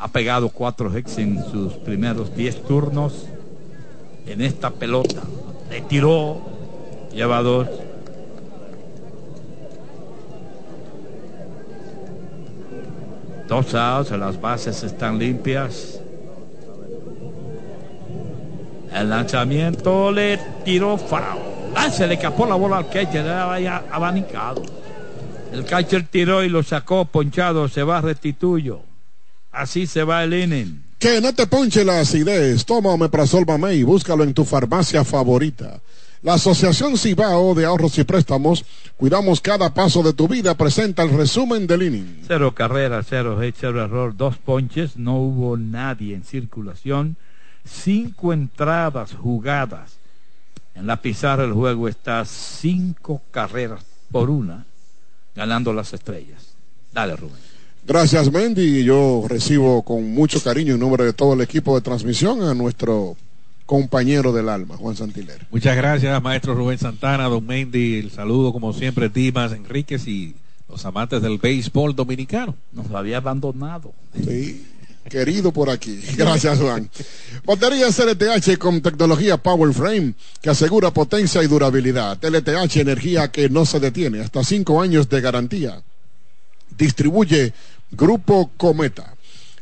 Ha pegado cuatro hits en sus primeros diez turnos en esta pelota. Le tiró, lleva dos. Dos las bases están limpias. El lanzamiento le tiró foul. Ah, se le escapó la bola al catcher, era ya abanicado. El catcher tiró y lo sacó ponchado, se va restituyo. Así se va el inning. Que no te ponche la acidez. Toma Omeprazol Mamey. Búscalo en tu farmacia favorita. La Asociación Cibao de Ahorros y Préstamos, cuidamos cada paso de tu vida, presenta el resumen del inning. Cero carreras, cero hit, cero error, dos ponches, no hubo nadie en circulación, cinco entradas jugadas. En la pizarra el juego está cinco carreras por una, ganando las estrellas. Dale, Rubén. Gracias, Mendy. Yo recibo con mucho cariño en nombre de todo el equipo de transmisión a nuestro compañero del alma, Juan Santiler. Muchas gracias, maestro Rubén Santana, don Mendy. El saludo, como siempre, Dimas Enríquez y los amantes del béisbol dominicano. Nos había abandonado. Sí. Querido por aquí. Gracias, Juan. Batería LTH con tecnología Power Frame que asegura potencia y durabilidad. LTH, energía que no se detiene. Hasta cinco años de garantía. Distribuye Grupo Cometa.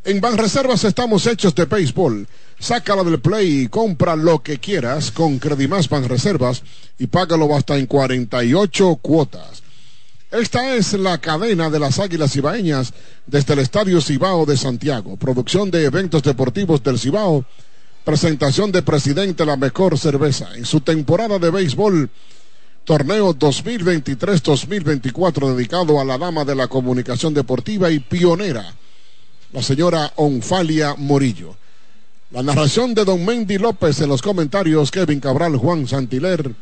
En Banreservas estamos hechos de béisbol. Sácala del play y compra lo que quieras con Credimás Banreservas y págalo hasta en 48 cuotas. Esta es la cadena de las Águilas Cibaeñas desde el Estadio Cibao de Santiago. Producción de eventos deportivos del Cibao. Presentación de presidente La Mejor Cerveza. En su temporada de béisbol, torneo 2023-2024 dedicado a la dama de la comunicación deportiva y pionera, la señora Onfalia Morillo. La narración de Don Mendy López en los comentarios, Kevin Cabral, Juan Santiler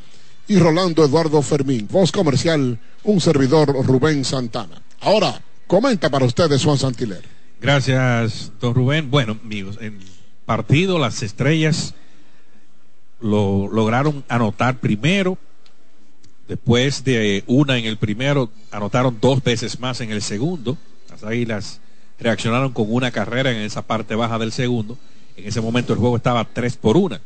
y Rolando Eduardo Fermín. Voz comercial, un servidor Rubén Santana. Ahora, comenta para ustedes Juan Santiler. Gracias, don Rubén. Bueno, amigos, en partido las estrellas lo lograron anotar primero. Después de una en el primero, anotaron dos veces más en el segundo. Las águilas reaccionaron con una carrera en esa parte baja del segundo. En ese momento el juego estaba tres por una.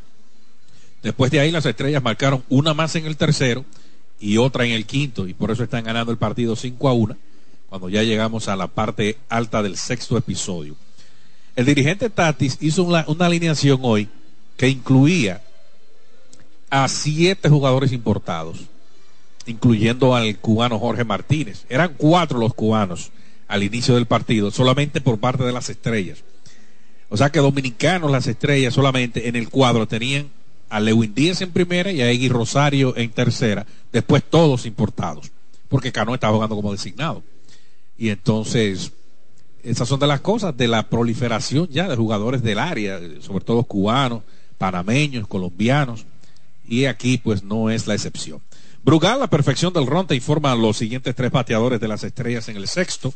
Después de ahí las estrellas marcaron una más en el tercero y otra en el quinto y por eso están ganando el partido 5 a 1 cuando ya llegamos a la parte alta del sexto episodio. El dirigente Tatis hizo una, una alineación hoy que incluía a siete jugadores importados, incluyendo al cubano Jorge Martínez. Eran cuatro los cubanos al inicio del partido, solamente por parte de las estrellas. O sea que dominicanos las estrellas solamente en el cuadro tenían a Lewin Díaz en primera y a Egui Rosario en tercera, después todos importados, porque Cano está jugando como designado. Y entonces, esas son de las cosas de la proliferación ya de jugadores del área, sobre todo cubanos, panameños, colombianos, y aquí pues no es la excepción. Brugal, la perfección del ron, te informa a los siguientes tres bateadores de las estrellas en el sexto.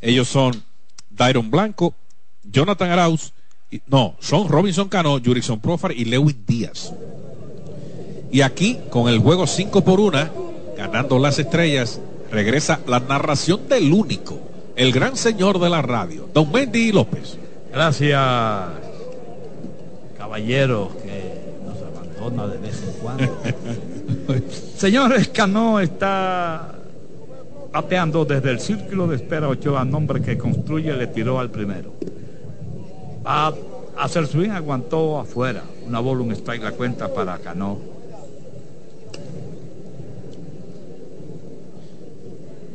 Ellos son Dairon Blanco, Jonathan Arauz, no, son Robinson Cano, Jurison Profar y Lewin Díaz. Y aquí, con el juego 5 por 1, ganando las estrellas, regresa la narración del único, el gran señor de la radio, Don Mendy López. Gracias, caballero, que de vez en cuando. Señores, Cano está bateando desde el círculo de espera Ochoa, nombre que construye, le tiró al primero. Va a hacer swing, aguantó afuera. Una bola, un strike, la cuenta para Cano.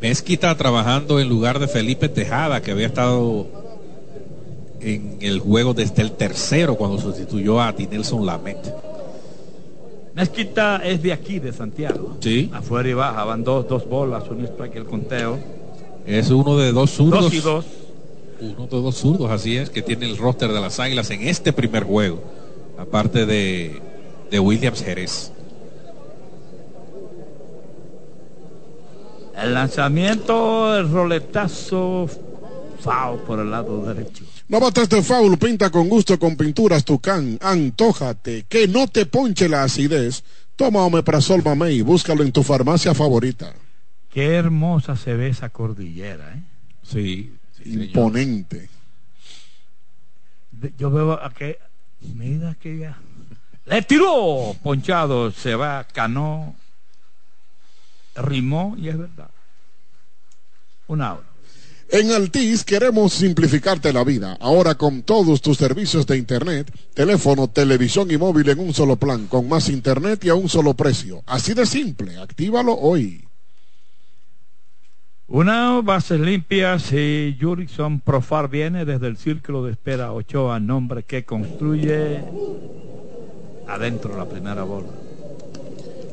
Mezquita trabajando en lugar de Felipe Tejada, que había estado en el juego desde el tercero cuando sustituyó a Tinelson Lamet. Mezquita es de aquí, de Santiago. Sí. Afuera y baja, van dos, dos bolas, un strike el conteo. Es uno de dos zurdos. Dos y dos. Uno de dos zurdos, así es, que tiene el roster de las Águilas en este primer juego. Aparte de, de Williams Jerez. El lanzamiento, el roletazo, foul por el lado derecho. No bates de foul, pinta con gusto con pinturas Tucán. Antójate, que no te ponche la acidez. Toma Omeprazol Mamey, búscalo en tu farmacia favorita. Qué hermosa se ve esa cordillera, ¿eh? Sí. Imponente. Yo veo a que. Mira que ya. Le tiró ponchado, se va, canó, rimó y es verdad. Una hora. En Altis queremos simplificarte la vida. Ahora con todos tus servicios de Internet, teléfono, televisión y móvil en un solo plan, con más Internet y a un solo precio. Así de simple. Actívalo hoy. Una bases limpias y Jurickson Profar viene desde el círculo de espera Ochoa, nombre que construye adentro la primera bola.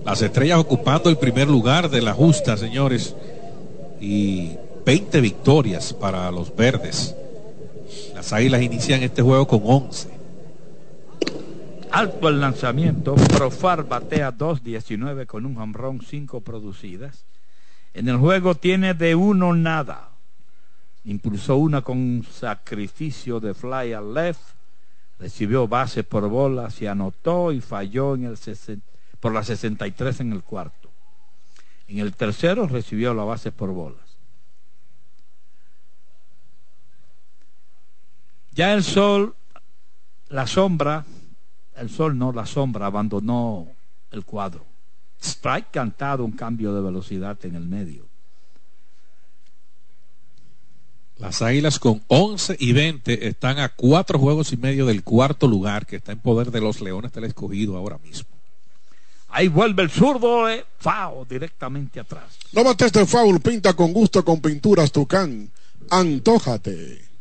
Las estrellas ocupando el primer lugar de la justa, señores. Y 20 victorias para los verdes. Las águilas inician este juego con 11. Alto el lanzamiento, Profar batea 2.19 con un jamrón 5 producidas. En el juego tiene de uno nada. Impulsó una con sacrificio de fly al left, recibió base por bola, se anotó y falló en el por la 63 en el cuarto. En el tercero recibió la base por bolas. Ya el sol, la sombra, el sol no, la sombra abandonó el cuadro. Strike cantado un cambio de velocidad en el medio. Las águilas con 11 y 20 están a cuatro juegos y medio del cuarto lugar que está en poder de los Leones del Escogido ahora mismo. Ahí vuelve el zurdo, eh, Fao, directamente atrás. No bates de foul, pinta con gusto con pinturas Tucán. Antójate.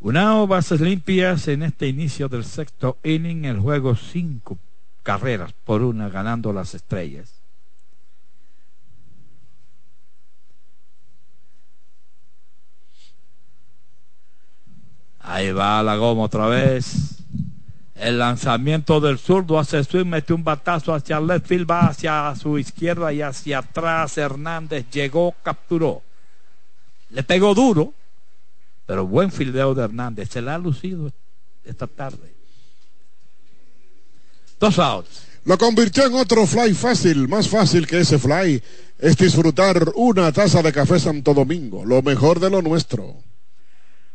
Unao bases limpias en este inicio del sexto inning, el juego cinco carreras por una ganando las estrellas. Ahí va la goma otra vez. El lanzamiento del zurdo hace swing, mete un batazo hacia el va hacia su izquierda y hacia atrás. Hernández llegó, capturó. Le pegó duro, pero buen fildeo de Hernández. Se la ha lucido esta tarde. Dos outs. Lo convirtió en otro fly fácil, más fácil que ese fly. Es disfrutar una taza de café Santo Domingo, lo mejor de lo nuestro.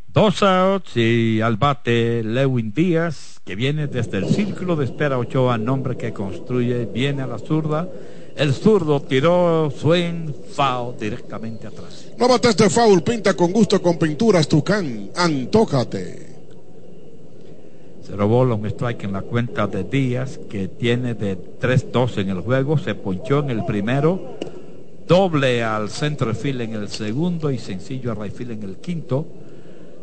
Dos outs y al bate Lewin Díaz, que viene desde el círculo de espera Ochoa, nombre que construye, viene a la zurda. El zurdo tiró swing, foul directamente atrás. No bates de foul, pinta con gusto con pinturas Tucán. Antójate. Se robó un strike en la cuenta de Díaz, que tiene de 3-2 en el juego. Se ponchó en el primero, doble al centro field en el segundo y sencillo a right field en el quinto.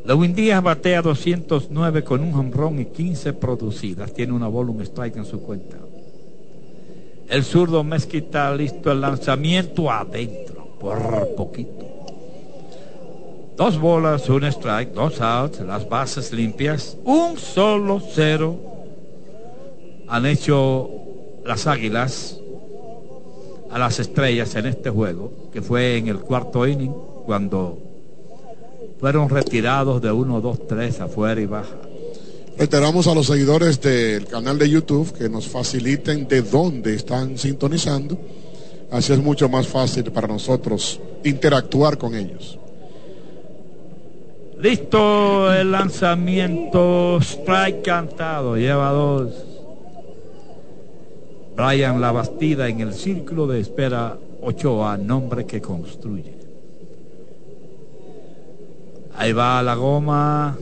Lewin Díaz batea 209 con un honrón y 15 producidas. Tiene una bola, un strike en su cuenta. El zurdo Mezquita listo el lanzamiento adentro, por poquito. Dos bolas, un strike, dos outs, las bases limpias, un solo cero. Han hecho las águilas a las estrellas en este juego, que fue en el cuarto inning, cuando fueron retirados de 1, 2, 3 afuera y baja. Reiteramos a los seguidores del canal de YouTube que nos faciliten de dónde están sintonizando. Así es mucho más fácil para nosotros interactuar con ellos. Listo el lanzamiento, strike cantado, lleva dos. Brian La Bastida en el círculo de espera Ochoa, nombre que construye. Ahí va la goma.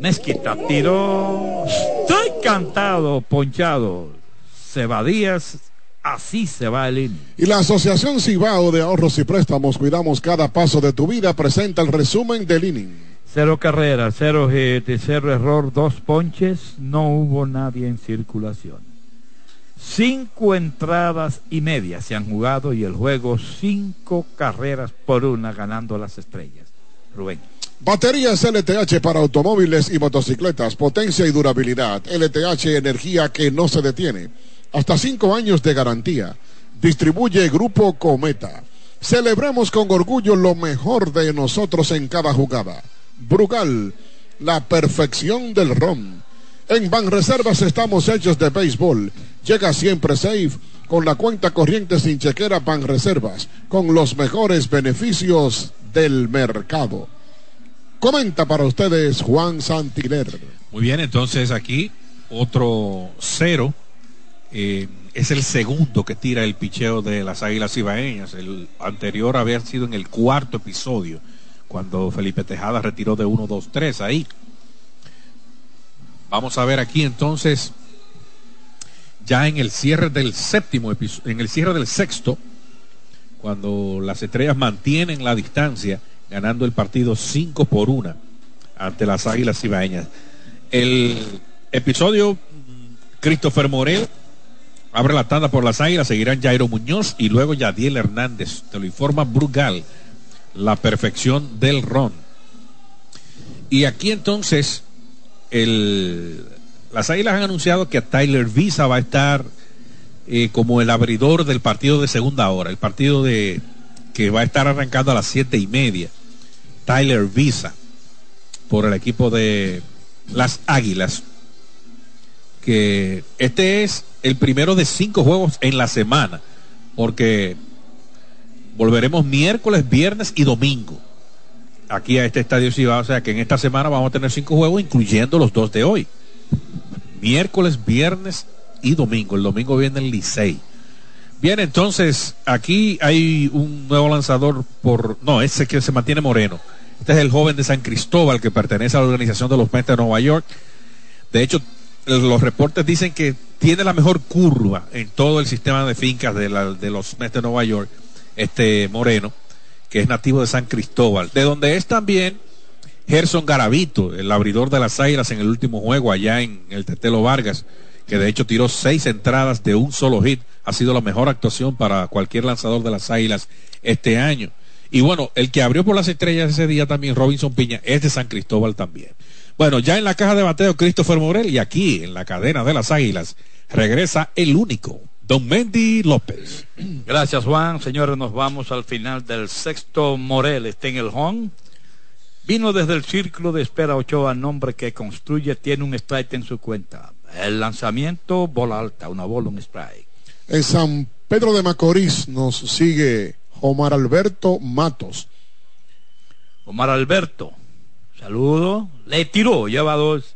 Mezquita tiró. Strike cantado, ponchado. Cebadías, así se va el inning. Y la Asociación Cibao de Ahorros y Préstamos Cuidamos Cada Paso de tu Vida presenta el resumen del inning. Cero carreras, cero hit, cero error, dos ponches, no hubo nadie en circulación. Cinco entradas y media se han jugado y el juego cinco carreras por una ganando las estrellas. Rubén. Baterías LTH para automóviles y motocicletas, potencia y durabilidad. LTH, energía que no se detiene. Hasta cinco años de garantía. Distribuye Grupo Cometa. Celebremos con orgullo lo mejor de nosotros en cada jugada. Brugal, la perfección del ron. En Banreservas estamos hechos de béisbol. Llega siempre safe con la cuenta corriente sin chequera Pan Reservas, con los mejores beneficios del mercado. Comenta para ustedes Juan Santiler. Muy bien, entonces aquí otro cero. Eh, es el segundo que tira el picheo de las Águilas Ibaeñas. El anterior había sido en el cuarto episodio, cuando Felipe Tejada retiró de 1, 2, 3 ahí. Vamos a ver aquí entonces, ya en el cierre del séptimo episodio, en el cierre del sexto, cuando las estrellas mantienen la distancia, ganando el partido 5 por 1 ante las Águilas Ibaeñas. El episodio Christopher Morel abre la tanda por las Águilas, seguirán Jairo Muñoz y luego Yadiel Hernández. Te lo informa Brugal, la perfección del ron. Y aquí entonces, las Águilas han anunciado que Tyler Visa va a estar eh, como el abridor del partido de segunda hora, el partido de que va a estar arrancando a las siete y media. Tyler Visa por el equipo de las Águilas. Que este es el primero de cinco juegos en la semana, porque volveremos miércoles, viernes y domingo aquí a este estadio Ciudad. O sea que en esta semana vamos a tener cinco juegos, incluyendo los dos de hoy. Miércoles, viernes y domingo. El domingo viene el Licey. Bien, entonces aquí hay un nuevo lanzador por. No, ese que se mantiene moreno. Este es el joven de San Cristóbal que pertenece a la organización de los Mets de Nueva York. De hecho, los reportes dicen que tiene la mejor curva en todo el sistema de fincas de, los Mets de Nueva York. Este moreno, que es nativo de San Cristóbal, de donde es también Gerson Garavito, el abridor de las Águilas en el último juego allá en el Tetelo Vargas que de hecho tiró seis entradas de un solo hit. Ha sido la mejor actuación para cualquier lanzador de las Águilas este año. Y bueno, el que abrió por las estrellas ese día también, Robinson Piña, es de San Cristóbal también. Bueno, ya en la caja de bateo, Christopher Morel, y aquí en la cadena de las Águilas, regresa el único, Don Mendy López. Gracias, Juan. Señores, nos vamos al final del sexto. Morel está en el home. Vino desde el círculo de espera Ochoa, nombre que construye, tiene un strike en su cuenta. El lanzamiento, bola alta, una bola, un strike. En San Pedro de Macorís nos sigue Omar Alberto Matos. Omar Alberto, saludo. Le tiró, lleva dos.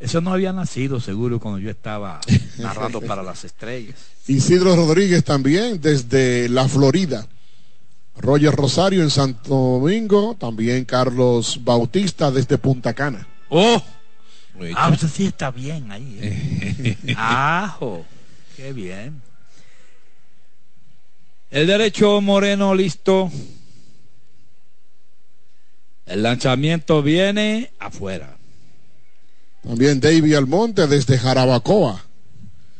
Eso no había nacido seguro cuando yo estaba narrando para las estrellas. Isidro Rodríguez también desde la Florida. Roger Rosario en Santo Domingo. También Carlos Bautista desde Punta Cana. ¡Oh! Ah, usted sí está bien ahí. ¿eh? Ajo, qué bien. El derecho moreno listo. El lanzamiento viene afuera. También David Almonte desde Jarabacoa.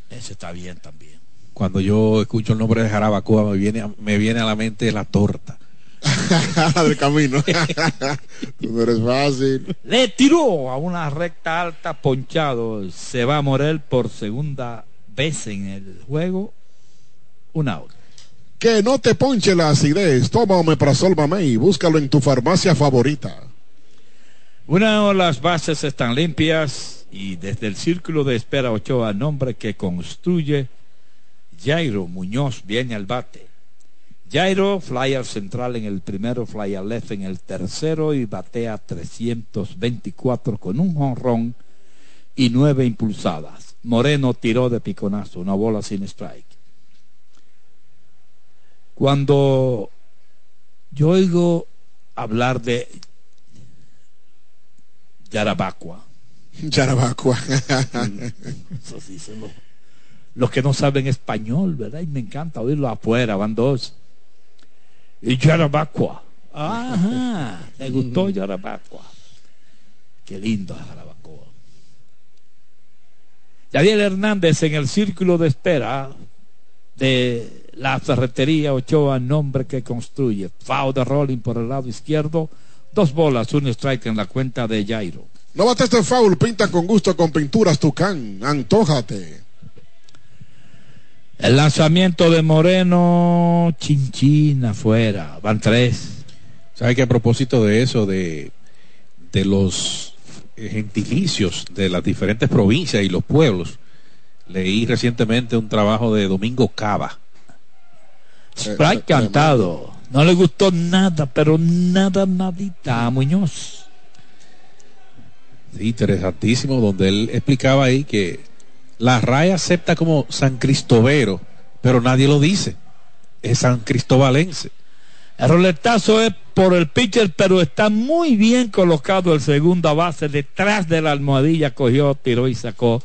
Ese está bien también. Cuando yo escucho el nombre de Jarabacoa me viene, me viene a la mente la torta. del camino. no eres fácil. Le tiró a una recta alta, ponchado. Se va a morir por segunda vez en el juego. Un out. Que no te ponche la acidez. Toma Omeprazol Mamey. Búscalo en tu farmacia favorita. Una las bases están limpias y desde el círculo de espera Ochoa, nombre que construye, Jairo Muñoz viene al bate. Jairo, flyer central en el primero, flyer left en el tercero y batea 324 con un jonrón y nueve impulsadas. Moreno tiró de piconazo, una bola sin strike. Cuando yo oigo hablar de Yarabacua. Yarabacua. Eso dicen los, los que no saben español, ¿verdad? Y me encanta oírlo afuera, van dos y Yarabacua. Ajá, me gustó Yarabacua. Qué lindo Jarabacoa. Daniel Hernández en el círculo de espera de la ferretería Ochoa, nombre que construye. Foul de rolling por el lado izquierdo. Dos bolas, un strike en la cuenta de Jairo. No bates este foul, pinta con gusto con pinturas Tucán. Antójate. El lanzamiento de Moreno, chinchina afuera, van tres. ¿Sabe que a propósito de eso, de, de los gentilicios de las diferentes provincias y los pueblos, leí recientemente un trabajo de Domingo Cava. Sprite cantado. No le gustó nada, pero nada, nadita a Muñoz. Sí, interesantísimo, donde él explicaba ahí que la raya acepta como San Cristobero, pero nadie lo dice. Es San Cristobalense. El roletazo es por el pitcher, pero está muy bien colocado el segunda base. Detrás de la almohadilla cogió, tiró y sacó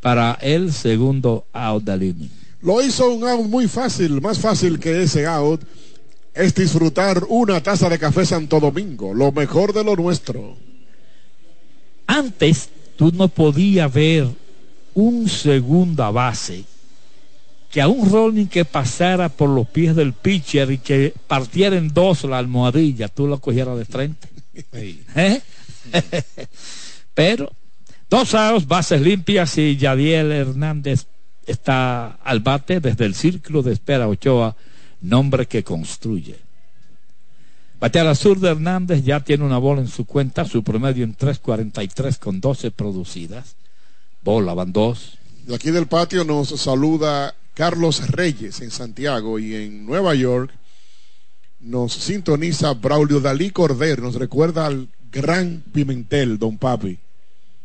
para el segundo out del inning. Lo hizo un out muy fácil, más fácil que ese out es disfrutar una taza de café Santo Domingo, lo mejor de lo nuestro. Antes tú no podías ver un segunda base que a un rolling que pasara por los pies del pitcher y que partiera en dos la almohadilla, tú lo cogieras de frente. ¿Eh? Pero dos outs, bases limpias y Yadiel Hernández está al bate desde el círculo de espera Ochoa, nombre que construye. Batea la de Hernández ya tiene una bola en su cuenta, su promedio en 3.43 con 12 producidas. Bola, van dos. De aquí del patio nos saluda Carlos Reyes en Santiago y en Nueva York nos sintoniza Braulio Dalí Corder, nos recuerda al gran Pimentel, don Papi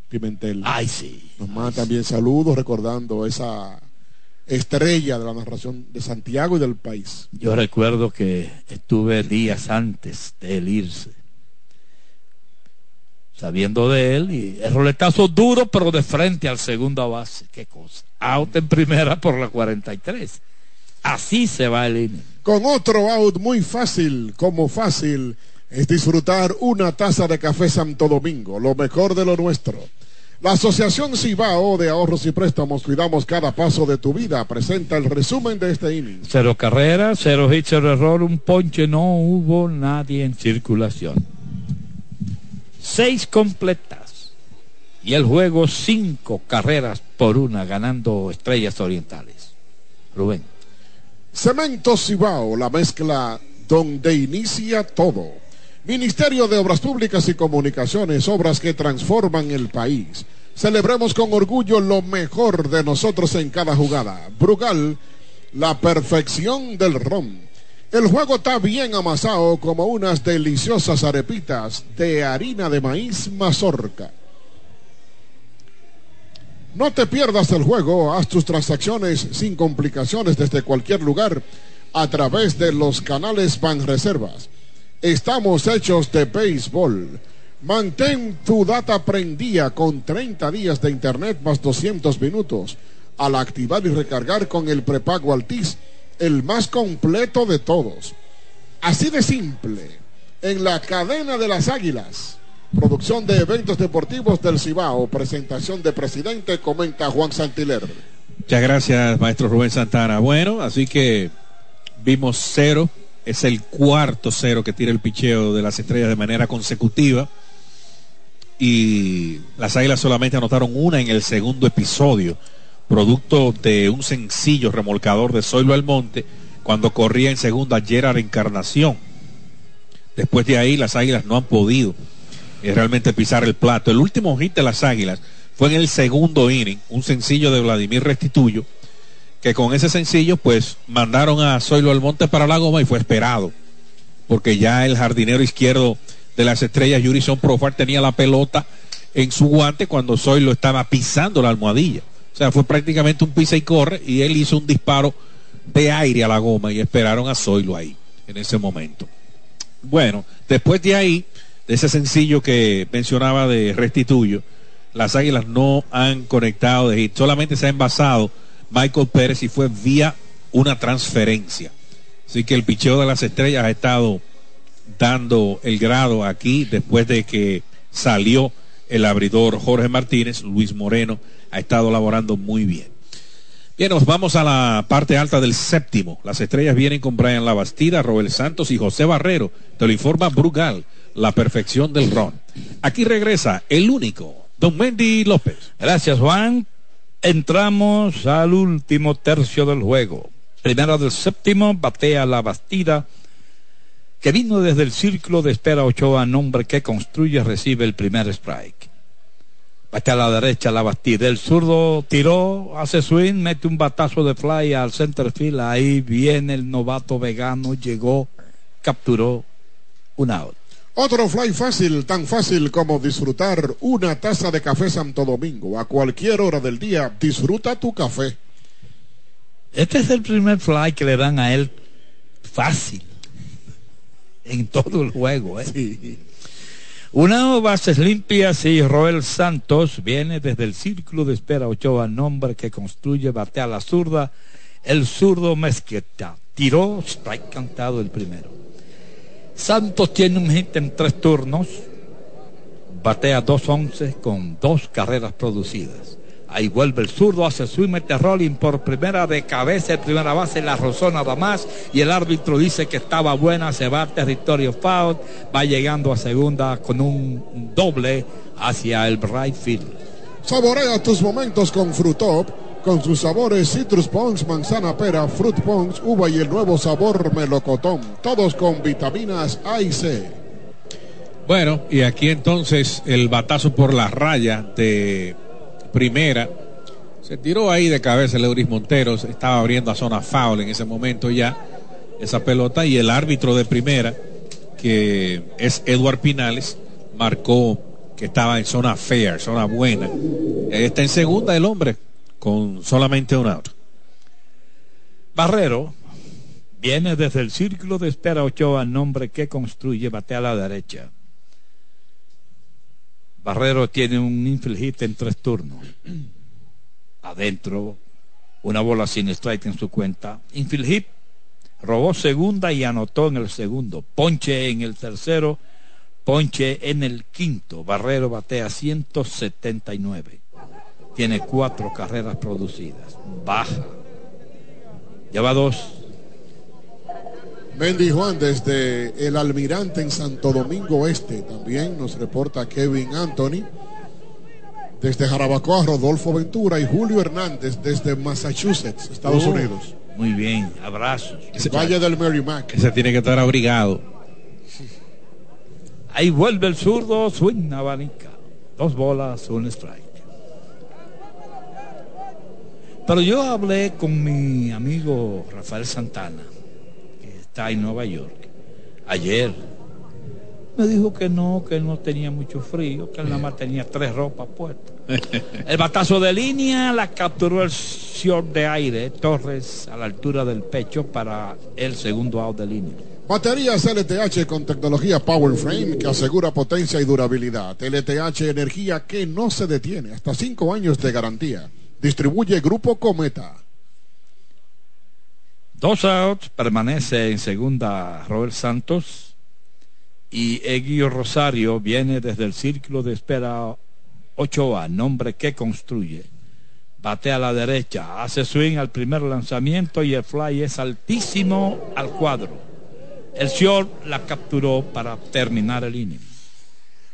Pimentel. Ay, sí. Nos manda también saludos recordando esa estrella de la narración de Santiago y del país. Yo recuerdo que estuve días antes de él irse, sabiendo de él, y el roletazo duro, pero de frente al segunda base. Qué cosa out en primera por la 43. Así se va el inning. Con otro out muy fácil, como fácil, es disfrutar una taza de café Santo Domingo, lo mejor de lo nuestro. La Asociación Cibao de Ahorros y Préstamos Cuidamos Cada Paso de tu Vida presenta el resumen de este inning. Cero carreras, cero hits, cero error, un ponche, no hubo nadie en circulación. Seis completas y el juego cinco carreras por una ganando Estrellas Orientales. Rubén. Cemento Cibao, la mezcla donde inicia todo. Ministerio de Obras Públicas y Comunicaciones, obras que transforman el país. Celebremos con orgullo lo mejor de nosotros en cada jugada. Brugal, la perfección del ron. El juego está bien amasado como unas deliciosas arepitas de harina de maíz mazorca. No te pierdas el juego, haz tus transacciones sin complicaciones desde cualquier lugar a través de los canales Banreservas. Estamos hechos de béisbol. Mantén tu data prendida con 30 días de internet más 200 minutos al activar y recargar con el prepago Altis, el más completo de todos. Así de simple, en la cadena de las águilas Producción de eventos deportivos del Cibao. Presentación de presidente, comenta Juan Santiler. Muchas gracias, maestro Rubén Santana. Bueno, así que vimos cero. Es el cuarto cero que tira el picheo de las estrellas de manera consecutiva. Y las águilas solamente anotaron una en el segundo episodio, producto de un sencillo remolcador de Zoilo Almonte cuando corría en segunda Gerard Encarnación. Después de ahí, las águilas no han podido es realmente pisar el plato. El último hit de las Águilas fue en el segundo inning, un sencillo de Vladimir Restituyo, que con ese sencillo pues mandaron a Zoilo Almonte para la goma y fue esperado, porque ya el jardinero izquierdo de las estrellas, Jurison Profar, tenía la pelota en su guante cuando Zoilo estaba pisando la almohadilla. O sea, fue prácticamente un pisa y corre y él hizo un disparo de aire a la goma y esperaron a Zoilo ahí, en ese momento. Bueno, después de ahí, de ese sencillo que mencionaba de Restituyo, las Águilas no han conectado solamente se ha envasado Michael Pérez y fue vía una transferencia. Así que el picheo de las estrellas ha estado dando el grado aquí después de que salió el abridor Jorge Martínez, Luis Moreno ha estado laborando muy bien. Bien, nos vamos a la parte alta del séptimo. Las estrellas vienen con Brian Labastida, Robel Santos y José Barrero. Te lo informa Brugal la perfección del ron. Aquí regresa el único, Don Mendy López. Gracias, Juan. Entramos al último tercio del juego. Primera del séptimo, batea la bastida, que vino desde el círculo de espera Ochoa, nombre que construye, recibe el primer strike. Batea a la derecha la bastida. El zurdo tiró, hace swing, mete un batazo de fly al center field. Ahí viene el novato vegano, llegó capturó un out. Otro fly fácil, tan fácil como disfrutar una taza de café Santo Domingo. A cualquier hora del día, disfruta tu café. Este es el primer fly que le dan a él fácil en todo el juego. ¿eh? Sí. Una bases limpias y Roel Santos viene desde el círculo de espera Ochoa, nombre que construye, batea la zurda, el zurdo Mezquita. Tiró, strike cantado el primero. Santos tiene un hit en tres turnos, batea 2-11 con dos carreras producidas. Ahí vuelve el zurdo, hace su mete rolling por primera de cabeza, primera base, la rozó nada más. Y el árbitro dice que estaba buena, se va a territorio foul, va llegando a segunda con un doble hacia el right field. Saborea tus momentos con Frutop, con sus sabores Citrus Punks, manzana pera, Fruit Punks, uva y el nuevo sabor melocotón. Todos con vitaminas A y C. Bueno, y aquí entonces el batazo por la raya de primera. Se tiró ahí de cabeza el Euris Monteros, estaba abriendo a zona foul en ese momento ya esa pelota y el árbitro de primera, que es Eduard Pinales, marcó que estaba en zona fair, zona buena. Está en segunda el hombre con solamente un out. Barrero viene desde el círculo de espera Ochoa, nombre que construye, batea a la derecha. Barrero tiene un infield hit en tres turnos. Adentro, una bola sin strike en su cuenta. Infield hit, robó segunda y anotó en el segundo. Ponche en el tercero, ponche en el quinto. Barrero batea 179. Tiene cuatro carreras producidas. Baja. Lleva dos. Mendy Juan desde el Almirante en Santo Domingo Este. También nos reporta Kevin Anthony. Desde Jarabacoa, Rodolfo Ventura y Julio Hernández desde Massachusetts, Estados Oh, Unidos. Muy bien, abrazos. Valle del Merrimack. Ese tiene que estar abrigado. Ahí vuelve el zurdo, swing abanica. Dos bolas, un strike. Pero yo hablé con mi amigo Rafael Santana, que está en Nueva York, ayer. Me dijo que no, que él no tenía mucho frío, que él nada más tenía tres ropas puestas. El batazo de línea la capturó el short de aire, Torres, a la altura del pecho para el segundo out de línea. Baterías LTH con tecnología Power Frame que asegura potencia y durabilidad. LTH energía que no se detiene. Hasta cinco años de garantía. Distribuye Grupo Cometa. Dos outs, permanece en segunda Robert Santos y Eguio Rosario viene desde el círculo de espera 8A, nombre que construye. Bate a la derecha, hace swing al primer lanzamiento y el fly es altísimo al cuadro. El short la capturó para terminar el inning.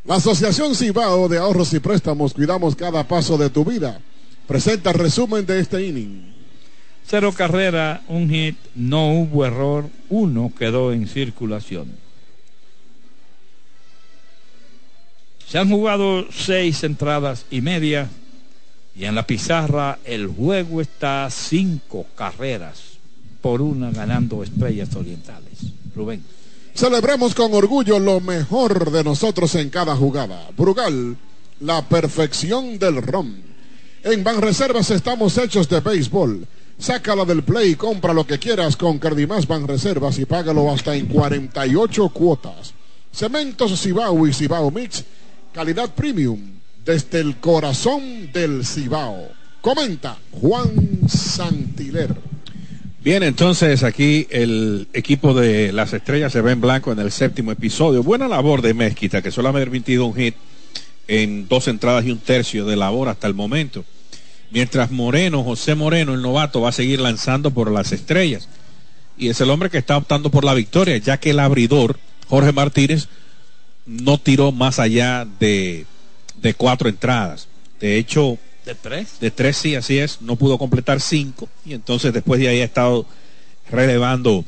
La Asociación Cibao de Ahorros y Préstamos Cuidamos cada paso de tu vida. Presenta resumen de este inning. Cero carrera, un hit, no hubo error, uno quedó en circulación. Se han jugado seis entradas y media y en la pizarra el juego está cinco carreras por una ganando Estrellas Orientales. Rubén. Celebremos con orgullo lo mejor de nosotros en cada jugada. Brugal, la perfección del ron. En Banreservas estamos hechos de béisbol. Sácala del play y compra lo que quieras con Cardimás Banreservas y págalo hasta en 48 cuotas. Cementos Cibao y Cibao Mix, calidad premium, desde el corazón del Cibao. Comenta Juan Santiler. Bien, entonces aquí el equipo de las estrellas se ve en blanco en el séptimo episodio. Buena labor de Mezquita, que solo ha permitido un hit en dos entradas y un tercio de labor hasta el momento. Mientras Moreno, José Moreno, el novato, va a seguir lanzando por las estrellas. Y es el hombre que está optando por la victoria, ya que el abridor, Jorge Martínez, no tiró más allá de, de cuatro entradas. De hecho, ¿De tres? de tres sí, así es, no pudo completar cinco y entonces después de ahí ha estado relevando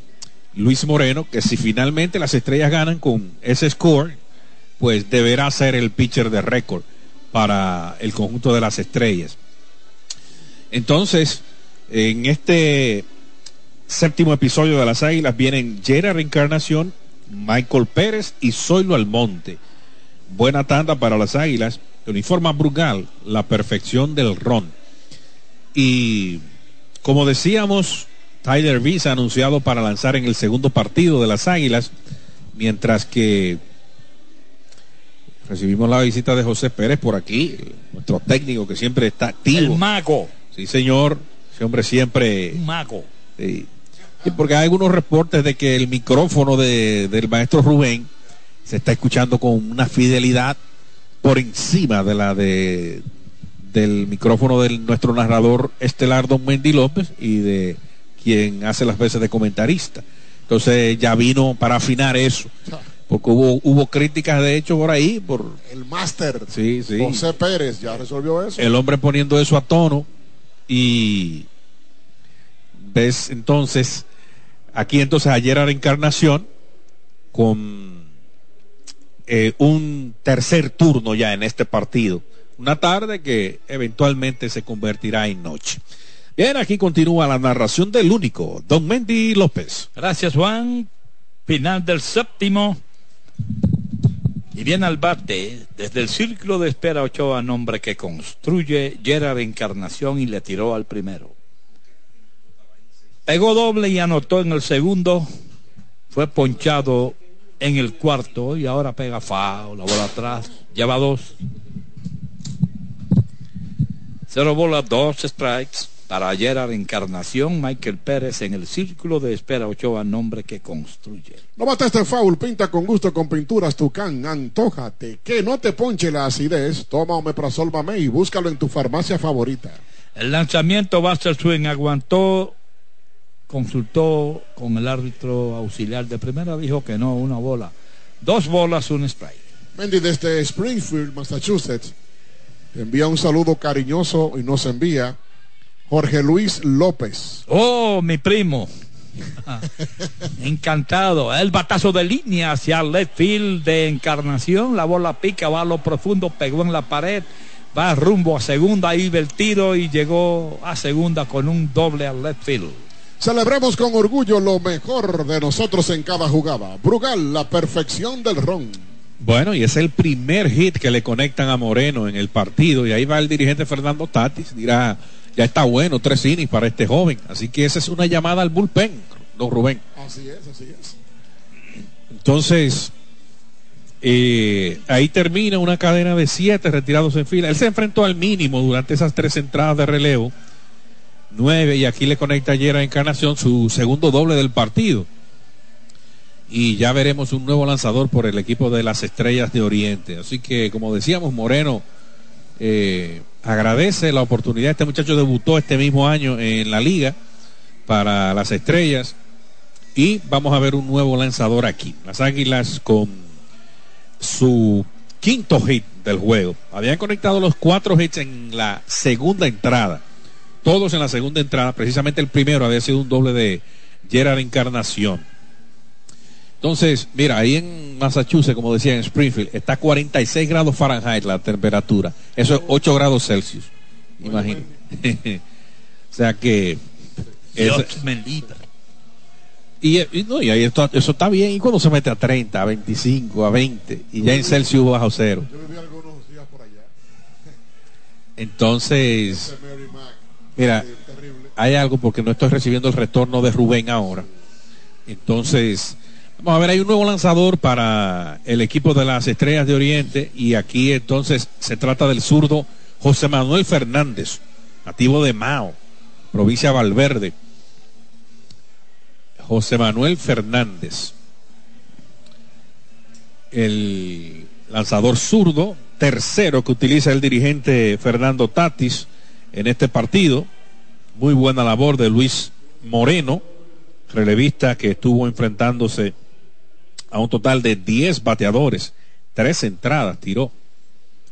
Luis Moreno, que si finalmente las estrellas ganan con ese score, pues deberá ser el pitcher de récord para el conjunto de las estrellas. Entonces, en este séptimo episodio de las Águilas vienen Gerard Encarnación Michael Pérez y Zoilo Almonte. Buena tanda para las Águilas. Uniforma Brugal, la perfección del ron. Y como decíamos, Tyler Visa anunciado para lanzar en el segundo partido de las Águilas, mientras que recibimos la visita de José Pérez por aquí, nuestro técnico que siempre está activo. El mago. Sí, señor. Ese hombre siempre. Un mago. Sí. Y porque hay algunos reportes de que el micrófono de, del maestro Rubén se está escuchando con una fidelidad por encima de la de del micrófono de nuestro narrador estelar Don Mendy López y de quien hace las veces de comentarista. Entonces ya vino para afinar eso. Porque hubo, hubo críticas de hecho por ahí, por El máster Sí, sí. José Pérez ya resolvió eso. el hombre poniendo eso a tono y ves entonces aquí entonces ayer a la encarnación con eh, un tercer turno ya en este partido una tarde que eventualmente se convertirá en noche bien aquí continúa la narración del único don Mendy López Gracias, Juan. Final del séptimo. Y viene al bate desde el círculo de espera Ochoa, nombre que construye Gerard Encarnación y le tiró al primero. Pegó doble y anotó en el segundo. Fue ponchado en el cuarto y ahora pega foul, la bola atrás. Lleva dos. Cero bola, dos strikes. Para Gerard Encarnación, Michael Pérez en el círculo de espera Ochoa, nombre que construye. No mata este foul, pinta con gusto con pinturas Tucán, antójate, que no te ponche la acidez, toma Omeprazol Mamey y búscalo en tu farmacia favorita. El lanzamiento Buster Swing aguantó, consultó con el árbitro auxiliar de primera, dijo que no, una bola. Dos bolas, un strike. Mendy desde Springfield, Massachusetts, envía un saludo cariñoso y nos envía Jorge Luis López. Oh, mi primo. Encantado. El batazo de línea hacia el left field de Encarnación. La bola pica, va a lo profundo, pegó en la pared. Va rumbo a segunda, ahí el tiro y llegó a segunda con un doble al left field. Celebremos con orgullo lo mejor de nosotros en cada jugada. Brugal, la perfección del ron. Bueno, y es el primer hit que le conectan a Moreno en el partido. Y ahí va el dirigente Fernando Tatis. Dirá, ya está bueno, tres innings para este joven. Así que esa es una llamada al bullpen, don Rubén. Así es, así es. Entonces, eh, ahí termina una cadena de siete retirados en fila. Él se enfrentó al mínimo durante esas tres entradas de relevo. Nueve, y aquí le conecta ayer a Encarnación su segundo doble del partido. Y ya veremos un nuevo lanzador por el equipo de las Estrellas de Oriente. Así que, como decíamos, Moreno eh, agradece la oportunidad. Este muchacho debutó este mismo año en la liga para las Estrellas. Y vamos a ver un nuevo lanzador aquí. Las Águilas con su quinto hit del juego. Habían conectado los cuatro hits en la segunda entrada. Todos en la segunda entrada. Precisamente el primero había sido un doble de Gerard Encarnación. Entonces, mira, ahí en Massachusetts, como decía en Springfield, está a 46 grados Fahrenheit la temperatura. Eso es 8 grados Celsius. Imagínate. o sea que. es- Dios me libre. y, y no, y ahí esto- eso está bien. Y cuando se mete a 30, a 25, a 20, y ya en Celsius bajo cero. Yo viví algunos días por allá. Entonces, mira, eh, hay algo porque no estoy recibiendo el retorno de Rubén ahora. Entonces, vamos a ver, hay un nuevo lanzador para el equipo de las Estrellas de Oriente y aquí entonces se trata del zurdo José Manuel Fernández, nativo de Mao, provincia Valverde. José Manuel Fernández, el lanzador zurdo, tercero que utiliza el dirigente Fernando Tatis en este partido. Muy buena labor de Luis Moreno, relevista que estuvo enfrentándose a un total de 10 bateadores, tres entradas tiró.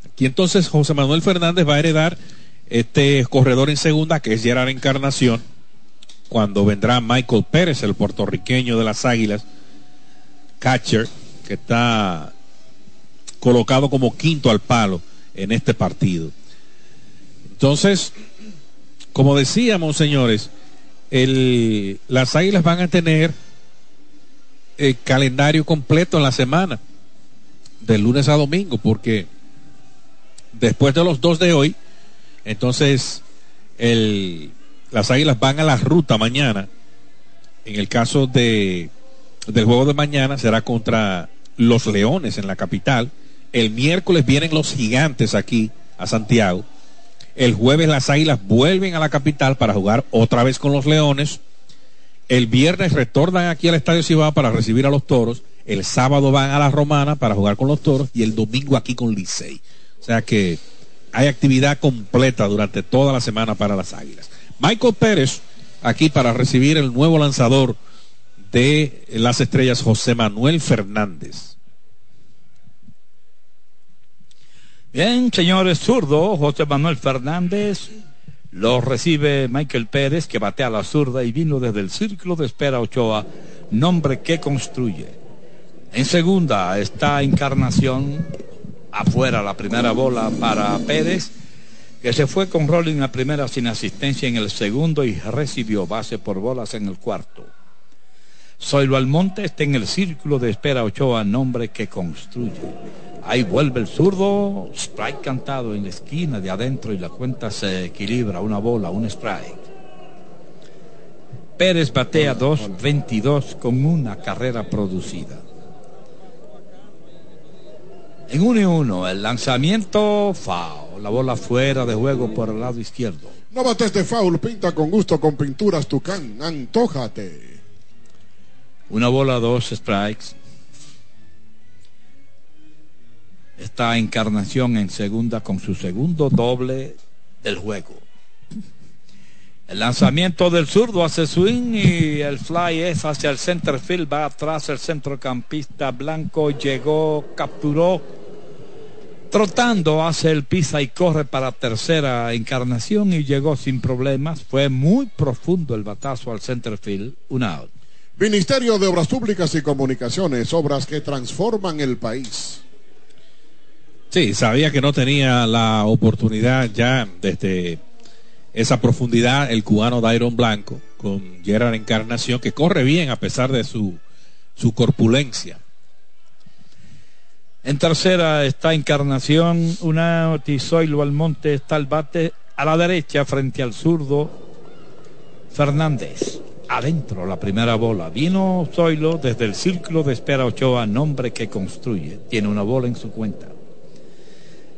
Aquí entonces José Manuel Fernández va a heredar este corredor en segunda que es Gerard Encarnación, cuando vendrá Michael Pérez, el puertorriqueño de las Águilas, catcher, que está colocado como quinto al palo en este partido. Entonces, como decíamos, señores, el- las Águilas van a tener eh, calendario completo en la semana, de lunes a domingo, porque después de los dos de hoy, entonces el, las águilas van a la ruta mañana. En el caso de, del juego de mañana será contra los Leones en la capital. El miércoles vienen los gigantes aquí a Santiago. El jueves las águilas vuelven a la capital para jugar otra vez con los Leones. El viernes retornan aquí al Estadio Cibao para recibir a los toros. El sábado van a la Romana para jugar con los toros. Y el domingo aquí con Licey. O sea que hay actividad completa durante toda la semana para las águilas. Michael Pérez aquí para recibir el nuevo lanzador de las estrellas, José Manuel Fernández. Bien, señores, zurdo, José Manuel Fernández. Lo recibe Michael Pérez, que batea la zurda y vino desde el círculo de espera Ochoa, nombre que construye. En segunda está Encarnación, afuera la primera bola para Pérez, que se fue con rolling la primera sin asistencia en el segundo y recibió base por bolas en el cuarto. Zoilo Almonte está en el círculo de espera Ochoa, nombre que construye. Ahí vuelve el zurdo, strike cantado en la esquina de adentro y la cuenta se equilibra, una bola, un strike. Pérez batea 2-22 con una carrera producida. En uno y uno, el lanzamiento, foul. La bola fuera de juego por el lado izquierdo. No bates de foul, pinta con gusto con pinturas Tucán, antójate. Una bola, dos strikes. Está Encarnación en segunda con su segundo doble del juego. El lanzamiento del zurdo hace swing y el fly es hacia el center field, va atrás el centrocampista blanco, llegó, capturó, trotando hace el pisa y corre para tercera encarnación y llegó sin problemas. Fue muy profundo el batazo al center field, un out. Ministerio de Obras Públicas y Comunicaciones, obras que transforman el país. Sí, sabía que no tenía la oportunidad ya desde esa profundidad el cubano Dairon Blanco con Gerard Encarnación, que corre bien a pesar de su, su corpulencia. En tercera está Encarnación, una Tizoilo Almonte está el bate a la derecha frente al zurdo Fernández. Adentro la primera bola. Vino Zoilo desde el círculo de espera Ochoa, nombre que construye. Tiene una bola en su cuenta.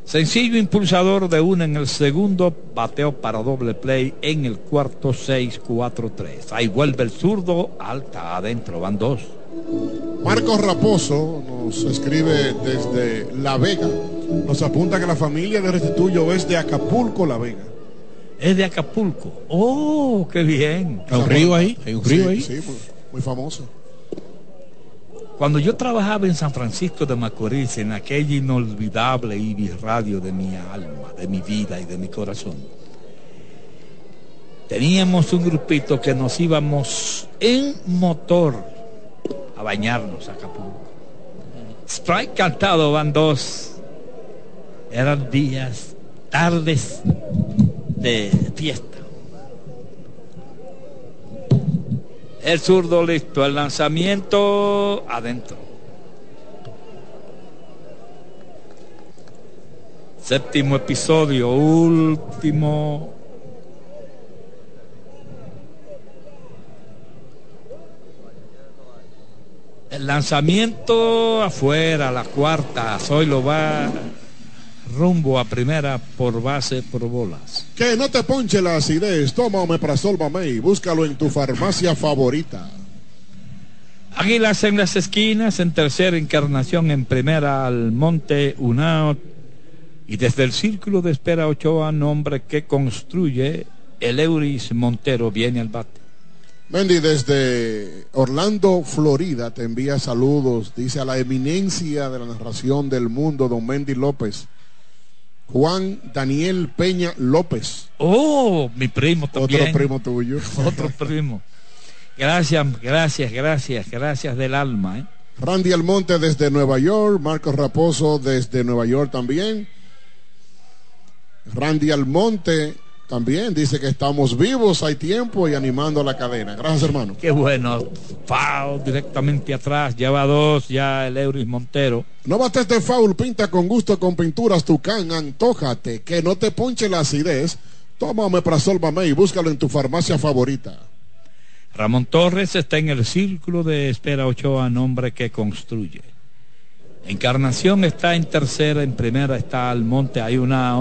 Sencillo impulsador de una en el segundo, bateo para doble play en el cuarto 6-4-3. Ahí vuelve el zurdo, alta adentro, van dos. Marcos Raposo nos escribe desde La Vega. Nos apunta que la familia de Restituyo es de Acapulco, La Vega. Es de Acapulco. Oh, qué bien. Hay un río ahí, hay un río sí, ahí. Sí, muy, muy famoso. Cuando yo trabajaba en San Francisco de Macorís, en aquella inolvidable Ibis Radio de mi alma, de mi vida y de mi corazón, teníamos un grupito que nos íbamos en motor a bañarnos a Acapulco. Strike cantado van dos. Eran días, tardes de fiesta. El zurdo listo, el lanzamiento adentro. Séptimo episodio, último. El lanzamiento afuera, la cuarta. Zoilo va rumbo a primera por base por bolas. Que no te ponche la acidez. Toma Omeprazol Mamey. Búscalo en tu farmacia favorita. Águilas en las esquinas, en tercera encarnación, en primera al monte Unao. Y desde el círculo de espera Ochoa, nombre que construye el Euris Montero, viene al bate. Mendy, desde Orlando, Florida, te envía saludos. Dice a la eminencia de la narración del mundo, don Mendy López. Juan Daniel Peña López. Oh, mi primo también. Otro primo tuyo. Otro primo. Gracias, gracias, gracias, gracias del alma. ¿eh? Randy Almonte desde Nueva York. Marcos Raposo desde Nueva York también. Randy Almonte También dice que estamos vivos, hay tiempo y animando a la cadena. Gracias, hermano. Qué bueno. Foul directamente atrás. Lleva dos ya el Euris Montero. No bates de foul, pinta con gusto con pinturas Tucán, antójate, que no te ponche la acidez. Toma Omeprazol y búscalo en tu farmacia favorita. Ramón Torres está en el círculo de espera Ochoa, nombre que construye. Encarnación está en tercera, en primera está Almonte, hay una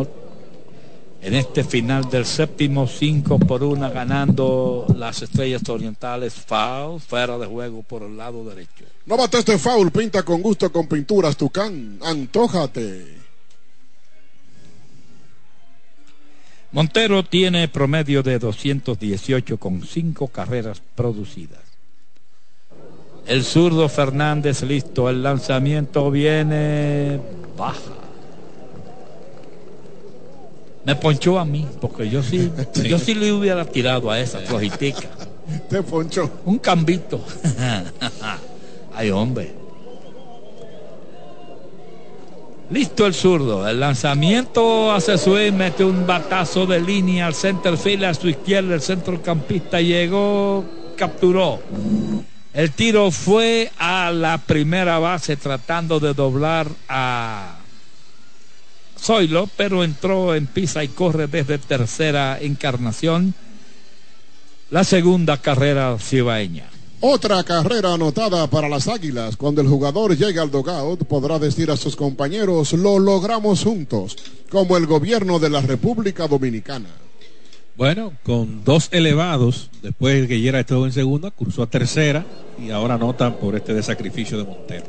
en este final del séptimo, 5 por 1 ganando las estrellas orientales. Foul, fuera de juego por el lado derecho. No bates de foul, pinta con gusto con pinturas Tucán, antójate. Montero tiene promedio de 218 con 5 carreras producidas. El zurdo Fernández listo, el lanzamiento viene baja me ponchó a mí, porque yo sí, yo sí le hubiera tirado a esa flojitica. Te ponchó. Un cambito. Ay, hombre. Listo el zurdo. El lanzamiento hace su mete un batazo de línea al center field a su izquierda. El centrocampista llegó, capturó. El tiro fue a la primera base tratando de doblar a Zoilo, pero entró en pisa y corre desde tercera encarnación, la segunda carrera cibaeña. Otra carrera anotada para las Águilas. Cuando el jugador llegue al dogout, podrá decir a sus compañeros, lo logramos juntos, como el gobierno de la República Dominicana. Bueno, con dos elevados, después que Yera estuvo en segunda, cruzó a tercera y ahora anotan por este desacrificio de Montero.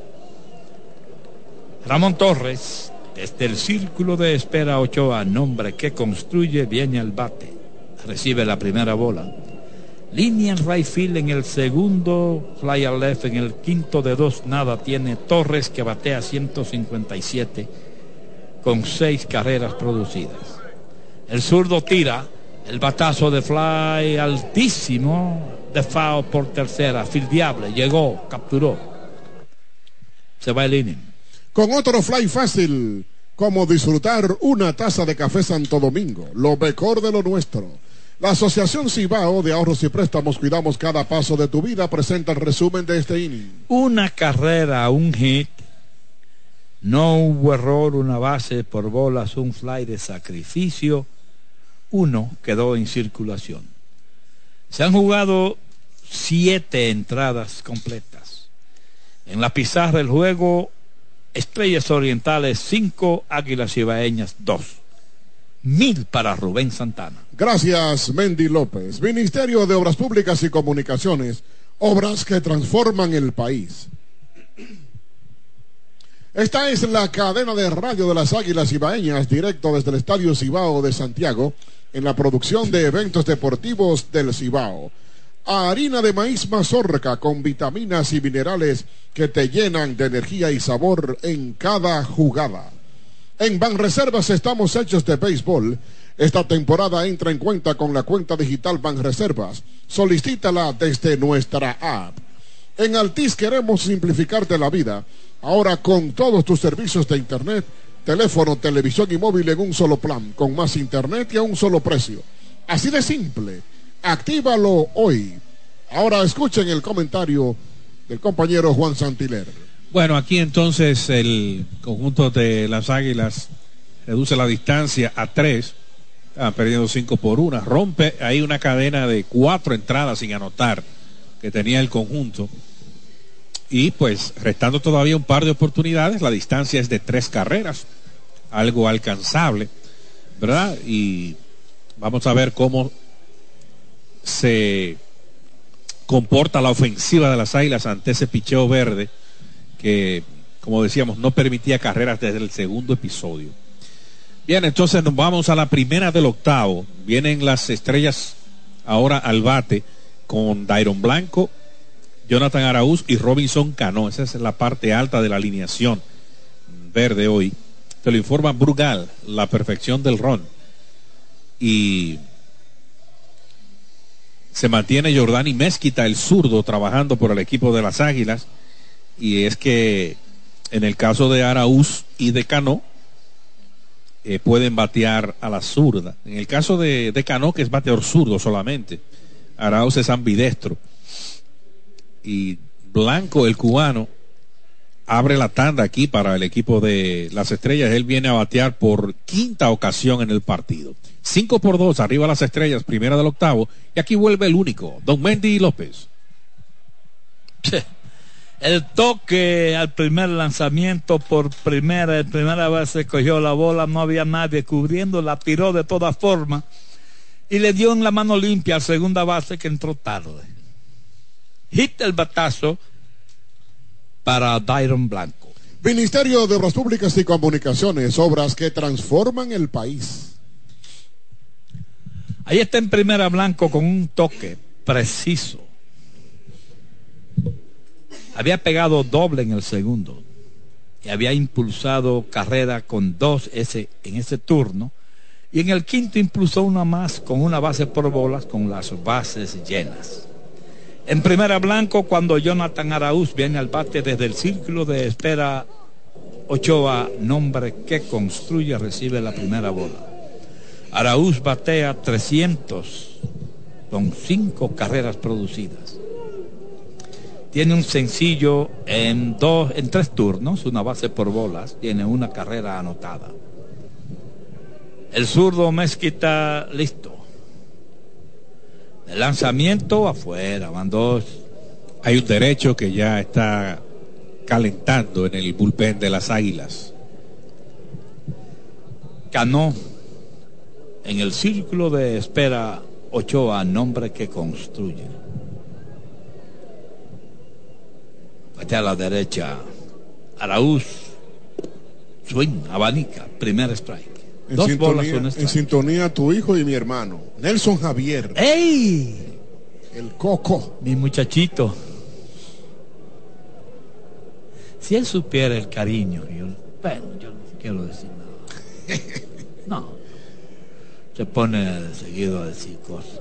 Ramón Torres desde el círculo de espera Ochoa, nombre que construye, viene al bate. Recibe la primera bola. Línea en right en el segundo, fly al left en el quinto de dos, nada tiene. Torres que batea 157 con seis carreras producidas. El zurdo tira. El batazo de fly altísimo. De foul por tercera, fildeable, llegó, capturó. Se va el inning con otro fly fácil, como disfrutar una taza de café Santo Domingo, lo mejor de lo nuestro. La Asociación Cibao de Ahorros y Préstamos Cuidamos Cada Paso de tu Vida presenta el resumen de este inning. Una carrera, un hit. No hubo error, una base por bolas, un fly de sacrificio. Uno quedó en circulación. Se han jugado siete entradas completas. En la pizarra del juego Estrellas Orientales 5, Águilas Ibaeñas 2. Mil para Rubén Santana. Gracias, Mendy López. Ministerio de Obras Públicas y Comunicaciones. Obras que transforman el país. Esta es la cadena de radio de las Águilas Ibaeñas, directo desde el Estadio Cibao de Santiago, en la producción de eventos deportivos del Cibao harina de maíz mazorca con vitaminas y minerales que te llenan de energía y sabor en cada jugada. En Banreservas estamos hechos de béisbol. Esta temporada entra en cuenta con la cuenta digital Banreservas. Solicítala desde nuestra app. En Altis queremos simplificarte la vida. Ahora con todos tus servicios de internet, teléfono, televisión y móvil en un solo plan, con más internet y a un solo precio. Así de simple. Actívalo hoy. Ahora escuchen el comentario del compañero Juan Santiler. Bueno, aquí entonces el conjunto de las Águilas reduce la distancia a tres, ah, perdiendo cinco por una, rompe ahí una cadena de cuatro entradas sin anotar que tenía el conjunto. Y pues restando todavía un par de oportunidades, la distancia es de tres carreras, algo alcanzable, ¿verdad? Y vamos a ver cómo se comporta la ofensiva de las Águilas ante ese picheo verde que, como decíamos, no permitía carreras desde el segundo episodio. Bien, entonces nos vamos a la primera del octavo. Vienen las estrellas ahora al bate con Dairon Blanco, Jonathan Araúz y Robinson Cano. Esa es la parte alta de la alineación verde hoy. Te lo informa Brugal, la perfección del ron. Y se mantiene Jordani Mezquita, el zurdo, trabajando por el equipo de las Águilas. Y es que en el caso de Araúz y de Cano, eh, pueden batear a la zurda. En el caso de, de Cano, que es bateador zurdo solamente, Arauz es ambidestro. Y Blanco, el cubano, abre la tanda aquí para el equipo de las estrellas. Él viene a batear por quinta ocasión en el partido. 5 por 2, arriba las estrellas, primera del octavo. Y aquí vuelve el único, Don Mendy López. El toque al primer lanzamiento por primera, primera vez se cogió la bola, no había nadie cubriendo, la tiró de todas formas y le dio en la mano limpia al segunda base que entró tarde. Hit el batazo para Dairon Blanco. Ministerio de Obras Públicas y Comunicaciones, obras que transforman el país. Ahí está en primera Blanco con un toque preciso había pegado doble en el segundo y había impulsado carrera con dos ese, en ese turno. Y en el quinto impulsó una más con una base por bolas con las bases llenas. En primera blanco, cuando Jonathan Araúz viene al bate desde el círculo de espera, Ochoa, nombre que construye, recibe la primera bola. Araúz batea 300 con cinco carreras producidas tiene un sencillo en dos, en tres turnos, una base por bolas, tiene una carrera anotada. El zurdo Mezquita listo. El lanzamiento afuera, van dos. Hay un derecho que ya está calentando en el bullpen de las águilas. Canó en el círculo de espera Ochoa, nombre que construye. a la derecha. Araúz. Swing, abanica, primer strike. En, Dos sintonía, bolas, en sintonía tu hijo y mi hermano, Nelson Javier. ¡Ey! El coco. Mi muchachito. Si él supiera el cariño, yo, bueno, yo no quiero decir nada. No. Se pone seguido a decir cosas.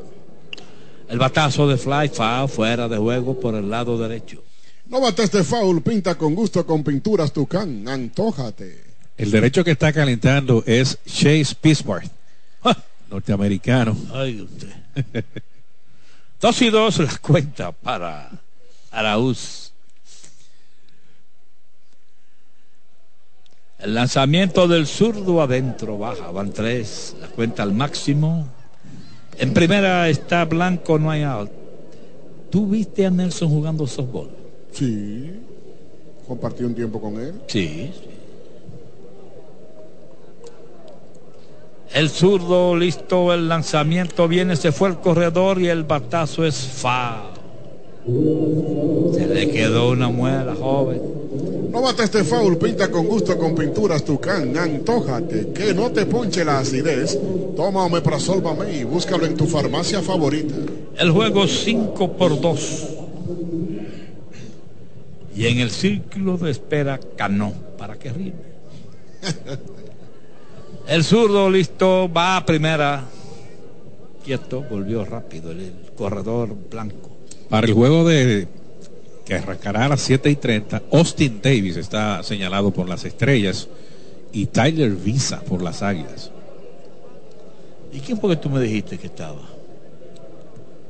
El batazo de Fly fa fuera de juego por el lado derecho. No bates de foul, pinta con gusto con pinturas Tucán, antójate. El derecho que está calentando es Chase Pittsburgh, norteamericano. Ay, usted. dos y dos la cuenta para Araúz. El lanzamiento del zurdo adentro baja, van tres, la cuenta al máximo. En primera está blanco, no hay out. ¿Tú viste a Nelson jugando softball? Sí. Compartí un tiempo con él. Sí, El zurdo listo, el lanzamiento viene, se fue el corredor y el batazo es fa. Se le quedó una muela, joven. No bate este foul, pinta con gusto con pinturas Tucán, antójate, que no te ponche la acidez. Toma Omeprazol y búscalo en tu farmacia favorita. El juego 5 por 2 y en el círculo de espera Cano para que rime. El zurdo listo, va a primera. Quieto, volvió rápido el, corredor blanco. Para el juego de que arrancará a las 7 y 30, Austin Davis está señalado por las estrellas y Tyler Visa por las águilas. ¿Y quién fue que tú me dijiste que estaba?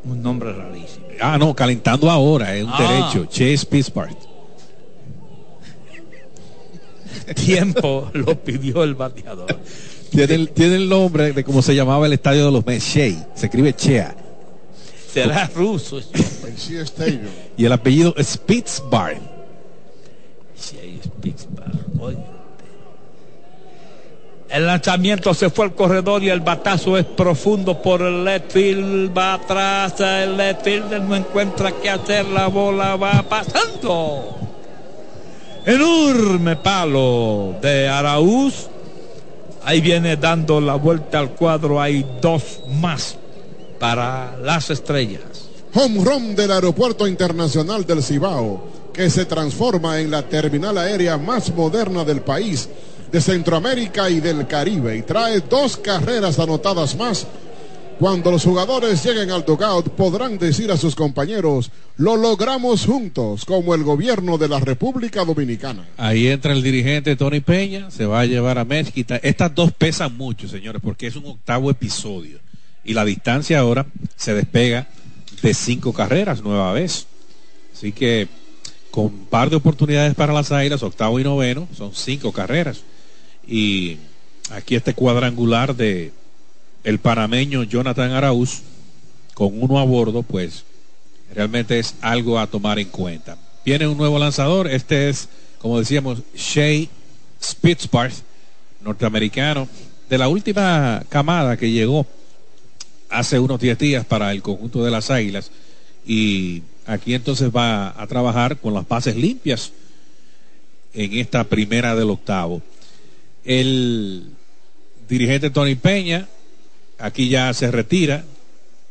Un nombre rarísimo. Ah, no, calentando ahora, es un ah. derecho, Chase Pittsburgh. tiempo lo pidió el bateador. Tiene el, nombre de cómo se llamaba el estadio de los Mets, Shea. Se escribe Chea. Será ruso. y el apellido Spitzbar. El lanzamiento se fue al corredor y el batazo es profundo por el left field. Va atrás, el left field no encuentra qué hacer. La bola va pasando. Enorme palo de Araúz. Ahí viene dando la vuelta al cuadro. Hay dos más para las estrellas. Home run del Aeropuerto Internacional del Cibao, que se transforma en la terminal aérea más moderna del país, de Centroamérica y del Caribe, y trae dos carreras anotadas más Cuando los jugadores lleguen al dugout podrán decir a sus compañeros, lo logramos juntos como el gobierno de la República Dominicana. Ahí entra el dirigente Tony Peña, se va a llevar a Mezquita. Estas dos pesan mucho, señores, porque es un octavo episodio. Y la distancia ahora se despega de cinco carreras nueva vez. Así que con un par de oportunidades para las Águilas, octavo y noveno, son cinco carreras. Y aquí este cuadrangular de el panameño Jonathan Arauz, con uno a bordo, pues realmente es algo a tomar en cuenta. Viene un nuevo lanzador, este es, como decíamos, Shea Spitzbarth, norteamericano, de la última camada que llegó hace unos 10 días para el conjunto de las Águilas y aquí entonces va a trabajar con las bases limpias en esta primera del octavo. El dirigente Tony Peña aquí ya se retira.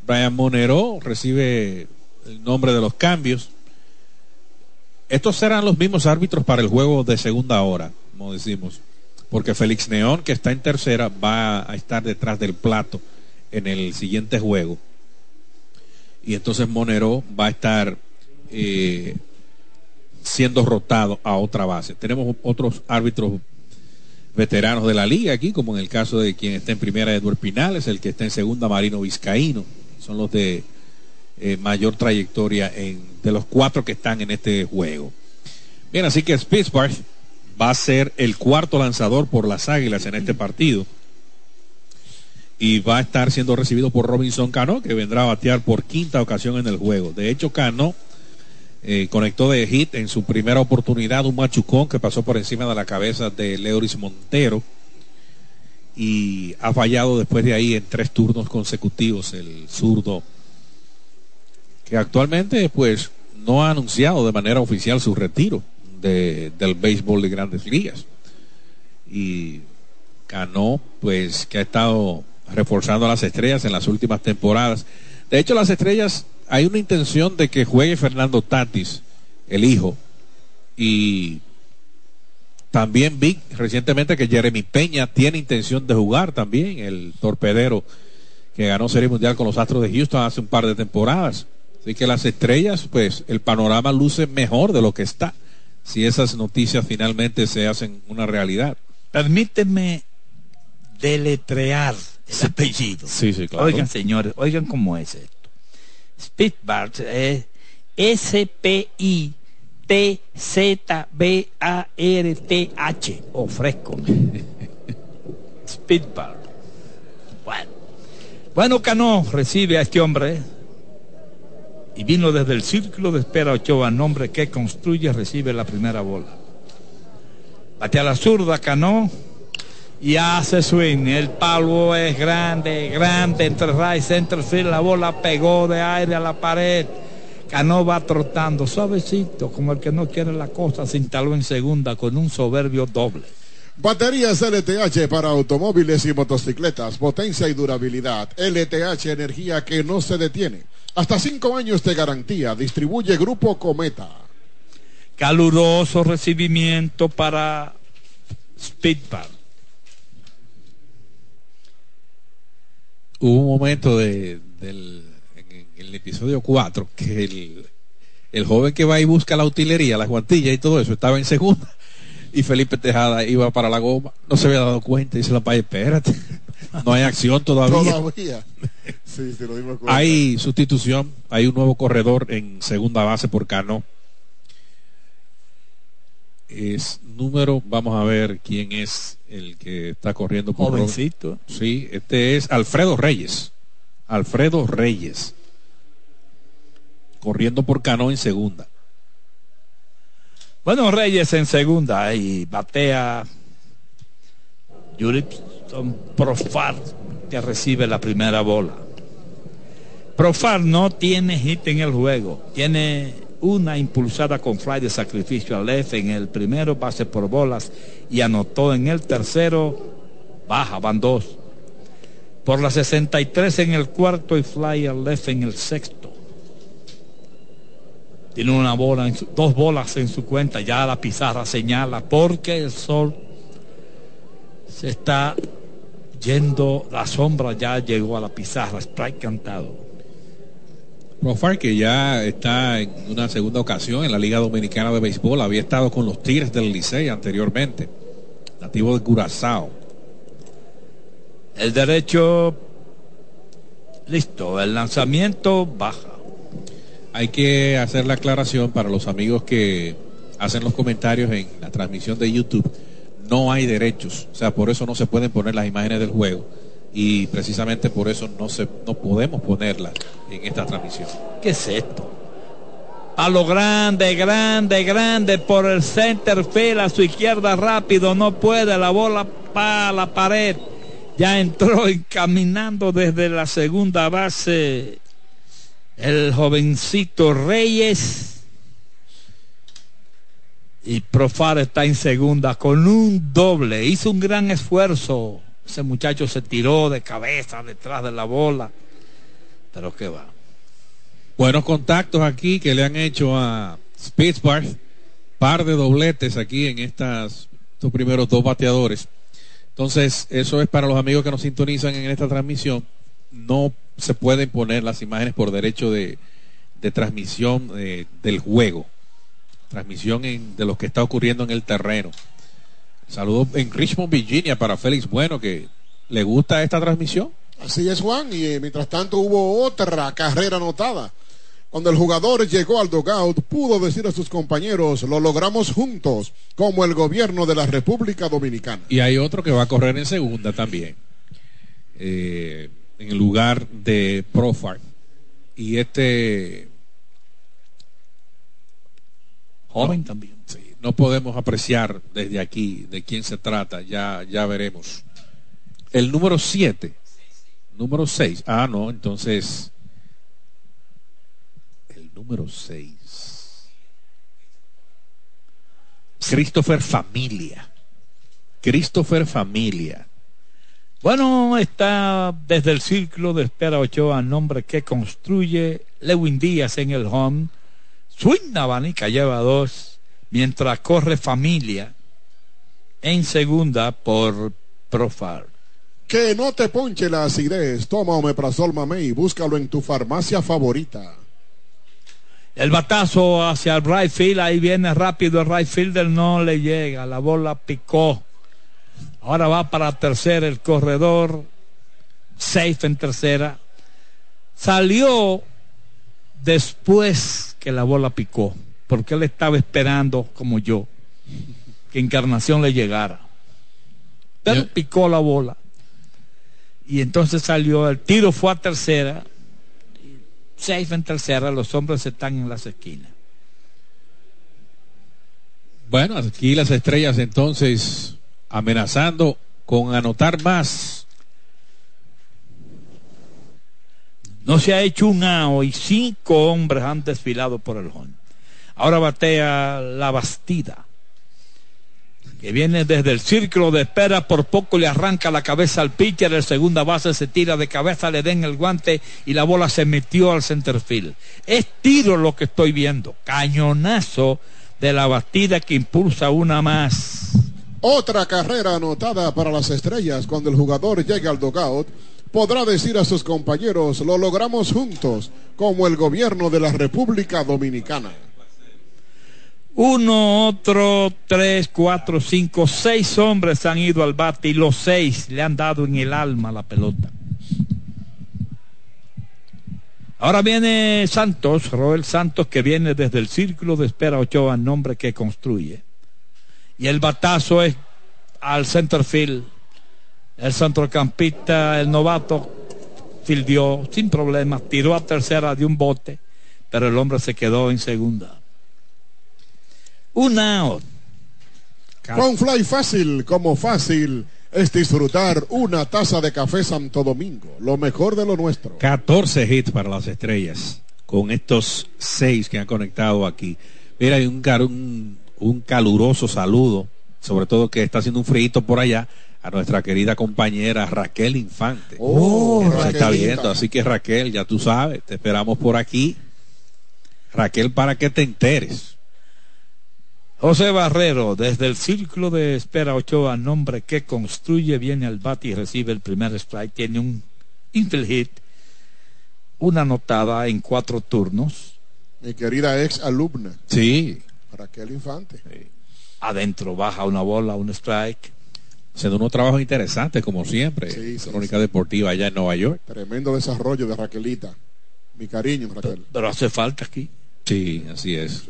Brian Monero recibe el nombre de los cambios. Estos serán los mismos árbitros para el juego de segunda hora, como decimos, porque Félix Neón, que está en tercera, va a estar detrás del plato en el siguiente juego. Y entonces Monero va a estar eh, siendo rotado a otra base. Tenemos otros árbitros veteranos de la liga aquí, como en el caso de quien está en primera, Eduardo Pinales, el que está en segunda, Marino Vizcaíno. Son los de eh, mayor trayectoria en, de los cuatro que están en este juego. Bien, así que Spitzberg va a ser el cuarto lanzador por las Águilas en este partido. Y va a estar siendo recibido por Robinson Cano, que vendrá a batear por quinta ocasión en el juego. De hecho, Cano eh, conectó de hit en su primera oportunidad un machucón que pasó por encima de la cabeza de Leoris Montero y ha fallado después de ahí en tres turnos consecutivos el zurdo que actualmente pues no ha anunciado de manera oficial su retiro del béisbol de grandes ligas. Y ganó pues que ha estado reforzando a las estrellas en las últimas temporadas. De hecho las estrellas hay una intención de que juegue Fernando Tatis, el hijo, y también vi recientemente que Jeremy Peña tiene intención de jugar también, el torpedero que ganó Serie Mundial con los Astros de Houston hace un par de temporadas. Así que las estrellas, pues el panorama luce mejor de lo que está, si esas noticias finalmente se hacen una realidad. Permíteme deletrear el apellido. Sí, sí, claro. Oigan, señores, oigan cómo es esto. Spitbart es S-P-I-T-Z-B-A-R-T-H, o fresco. Spitbart. Bueno. Bueno, Cano recibe a este hombre y vino desde el círculo de espera Ochoa, nombre que construye, recibe la primera bola. Batea la zurda, Cano y hace swing. El palo es grande, grande entre right, center field. La bola pegó de aire a la pared. Cano va trotando suavecito, como el que no quiere la cosa. Se instaló en segunda con un soberbio doble. Baterías LTH para automóviles y motocicletas, potencia y durabilidad. LTH, energía que no se detiene. Hasta cinco años de garantía. Distribuye Grupo Cometa. Caluroso recibimiento para Speedpad hubo un momento de, del, en, el episodio 4 que el, el, joven que va y busca la utilería, la guantilla y todo eso, estaba en segunda. Y Felipe Tejada iba para la goma, no se había dado cuenta y dice la país, espérate, no hay acción todavía. todavía. Sí, sí, lo hay sustitución, hay un nuevo corredor en segunda base por Cano. Es número, vamos a ver quién es el que está corriendo por jovencito. Sí, este es Alfredo Reyes. Alfredo Reyes. Corriendo por Cano en segunda. Bueno, Reyes en segunda y batea Juripson Profar que recibe la primera bola. Profar no tiene hit en el juego, tiene una impulsada con fly de sacrificio al left en el primero, base por bolas y anotó en el tercero, baja, van dos. Por la 63 en el cuarto y fly al left en el sexto. Tiene una bola, dos bolas en su cuenta, ya la pizarra señala porque el sol se está yendo, la sombra ya llegó a la pizarra, strike cantado. Profar que ya está en una segunda ocasión en la Liga Dominicana de Béisbol, había estado con los Tigres del Licey anteriormente, nativo de Curazao. El derecho, listo, el lanzamiento baja. Hay que hacer la aclaración para los amigos que hacen los comentarios en la transmisión de YouTube. No hay derechos, o sea, por eso no se pueden poner las imágenes del juego y precisamente por eso no, se, no podemos ponerlas en esta transmisión. ¿Qué es esto? A lo grande, grande, grande, por el center field a su izquierda rápido, no puede, la bola para la pared. Ya entró caminando desde la segunda base el jovencito Reyes. Y Profar está en segunda con un doble. Hizo un gran esfuerzo ese muchacho se tiró de cabeza detrás de la bola. Pero qué va. Buenos contactos aquí que le han hecho a Spitzberg. Par de dobletes aquí en estas, estos primeros dos bateadores. Entonces, eso es para los amigos que nos sintonizan en esta transmisión. No se pueden poner las imágenes por derecho de, transmisión eh, del juego. Transmisión de lo que está ocurriendo en el terreno. Saludos en Richmond, Virginia para Félix Bueno, que le gusta esta transmisión. Así es, Juan, y eh, mientras tanto hubo otra carrera anotada. Cuando el jugador llegó al dugout, pudo decir a sus compañeros, lo logramos juntos, como el gobierno de la República Dominicana. Y hay otro que va a correr en segunda también, eh, en el lugar de Profar. Y este... Joven también no podemos apreciar desde aquí de quién se trata, ya, ya veremos. El número 7, número 6, ah, no, entonces, el número 6. Christopher Familia. Christopher Familia. Bueno, está desde el círculo de espera Ochoa, nombre que construye Lewin Díaz en el home. Swing Abanica lleva dos mientras corre familia en segunda por Profar. Que no te ponche la acidez. Toma Omeprazol Mamey. Búscalo en tu farmacia favorita. El batazo hacia el right field. Ahí viene rápido el right fielder. No le llega. La bola picó. Ahora va para tercera el corredor. Safe en tercera. Salió después que la bola picó porque él estaba esperando, como yo, que Encarnación le llegara. Pero picó la bola. Y entonces salió, el tiro fue a tercera, safe en tercera, los hombres están en las esquinas. Bueno, aquí las estrellas entonces amenazando con anotar más. No se ha hecho un AO y cinco hombres han desfilado por el home. Ahora batea la Bastida, que viene desde el círculo de espera, por poco le arranca la cabeza al pitcher, el segunda base se tira de cabeza, le den el guante y la bola se metió al centerfield. Es tiro lo que estoy viendo, cañonazo de la Bastida que impulsa una más. Otra carrera anotada para las estrellas cuando el jugador llega al dugout podrá decir a sus compañeros, lo logramos juntos, como el gobierno de la República Dominicana. Uno, otro, tres, cuatro, cinco, seis hombres han ido al bate y los seis le han dado en el alma la pelota. Ahora viene Santos, Roel Santos, que viene desde el círculo de espera Ochoa, nombre que construye. Y el batazo es al center field. El centrocampista, el novato, fildió sin problemas, tiró a tercera de un bote, pero el hombre se quedó en segunda. Una out. Con Fly Fácil, como fácil es disfrutar una taza de café Santo Domingo, lo mejor de lo nuestro. 14 hits para las estrellas, con estos seis que han conectado aquí. Mira, hay un, un, caluroso saludo, sobre todo que está haciendo un frío por allá, a nuestra querida compañera Raquel Infante. Oh, que está viendo, así que Raquel, ya tú sabes, te esperamos por aquí. Raquel, para que te enteres José Barrero, desde el círculo de espera Ochoa, nombre que construye, viene al bate y recibe el primer strike. Tiene un infield hit, una anotada en cuatro turnos. Mi querida ex alumna, Sí, Raquel Infante. Adentro baja una bola, un strike. haciendo unos trabajos interesantes, como siempre. Sí, sí, Crónica Deportiva allá en Nueva York. Tremendo desarrollo de Raquelita. Mi cariño, Raquel. Pero hace falta aquí. Sí, así es.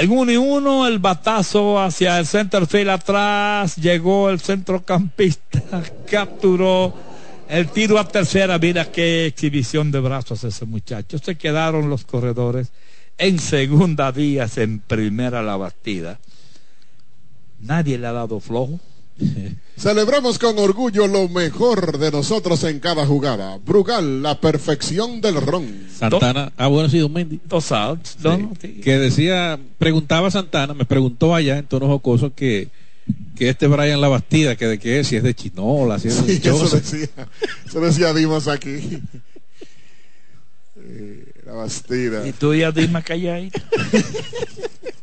En uno y uno, el batazo hacia el center field atrás. Llegó el centrocampista, capturó el tiro a tercera. Mira qué exhibición de brazos ese muchacho. Se quedaron los corredores en segunda días, en primera la batida. Nadie le ha dado flojo. Celebramos con orgullo lo mejor de nosotros en cada jugada. Brugal, la perfección del ron. Santana, ah, bueno, sí, Don Mendy. Dos outs. ¿no? Sí, Sí. Que decía, preguntaba Santana, me preguntó allá en tono jocoso que, que este Brian La Bastida, que de qué es, si es de Chinola, si es de Sí, eso Choza. decía, eso decía Dimas aquí. Eh, la Bastida. Y tú ya dime calladito.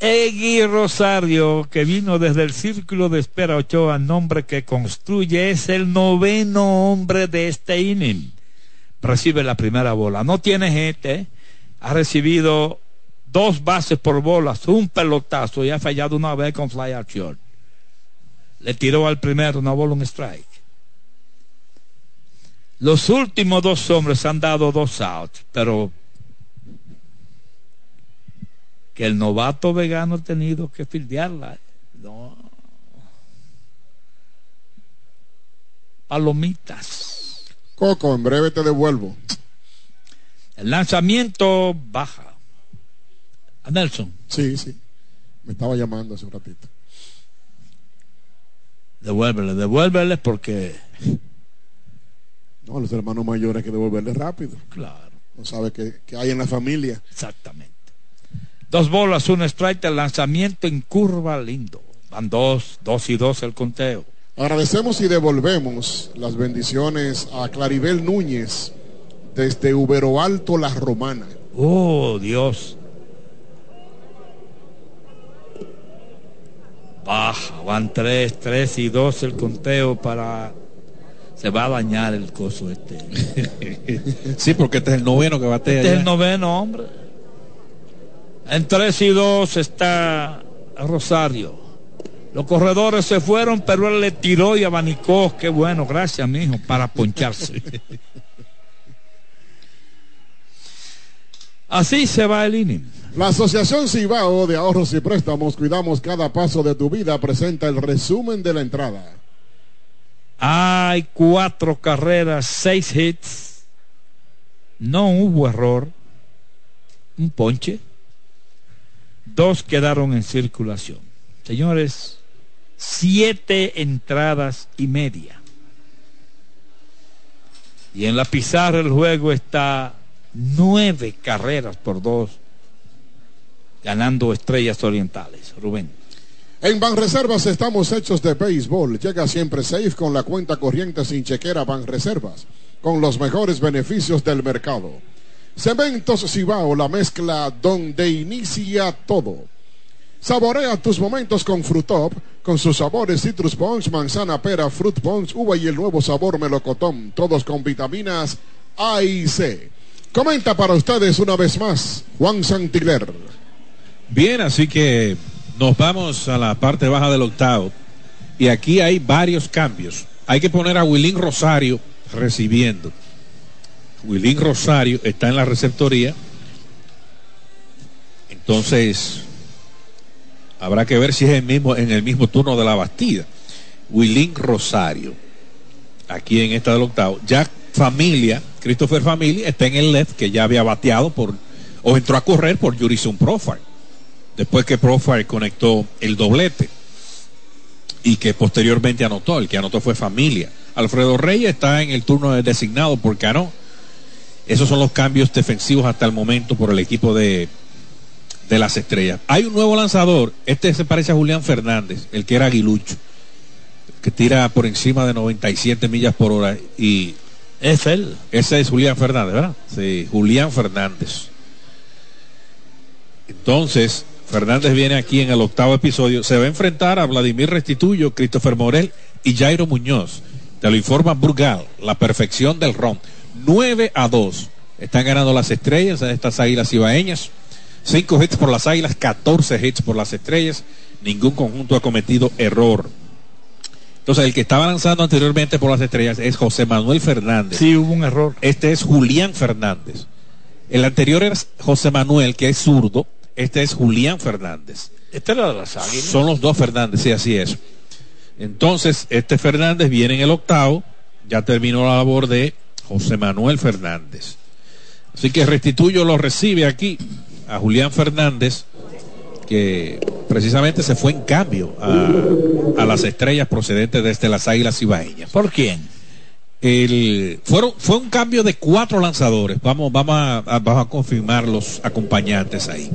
Egui Rosario, que vino desde el Círculo de Espera Ochoa, nombre que construye, es el noveno hombre de este inning. Recibe la primera bola. No tiene gente. Ha recibido dos bases por bolas, un pelotazo y ha fallado una vez con fly out. Le tiró al primero una bola, un strike. Los últimos dos hombres han dado dos outs, pero que el novato vegano ha tenido que fildearla. No. Palomitas. Coco, en breve te devuelvo. El lanzamiento baja. A Nelson, Sí, sí. Me estaba llamando hace un ratito. devuélvele, devuélvele porque, No, los hermanos mayores hay que devolverle rápido. claro, No sabe qué, qué hay en la familia. exactamente. Dos bolas, un strike, el lanzamiento en curva lindo. Van dos, dos y dos el conteo. Agradecemos y devolvemos las bendiciones a Claribel Núñez desde Ubero Alto, La Romana. Oh, Dios. Baja, van tres, tres y dos el conteo para... Se va a dañar el coso este. Sí, porque este es el noveno que batea. Este es el noveno, hombre. En tres y dos está Rosario. Los corredores se fueron, pero él le tiró y abanicó. Qué bueno, gracias, mijo, para poncharse. Así se va el inning. La Asociación Cibao de Ahorros y Préstamos, cuidamos cada paso de tu vida, presenta el resumen de la entrada. Hay cuatro carreras, seis hits. No hubo error. Un ponche. Dos quedaron en circulación. Señores, siete entradas y media. Y en la pizarra el juego está nueve carreras por dos, ganando estrellas orientales. Rubén. En Banreservas estamos hechos de béisbol. Llega siempre safe con la cuenta corriente sin chequera Banreservas, con los mejores beneficios del mercado. Cementos Cibao, la mezcla donde inicia todo. Saborea tus momentos con Frutop, con sus sabores Citrus Punch, manzana, pera, Fruit Punch, uva y el nuevo sabor melocotón, todos con vitaminas A y C. Comenta para ustedes una vez más, Juan Santiler. Bien, así que nos vamos a la parte baja del octavo. Y aquí hay varios cambios. Hay que poner a Wilín Rosario recibiendo. Wilín Rosario está en la receptoría. Entonces, habrá que ver si es el mismo, en el mismo turno de la Bastida. Wilín Rosario, aquí en esta del octavo. Ya Familia, Christopher Familia, está en el left, que ya había bateado por, o entró a correr por Jurison Profile después que Profile conectó el doblete y que posteriormente anotó, el que anotó fue familia. Alfredo Reyes está en el turno de designado por Cano. Esos son los cambios defensivos hasta el momento por el equipo de, de las estrellas. Hay un nuevo lanzador, este se parece a Julián Fernández, el que era aguilucho, que tira por encima de 97 millas por hora y Es él. ese es Julián Fernández, ¿verdad? Sí, Julián Fernández. Entonces, Fernández viene aquí en el octavo episodio. Se va a enfrentar a Vladimir Restituyo, Christopher Morel y Jairo Muñoz. Te lo informa Burgal, la perfección del ron. 9 a 2. Están ganando las estrellas a estas águilas ibaeñas. 5 hits por las águilas, 14 hits por las estrellas. Ningún conjunto ha cometido error. Entonces, el que estaba lanzando anteriormente por las estrellas es José Manuel Fernández. Sí, hubo un error. Este es Julián Fernández. El anterior era José Manuel, que es zurdo. Este es Julián Fernández. Este era de las águilas. Son los dos Fernández, sí, así es. Entonces, este Fernández viene en el octavo. Ya terminó la labor de José Manuel Fernández. Así que Restituyo lo recibe aquí a Julián Fernández, que precisamente se fue en cambio a, las estrellas procedentes desde las Águilas Ibaeñas. ¿Por quién? El, fueron, fue un cambio de cuatro lanzadores. Vamos, vamos, a, vamos a confirmar los acompañantes ahí.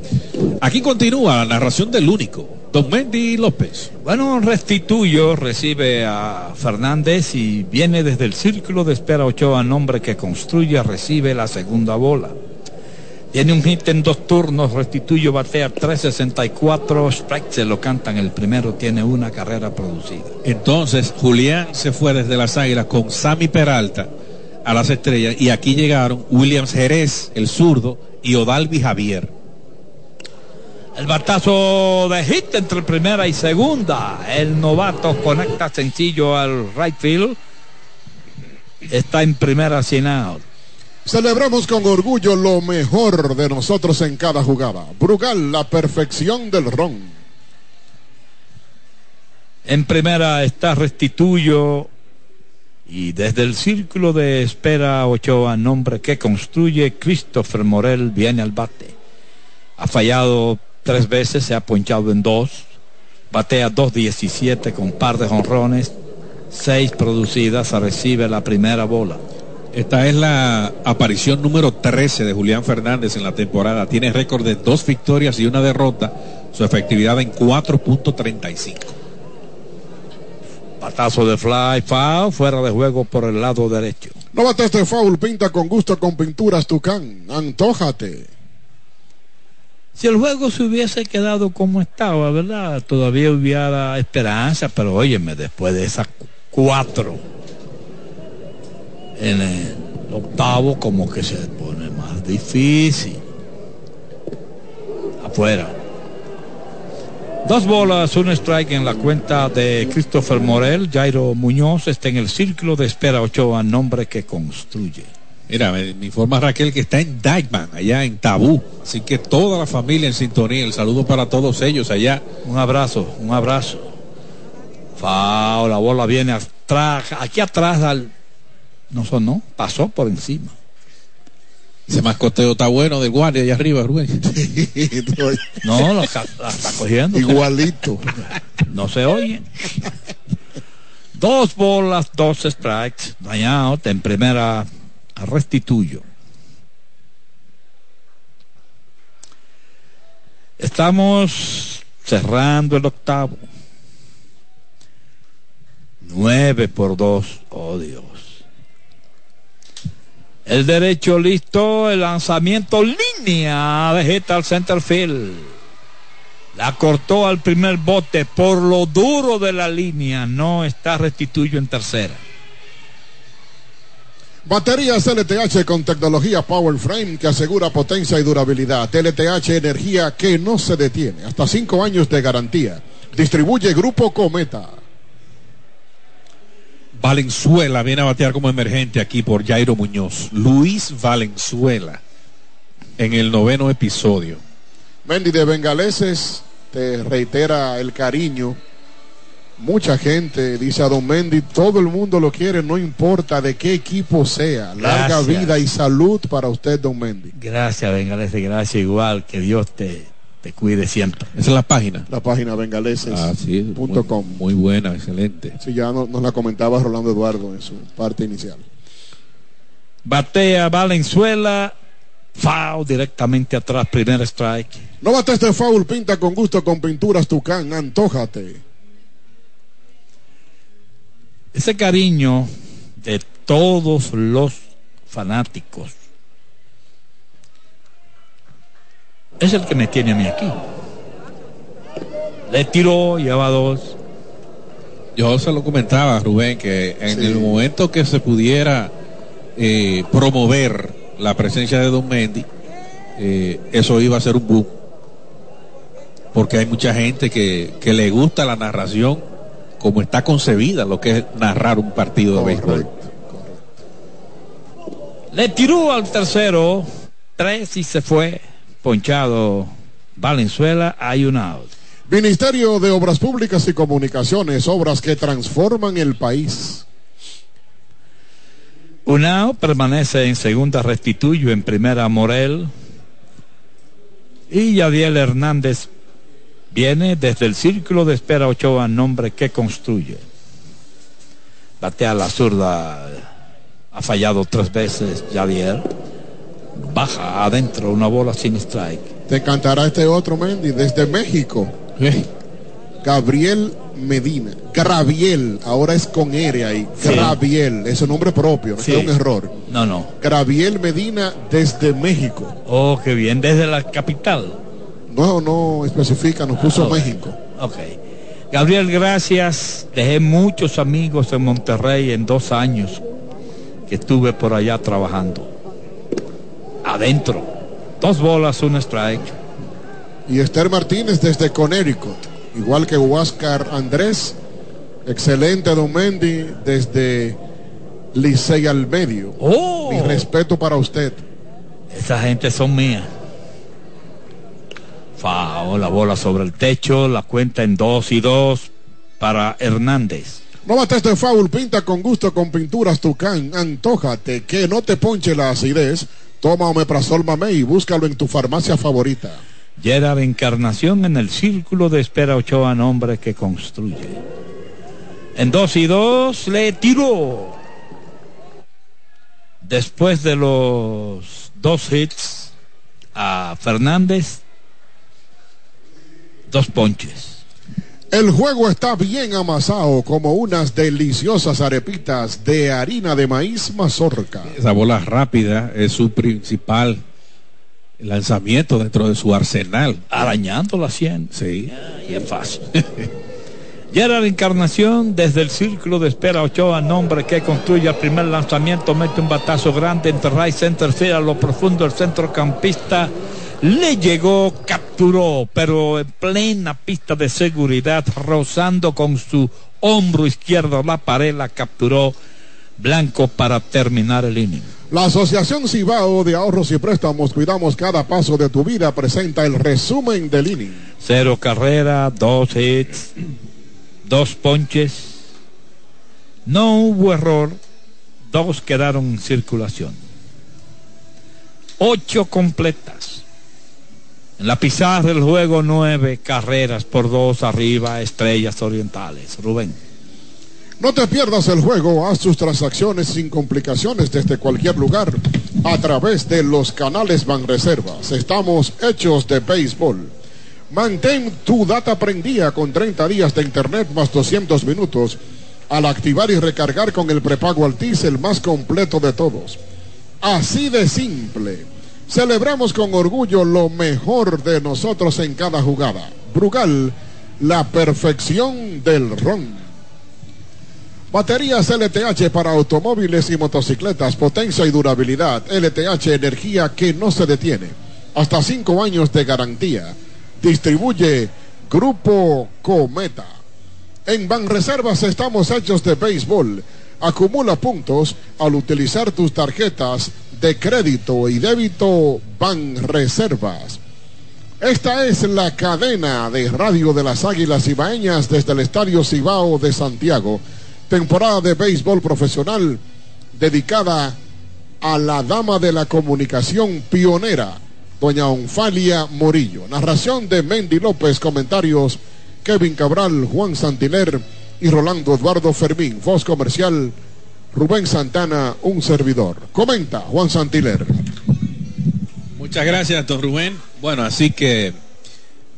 Aquí continúa la narración del único, Don Mendy López. Bueno, Restituyo recibe a Fernández y viene desde el círculo de espera Ochoa, nombre que construye, recibe la segunda bola. Tiene un hit en dos turnos, Restituyo batea 364, strike se lo cantan, el primero tiene una carrera producida. Entonces, Julián se fue desde las Águilas con Sammy Peralta a las estrellas y aquí llegaron Williams Jerez, el zurdo, y Odalvi Javier. El batazo de hit entre primera y segunda. El novato conecta sencillo al right field. Está en primera sin out. Celebramos con orgullo lo mejor de nosotros en cada jugada. Brugal, la perfección del ron. En primera está Restituyo y desde el círculo de espera Ochoa, nombre que construye Christopher Morel, viene al bate. Ha fallado tres veces, se ha ponchado en dos. Batea 2.17 con par de jonrones, seis producidas, recibe la primera bola. Esta es la aparición número 13 de Julián Fernández en la temporada. Tiene récord de dos victorias y una derrota. Su efectividad en 4.35. Batazo de fly, foul, fuera de juego por el lado derecho. No bates de foul, pinta con gusto con pinturas Tucán. Antójate. Si el juego se hubiese quedado como estaba, ¿verdad? Todavía hubiera esperanza, pero óyeme, después de esas cu- cuatro en el octavo, como que se pone más difícil. Afuera. Dos bolas, un strike en la cuenta de Christopher Morel. Jairo Muñoz está en el círculo de espera Ochoa, nombre que construye. Mira, me, me informa Raquel que está en Dykeman, allá en Tabú. Así que toda la familia en sintonía. El saludo para todos ellos allá. Un abrazo, un abrazo. Fao, la bola viene atrás, aquí atrás al. No sonó, pasó por encima. Ese mascoteo está bueno del guardia allá arriba, Rubén. No, la, ca- la está cogiendo. Igualito. No se oye. Dos bolas, dos strikes. Dañado, en primera a restituyo. Estamos cerrando el octavo. Nueve por dos. Oh Dios. El derecho listo, el lanzamiento línea de hit al center field. La cortó al primer bote por lo duro de la línea. No está restituyo en tercera. Baterías LTH con tecnología Power Frame que asegura potencia y durabilidad. LTH energía que no se detiene. Hasta cinco años de garantía. Distribuye Grupo Cometa. Valenzuela viene a batear como emergente aquí por Jairo Muñoz. Luis Valenzuela en el noveno episodio. Mendy de Bengaleses te reitera el cariño. Mucha gente dice a Don Mendy, todo el mundo lo quiere, no importa de qué equipo sea. Larga Gracias. vida y salud para usted, Don Mendy. Gracias, Bengalese, gracias igual. Que Dios te, te cuide siempre. Esa es la página. La página bengaleses.com. Ah, sí, muy, muy buena, excelente. Sí, ya no- nos la comentaba Rolando Eduardo en su parte inicial. Batea Valenzuela. Foul directamente atrás, primer strike. No bates de foul, pinta con gusto con pinturas Tucán, antójate. Ese cariño de todos los fanáticos es el que me tiene a mí aquí. Le tiró, lleva dos. Yo se lo comentaba, Rubén, que en Sí. el momento que se pudiera eh, promover la presencia de Don Mendy, eh, eso iba a ser un boom. Porque hay mucha gente que, que le gusta la narración como está concebida, lo que es narrar un partido de béisbol. Correcto. Le tiró al tercero, tres y se fue. Ponchado Valenzuela, hay un out. Ministerio de Obras Públicas y Comunicaciones, obras que transforman el país. Unao permanece en segunda Restituyo, en primera Morel. Y Yadiel Hernández viene desde el círculo de espera Ochoa, nombre que construye. Batea la zurda, ha fallado tres veces Yadiel. Baja adentro una bola sin strike. Te cantará este otro Mendy desde México. Gabriel Medina. Graviel, ahora es con R ahí. Sí. Graviel, es un nombre propio, no Sí. es un error. No, no. Graviel Medina desde México. Oh, qué bien, desde la capital. No, no especifica, nos puso Ah, bueno. México. Ok. Gabriel, gracias. Dejé muchos amigos en Monterrey en dos años que estuve por allá trabajando. Adentro. Dos bolas, un strike. Y Esther Martínez desde Connecticut, igual que Huáscar Andrés. Excelente Don Mendy desde Licey al medio. Oh, Mi respeto para usted. esa gente son mías. Fao, la bola sobre el techo, la cuenta en dos y dos para Hernández. No bates de foul, pinta con gusto con pinturas Tucán. Antójate que no te ponche la acidez. Toma Omeprazol Mamey y búscalo en tu farmacia favorita. Gerard Encarnación en el círculo de espera Ochoa, nombre que construye. En dos y dos le tiró. Después de los dos hits a Fernández, dos ponches. El juego está bien amasado como unas deliciosas arepitas de harina de maíz mazorca. Esa bola rápida es su principal lanzamiento dentro de su arsenal. Arañando la 100. Sí. Y es fácil. Gerard Encarnación desde el círculo de espera Ochoa, nombre que construye el primer lanzamiento, mete un batazo grande entre right center field a lo profundo el centrocampista. Le llegó, capturó, pero en plena pista de seguridad, rozando con su hombro izquierdo la pared, la capturó Blanco para terminar el inning. La Asociación Cibao de Ahorros y Préstamos Cuidamos Cada Paso de tu Vida presenta el resumen del inning. Cero carrera, dos hits, dos ponches. No hubo error, dos quedaron en circulación. Ocho completas. En la pizarra del juego, nueve carreras por dos arriba, estrellas orientales. Rubén. No te pierdas el juego, haz tus transacciones sin complicaciones desde cualquier lugar a través de los canales Banreservas. Estamos hechos de béisbol. Mantén tu data prendida con 30 días de internet más 200 minutos al activar y recargar con el prepago Altis el más completo de todos. Así de simple. Celebramos con orgullo lo mejor de nosotros en cada jugada. Brugal, la perfección del ron. Baterías LTH para automóviles y motocicletas, potencia y durabilidad. LTH, energía que no se detiene. Hasta cinco años de garantía. Distribuye Grupo Cometa. En Banreservas estamos hechos de béisbol. Acumula puntos al utilizar tus tarjetas de crédito y débito Banreservas. Esta es la cadena de radio de las Águilas Ibaeñas desde el Estadio Cibao de Santiago. Temporada de béisbol profesional dedicada a la dama de la comunicación pionera, doña Onfalia Morillo. Narración de Mendy López, comentarios Kevin Cabral, Juan Santiler y Rolando Eduardo Fermín. Voz comercial Rubén Santana, un servidor. Comenta Juan Santiler. Muchas gracias, don Rubén. Bueno, así que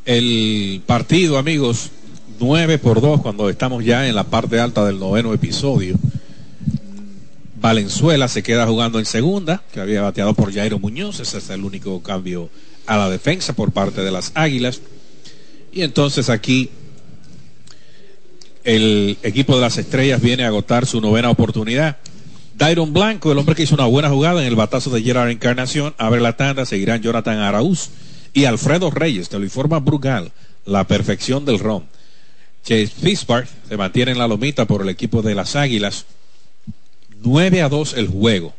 el partido, amigos, 9 por 2 cuando estamos ya en la parte alta del noveno episodio. Valenzuela se queda jugando en segunda, que había bateado por Jairo Muñoz. Ese es el único cambio a la defensa por parte de las Águilas. Y entonces aquí el equipo de las estrellas viene a agotar su novena oportunidad. Dairon Blanco, el hombre que hizo una buena jugada en el batazo de Gerard Encarnación, abre la tanda, seguirán Jonathan Araúz y Alfredo Reyes, te lo informa Brugal, la perfección del ron. Chase Pittsburgh se mantiene en la lomita por el equipo de las Águilas. 9 a 2 el juego.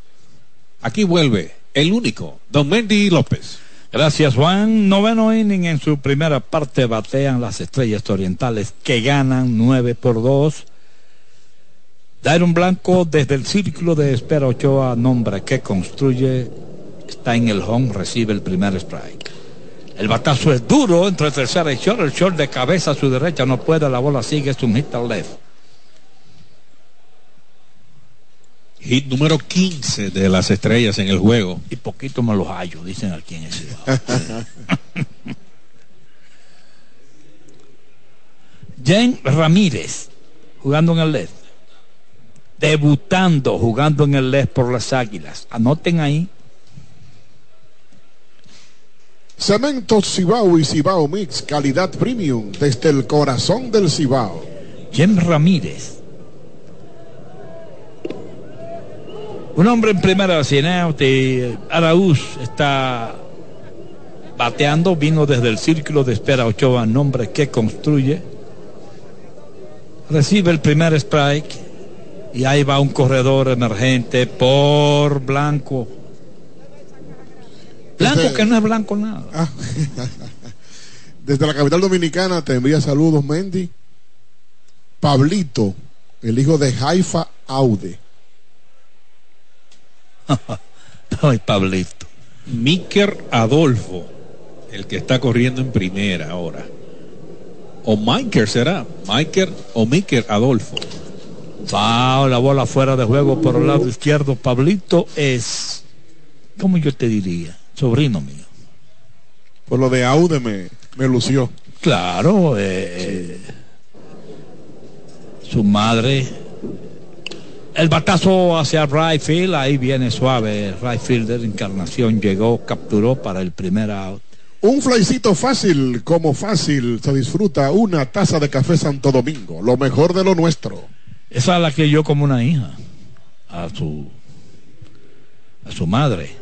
Aquí vuelve el único, Don Mendy López. Gracias, Juan. Noveno inning en su primera parte batean las estrellas orientales que ganan 9 por 2. Dairon Blanco desde el círculo de espera Ochoa, nombre que construye, está en el home, recibe el primer strike. El batazo es duro entre tercera y short, el short de cabeza a su derecha no puede, la bola sigue, es un hit al left. Hit número 15 de las estrellas en el juego. Y poquito me los hallo, dicen aquí en ese Jen Ramírez, jugando en el left. Debutando, jugando en el left por las águilas. Anoten ahí. Cemento Cibao y Cibao Mix, calidad premium, desde el corazón del Cibao. Jen Ramírez Un hombre en primera de Araúz está bateando, vino desde el círculo de espera Ochoa, nombre que construye. Recibe el primer strike y ahí va un corredor emergente por Blanco. Blanco que no es blanco nada. Ah. Desde la capital dominicana te envía saludos, Mendy. Pablito, el hijo de Haifa Aude. Ay, Pablito. Miker Adolfo, el que está corriendo en primera ahora. O Miker será. Miker o Miker Adolfo. la bola fuera de juego por el lado izquierdo. Pablito es, ¿cómo yo te diría? Sobrino mío. Por lo de Aude me, me lució. Claro, eh, eh, su madre el batazo hacia right field, ahí viene suave. Right fielder, Encarnación llegó, capturó para el primer out. Un flycito fácil, como fácil, se disfruta una taza de café Santo Domingo, lo mejor de lo nuestro. Esa es la que yo como una hija, a su, a su madre,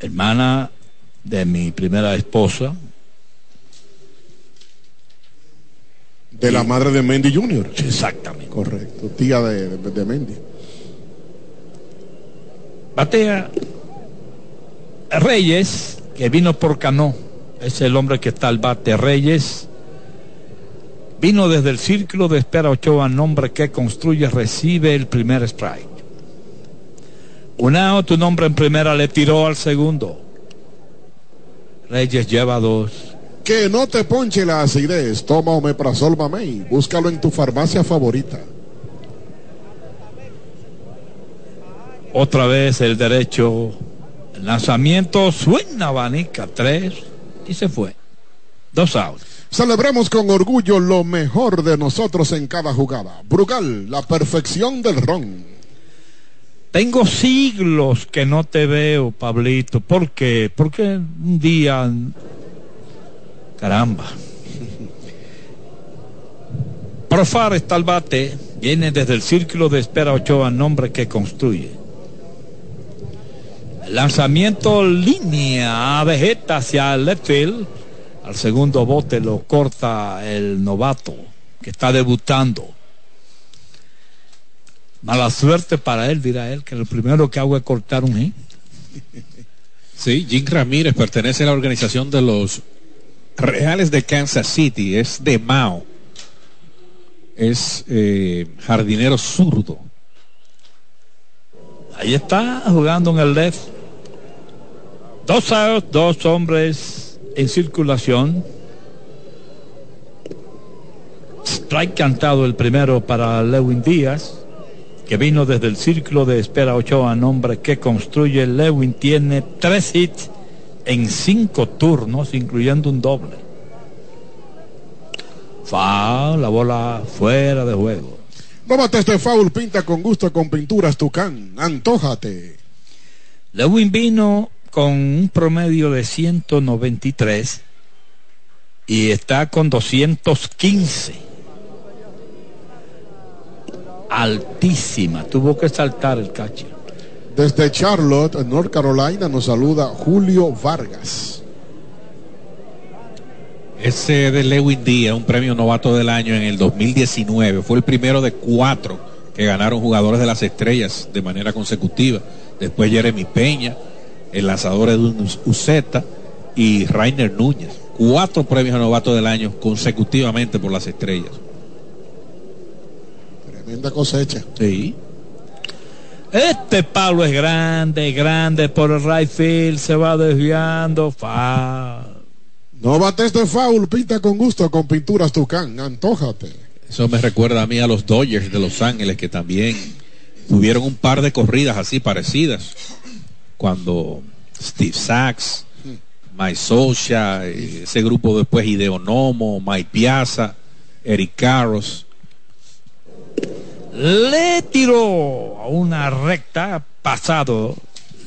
hermana de mi primera esposa, De la madre de Mendy Jr. Exactamente. Correcto, tía de, de, Mendy. Batea Reyes, que vino por Cano, es el hombre que está al bate. Reyes vino desde el círculo de espera Ochoa, nombre que construye, recibe el primer strike. Unao, tu nombre en primera, le tiró al segundo. Reyes lleva dos. Que no te ponche la acidez. Toma Omeprazol Mamey. Búscalo en tu farmacia favorita. Otra vez el derecho. El lanzamiento suena abanica. Tres. Y se fue. Dos outs. Celebremos con orgullo lo mejor de nosotros en cada jugada. Brugal, la perfección del ron. Tengo siglos que no te veo, Pablito. ¿Por qué? Porque un día Caramba. Profar está bate, viene desde el círculo de espera Ochoa, nombre que construye. lanzamiento línea vegeta hacia el left field. Al segundo bote lo corta el novato que está debutando. Mala suerte para él, dirá él, que lo primero que hago es cortar un hit. Sí, Jim Ramírez pertenece a la organización de los Reales de Kansas City, es de Mao. Es eh, jardinero zurdo. Ahí está jugando en el left. Dos dos hombres en circulación. Strike cantado el primero para Lewin Díaz, que vino desde el círculo de espera Ochoa, nombre que construye. Lewin tiene tres hits en cinco turnos, incluyendo un doble. Foul, la bola fuera de juego. Tómate este foul, pinta con gusto con pinturas Tucán. Antójate. Lewin vino con un promedio de 193 y está con 215. Altísima, tuvo que saltar el catcher. Desde Charlotte, North Carolina, nos saluda Julio Vargas. Ese de Lewin Díaz, un premio novato del año en el 2019, fue el primero de cuatro que ganaron jugadores de las estrellas de manera consecutiva. Después Jeremy Peña, el lanzador Edwin Uceta y Rainer Núñez. Cuatro premios novato del año consecutivamente por las estrellas. Tremenda cosecha. Sí. Este palo es grande, grande por el right field, se va desviando. Fa. No bates de foul, pinta con gusto con pinturas Tucán, antójate. Eso me recuerda a mí a los Dodgers de Los Ángeles que también tuvieron un par de corridas así parecidas. Cuando Steve Sachs, Mike Socha, ese grupo después Ideonomo, Mike Piazza, Eric Carros. Le tiró a una recta pasado.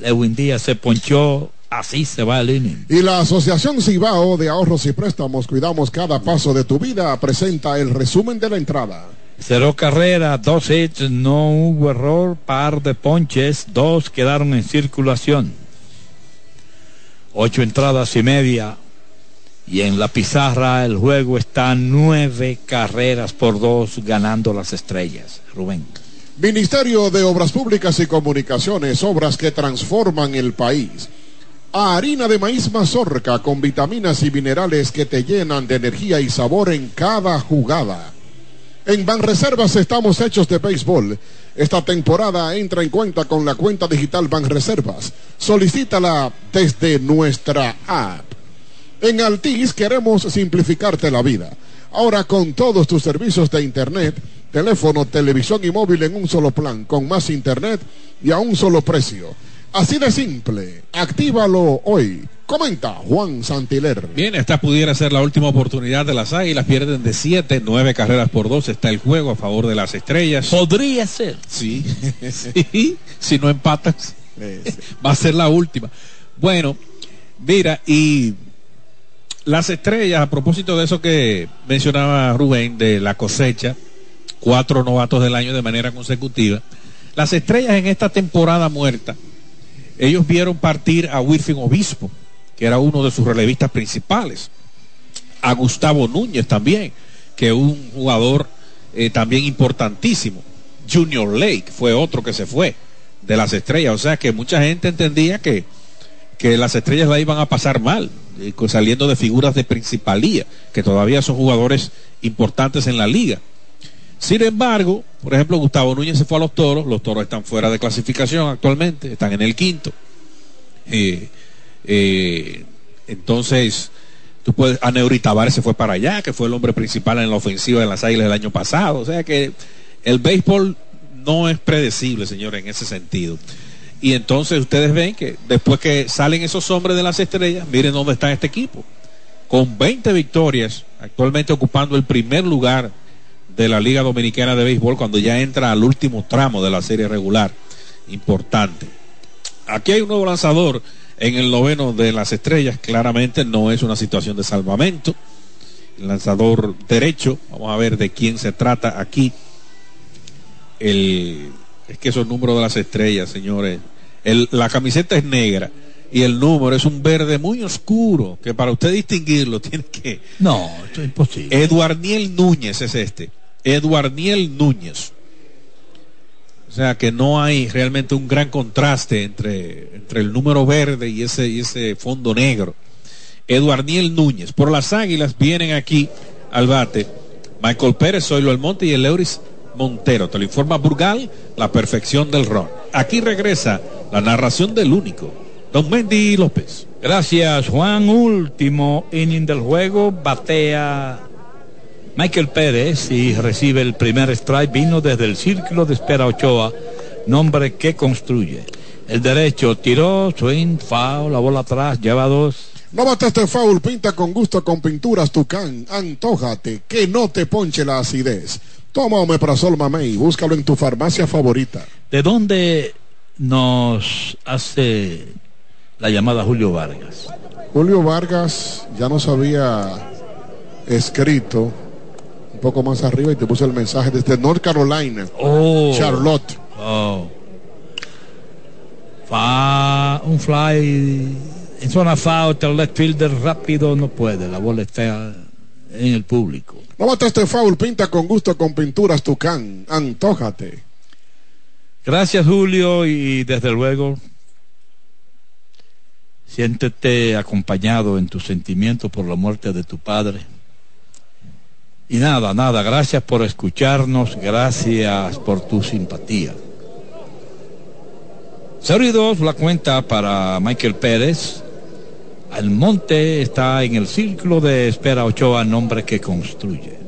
Lewin Díaz se ponchó Así se va el inning. Y la Asociación Cibao de Ahorros y Préstamos, cuidamos cada paso de tu vida, presenta el resumen de la entrada. Cero carrera, dos hits, no hubo error, par de ponches, dos quedaron en circulación. Ocho entradas y media. Y en la pizarra el juego está nueve carreras por dos ganando las estrellas. Rubén. Ministerio de Obras Públicas y Comunicaciones, obras que transforman el país harina de maíz mazorca con vitaminas y minerales que te llenan de energía y sabor en cada jugada. En Banreservas estamos hechos de béisbol. Esta temporada entra en cuenta con la cuenta digital Banreservas. Solicítala desde nuestra app. En Altis queremos simplificarte la vida. Ahora con todos tus servicios de internet, teléfono, televisión y móvil en un solo plan, con más internet y a un solo precio. Así de simple. Actívalo hoy. Comenta Juan Santiler. Bien, esta pudiera ser la última oportunidad de las Águilas. Pierden de siete, nueve carreras por dos. Está el juego a favor de las estrellas. Podría ser. Sí. sí. Si no empatas, va a ser la última. Bueno, mira, y las estrellas, a propósito de eso que mencionaba Rubén, de la cosecha, cuatro novatos del año de manera consecutiva. Las estrellas en esta temporada muerta ellos vieron partir a Wilfin Obispo, que era uno de sus relevistas principales, a Gustavo Núñez también, que es un jugador eh, también importantísimo. Junior Lake fue otro que se fue de las estrellas, o sea que mucha gente entendía que, que las estrellas la iban a pasar mal, saliendo de figuras de principalía, que todavía son jugadores importantes en la liga. Sin embargo, por ejemplo, Gustavo Núñez se fue a los toros, los toros están fuera de clasificación actualmente, están en el quinto. Eh, eh, entonces, tú puedes, a se fue para allá, que fue el hombre principal en la ofensiva de las Águilas del año pasado. O sea que el béisbol no es predecible, señores, en ese sentido. Y entonces ustedes ven que después que salen esos hombres de las estrellas, miren dónde está este equipo. Con 20 victorias, actualmente ocupando el primer lugar de la Liga Dominicana de Béisbol cuando ya entra al último tramo de la serie regular. Importante. Aquí hay un nuevo lanzador en el noveno de las estrellas. Claramente no es una situación de salvamento. El lanzador derecho, vamos a ver de quién se trata aquí. El, es que esos números de las estrellas, señores. El, la camiseta es negra y el número es un verde muy oscuro, que para usted distinguirlo tiene que... No, esto es imposible. Eduardiel Núñez es este. Eduardiel Núñez. O sea que no hay realmente un gran contraste entre, entre el número verde y ese, y ese fondo negro. Eduardiel Núñez. Por las águilas vienen aquí al bate Michael Pérez, Zoilo Almonte y el Euris Montero. Te lo informa Burgal, la perfección del ron. Aquí regresa la narración del único, Don Mendy López. Gracias, Juan. Último inning del juego. Batea Michael Pérez y recibe el primer strike, vino desde el círculo de espera Ochoa, nombre que construye. El derecho tiró, swing, foul, la bola atrás, lleva dos. No este foul, pinta con gusto con pinturas Tucán, antójate, que no te ponche la acidez. Toma Omeprazol Mamey, búscalo en tu farmacia favorita. ¿De dónde nos hace la llamada Julio poco más arriba y te puse el mensaje desde North Carolina. Oh. Charlotte. Oh. Fa un fly en zona foul, el left fielder rápido no puede, la bola está en el público. Mata este foul, pinta con gusto con pinturas Tucán. Antójate. Gracias Julio y desde luego siéntete acompañado en tus sentimientos por la muerte de tu padre. Y nada, nada, gracias por escucharnos, gracias por tu simpatía. 0 y 2 la cuenta para Michael Pérez. Almonte está en el círculo de espera Ochoa, nombre que construye.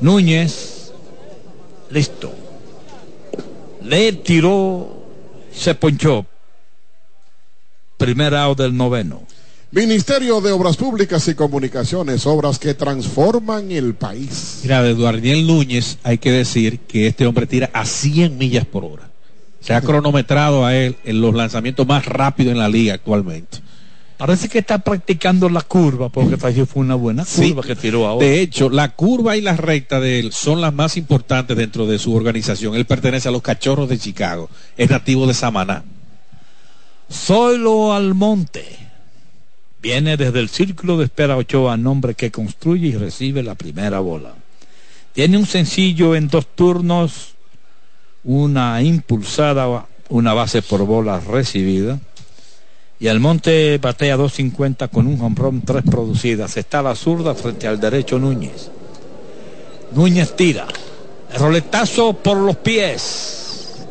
Núñez, listo. Le tiró, se ponchó. Primer out del noveno. Ministerio de Obras Públicas y Comunicaciones, obras que transforman el país. Mira, de Eduardiel Núñez hay que decir que este hombre tira a 100 millas por hora. Se ha cronometrado a él en los lanzamientos más rápidos en la liga actualmente. Parece que está practicando la curva, porque fue una buena curva Sí. que tiró ahora. De hecho, la curva y la recta de él son las más importantes dentro de su organización. Él pertenece a los Cachorros de Chicago. Es nativo de Samaná. Zoilo Almonte viene desde el círculo de espera Ochoa, nombre que construye y recibe la primera bola. Tiene un sencillo en dos turnos, una impulsada, una base por bola recibida. Y Almonte batea 2.50 con un home run, tres producidas. Está la zurda frente al derecho Núñez. Núñez tira. El roletazo por los pies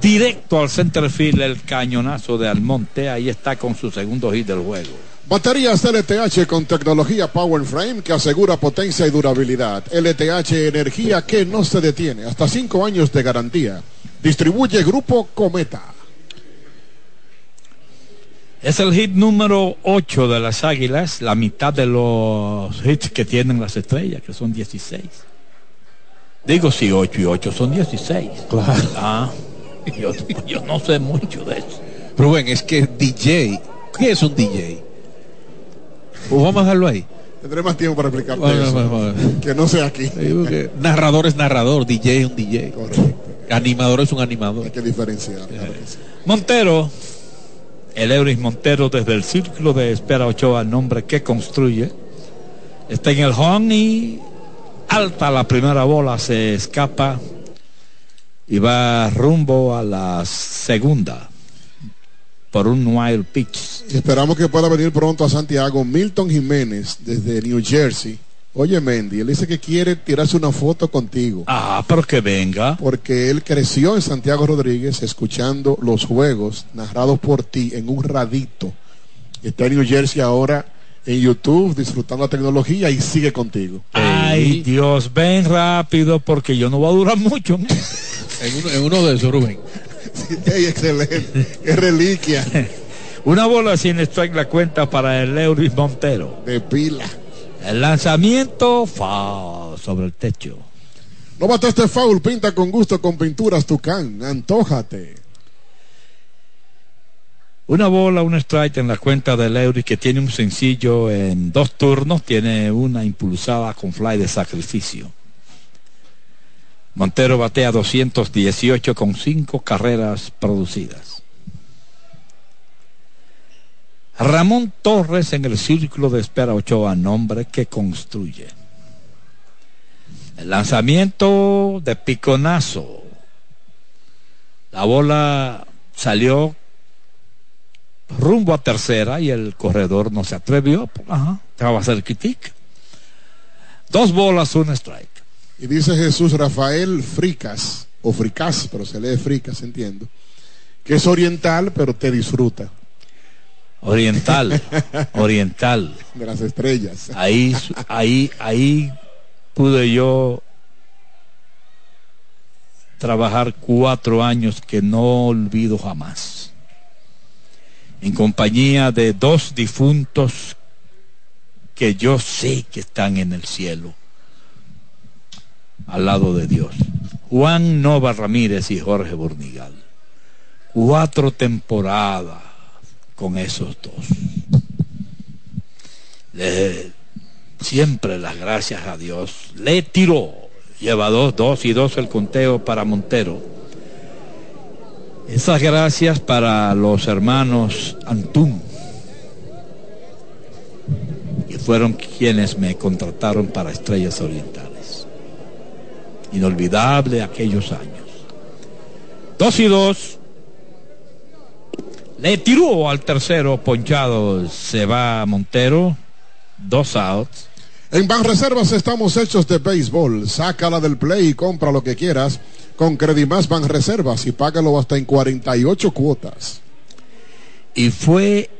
directo al center field el cañonazo de Almonte. Ahí está con su segundo hit del juego. Baterías LTH con tecnología Power Frame que asegura potencia y durabilidad. LTH energía que no se detiene. Hasta cinco años de garantía. Distribuye Grupo Cometa. Es el hit número 8 de las Águilas, la mitad de los hits que tienen las estrellas, que son 16. Digo si 8 y 8 son 16. Claro. Ah, yo, yo no sé mucho de eso. Rubén, es que DJ, ¿qué es un DJ? Pues vamos a dejarlo ahí. Tendré más tiempo para explicarte Bueno, eso. bueno, bueno. Que no sea aquí. Narrador es narrador, DJ es un DJ. Correcto. Animador es un animador. Hay que diferenciar. claro que sí. Montero, el Euris Montero desde el círculo de espera Ochoa, nombre que construye, está en el home y alta la primera bola, se escapa y va rumbo a la segunda por un wild pitch. Esperamos que pueda venir pronto a Santiago Milton Jiménez desde New Jersey. Oye, Mendy, él dice que quiere tirarse una foto contigo. Ah, pero que venga. Porque él creció en Santiago Rodríguez escuchando los juegos narrados por ti en un radito. Está en New Jersey ahora en YouTube disfrutando la tecnología y sigue contigo. Ay, Dios, ven rápido porque yo no voy a durar mucho. En uno, en uno de esos, Rubén. Ey, excelente. Qué reliquia Una bola sin strike la cuenta para el Euris Montero. de pila. El lanzamiento fa sobre el techo. No mata este foul, pinta con gusto con pinturas Tucán. Antójate. Una bola, un strike en la cuenta del Euris que tiene un sencillo en dos turnos, tiene una impulsada con fly de sacrificio. Montero batea 218 con cinco carreras producidas. Ramón Torres en el círculo de espera Ochoa, nombre que construye. El lanzamiento de piconazo. La bola salió rumbo a tercera y el corredor no se atrevió. Ajá, estaba cerquitica. Dos bolas, un strike. Y dice Jesús Rafael Fricas, o Fricas, pero se lee Fricas, entiendo, que es oriental, pero te disfruta Oriental, oriental. de las estrellas. Ahí, ahí, ahí pude yo trabajar cuatro años que no olvido jamás. En compañía de dos difuntos que yo sé que están en el cielo, al lado de Dios. Juan Nova Ramírez y Jorge Bornigal. Cuatro temporadas con esos dos. Le siempre las gracias a Dios. Le tiró. Lleva dos, dos y dos el conteo para Montero. Esas gracias para los hermanos Antún, que fueron quienes me contrataron para Estrellas Orientales. Inolvidable aquellos años. Dos y dos. Le tiró al tercero ponchado. Se va Montero. Dos outs. En Banreservas estamos hechos de béisbol. Sácala del play y compra lo que quieras con Credimás Banreservas y págalo hasta en 48 cuotas. Y fue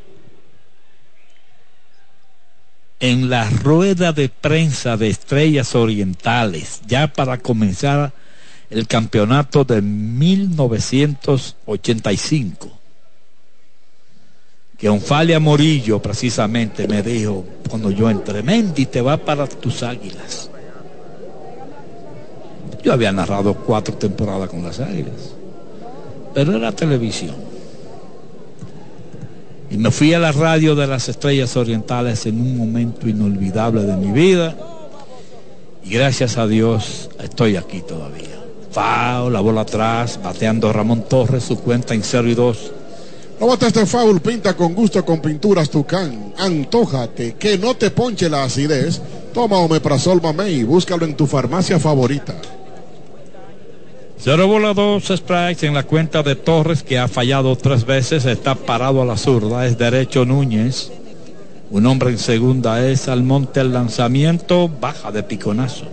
en la rueda de prensa de Estrellas Orientales, ya para comenzar el campeonato de 1985 que Onfalia Morillo precisamente me dijo cuando yo entré, Mendy te va para tus águilas. Yo había narrado cuatro temporadas con las águilas, pero era televisión. Y me fui a la radio de las estrellas orientales en un momento inolvidable de mi vida. Y gracias a Dios estoy aquí todavía. Fao, la bola atrás, bateando Ramón Torres, su cuenta en 0 y 2 no este foul, pinta con gusto con pinturas Tucán. Antójate, que no te ponche la acidez. Toma Omeprazol Mamey, búscalo en tu farmacia favorita. Cero bola dos strikes en la cuenta de Torres que ha fallado tres veces, está parado a la zurda, es derecho Núñez. Un hombre en segunda es Almonte el lanzamiento, baja de piconazo.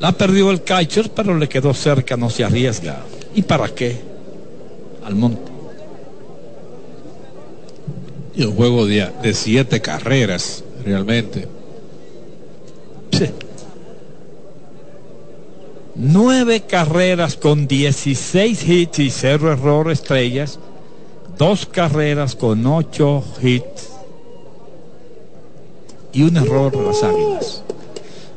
La perdió el catcher, pero le quedó cerca, no se arriesga. ¿Y para qué? Almonte. Y un juego de, de siete carreras, realmente. Nueve carreras con 16 hits y cero error estrellas. Dos carreras con ocho hits y un error de las águilas.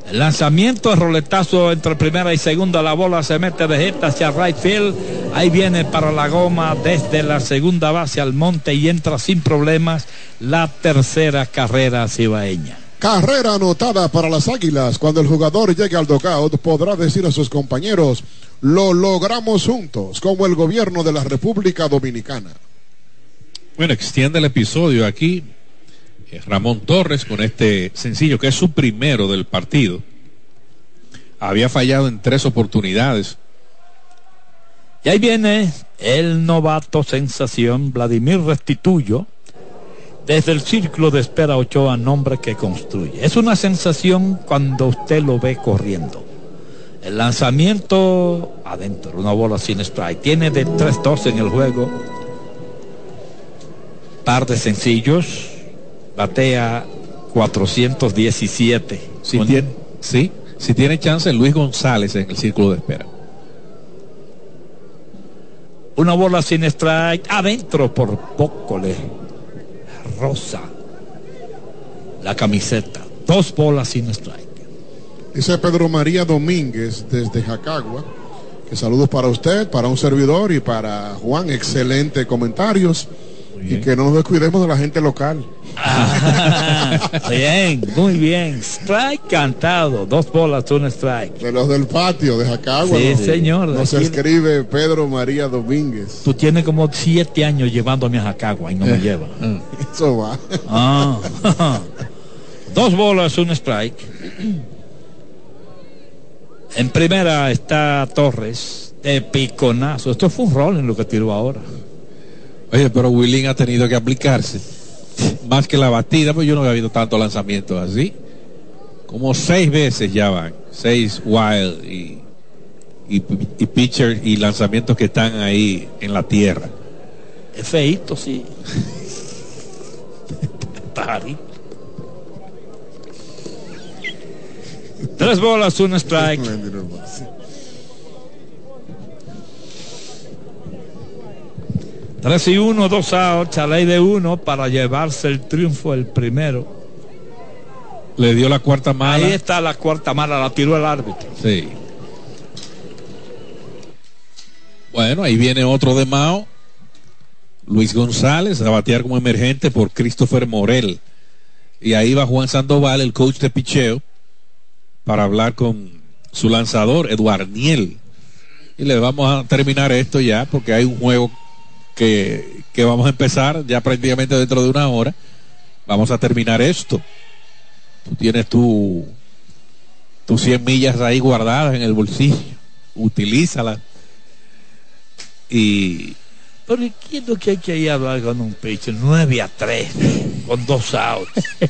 El lanzamiento, el roletazo entre primera y segunda, la bola se mete de jeta hacia right field. Ahí viene para la goma desde la segunda base al monte y entra sin problemas la tercera carrera cibaeña. Carrera anotada para las Águilas. Cuando el jugador llegue al dogout podrá decir a sus compañeros, lo logramos juntos, como el gobierno de la República Dominicana. Bueno, extiende el episodio aquí Ramón Torres con este sencillo que es su primero del partido. Había fallado en tres oportunidades. Y ahí viene el novato sensación Vladimir Restituyo desde el círculo de espera Ochoa, nombre que construye. Es una sensación cuando usted lo ve corriendo. El lanzamiento adentro, una bola sin strike. Tiene de 3-2 en el juego. Par de sencillos batea 417. Si tiene, sí, si tiene chance Luis González en el círculo de espera. Una bola sin strike adentro por poco le rosa la camiseta. Dos bolas sin strike. Dice Pedro María Domínguez desde Jacagua. Que saludos para usted, para un servidor y para Juan. Excelente comentarios. Y que no nos descuidemos de la gente local. bien, muy bien. Strike cantado. Dos bolas, un strike. De los del patio de Jacagua. Sí, señor. Nos escribe Pedro María Domínguez. Tú tienes como siete años llevándome a Jacagua y no me eh, lleva. Eso va. Ah. Dos bolas, un strike. En primera está Torres de piconazo. Esto fue un rol en lo que tiró ahora. Oye, pero Willing ha tenido que aplicarse. Más que la batida, pues yo no había visto tantos lanzamientos así. Como seis veces ya van. Seis wild y, y, y pitchers y lanzamientos que están ahí en la tierra. Es feito, sí. Tres bolas, un strike. 3 y 1, 2 outs, a ley de 1 para llevarse el triunfo el primero. Le dio la cuarta mala. Ahí está la cuarta mala, la tiró el árbitro. Sí. Bueno, ahí viene otro de Mao. Luis González a batear como emergente por Christopher Morel. Y ahí va Juan Sandoval, el coach de picheo, para hablar con su lanzador, Eduard Niel. Y le vamos a terminar esto ya, porque hay un juego que, que vamos a empezar ya prácticamente dentro de una hora. Vamos a terminar esto. Tú tienes tu, tus 100 millas ahí guardadas en el bolsillo. Utilízalas. Y Pero ¿y ¿qué es lo que hay que ir a hablar con un pitcher? 9 a 3, con dos outs.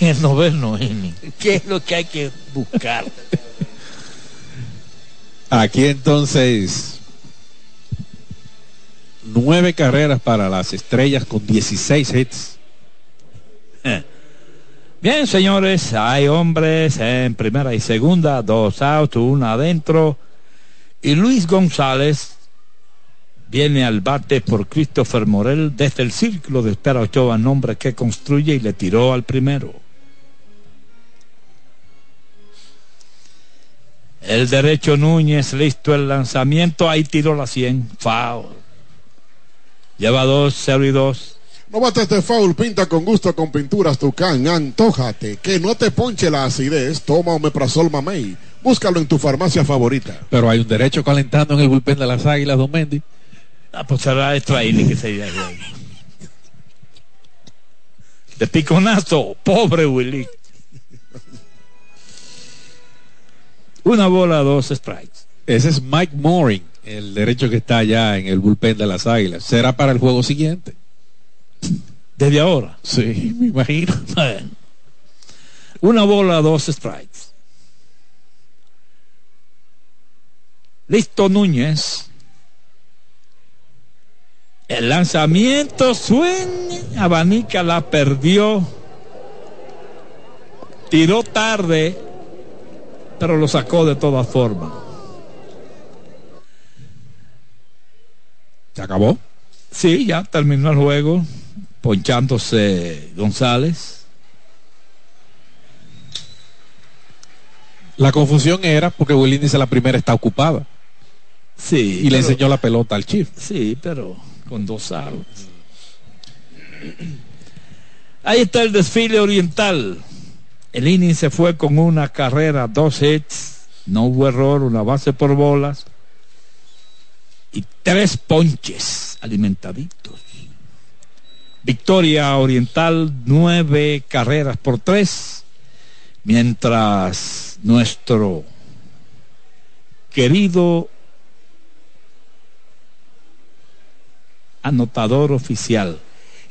en el noveno inning. ¿Qué es lo que hay que buscar? Aquí entonces, nueve carreras para las estrellas con 16 hits. Bien, señores, hay hombres en primera y segunda, dos outs, una adentro. Y Luis González viene al bate por Christopher Morel desde el círculo de espera Ochoa, nombre que construye y le tiró al primero. El derecho Núñez, listo el lanzamiento, ahí tiró la 100, foul. Lleva 2, 0 y 2. No bates de foul, pinta con gusto con pinturas Tucán, antójate, que no te ponche la acidez, toma Omeprazol Mamey, búscalo en tu farmacia favorita. Pero hay un derecho calentando en el bullpen de las águilas, Don Mendy. Ah, pues será extra inning que sería el juego. De piconazo, pobre Willy. Una bola, dos strikes. Ese es Mike Mooring, el derecho que está allá en el bullpen de las águilas. Será para el juego siguiente. Desde ahora. Sí, me imagino. Bueno. Una bola, dos strikes. Listo Núñez. El lanzamiento sueña, abanica la perdió. Tiró tarde, pero lo sacó de todas formas. ¿Se acabó? Sí, ya terminó el juego, ponchándose González. La confusión era porque Willy dice la primera está ocupada Sí. y le enseñó la pelota al Chief. Sí, pero con dos outs. Ahí está el desfile oriental. El inning se fue con una carrera, dos hits, no hubo error, una base por bolas y tres ponches alimentaditos. Victoria oriental, nueve carreras por tres, mientras nuestro querido anotador oficial,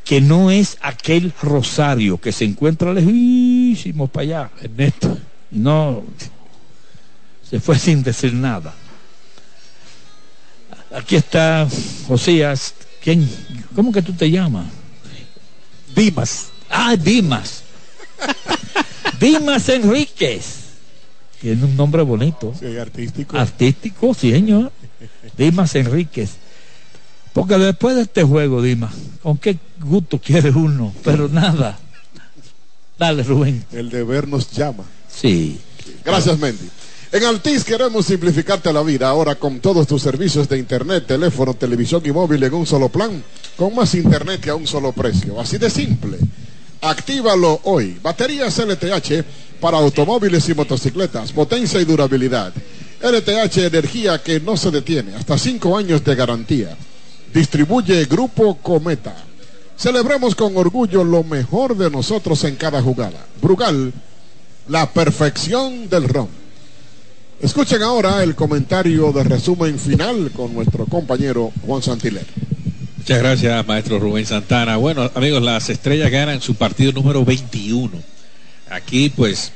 que no es aquel Rosario que se encuentra lejísimo para allá, Ernesto. No, se fue sin decir nada. Aquí está Josías. ¿Quién? ¿Cómo que tú te llamas? Dimas. Ah, Dimas. Dimas Enríquez. Tiene un nombre bonito. Sí, artístico. Artístico, sí, señor. Dimas Enríquez. Porque después de este juego, Dimas, ¿con qué gusto quiere uno? Pero nada. Dale, Rubén. El deber nos llama. Sí. Gracias, Mendy. En Altis queremos simplificarte la vida ahora con todos tus servicios de internet, teléfono, televisión y móvil en un solo plan, con más internet y a un solo precio. Así de simple. Actívalo hoy. Baterías LTH para automóviles y motocicletas, potencia y durabilidad. LTH energía que no se detiene, hasta cinco años de garantía. Distribuye Grupo Cometa. Celebremos con orgullo lo mejor de nosotros en cada jugada. Brugal, la perfección del ron. Escuchen ahora el comentario de resumen final con nuestro compañero Juan Santiler. Muchas gracias, maestro Rubén Santana. Bueno, amigos, las estrellas ganan su partido número 21. Aquí, pues,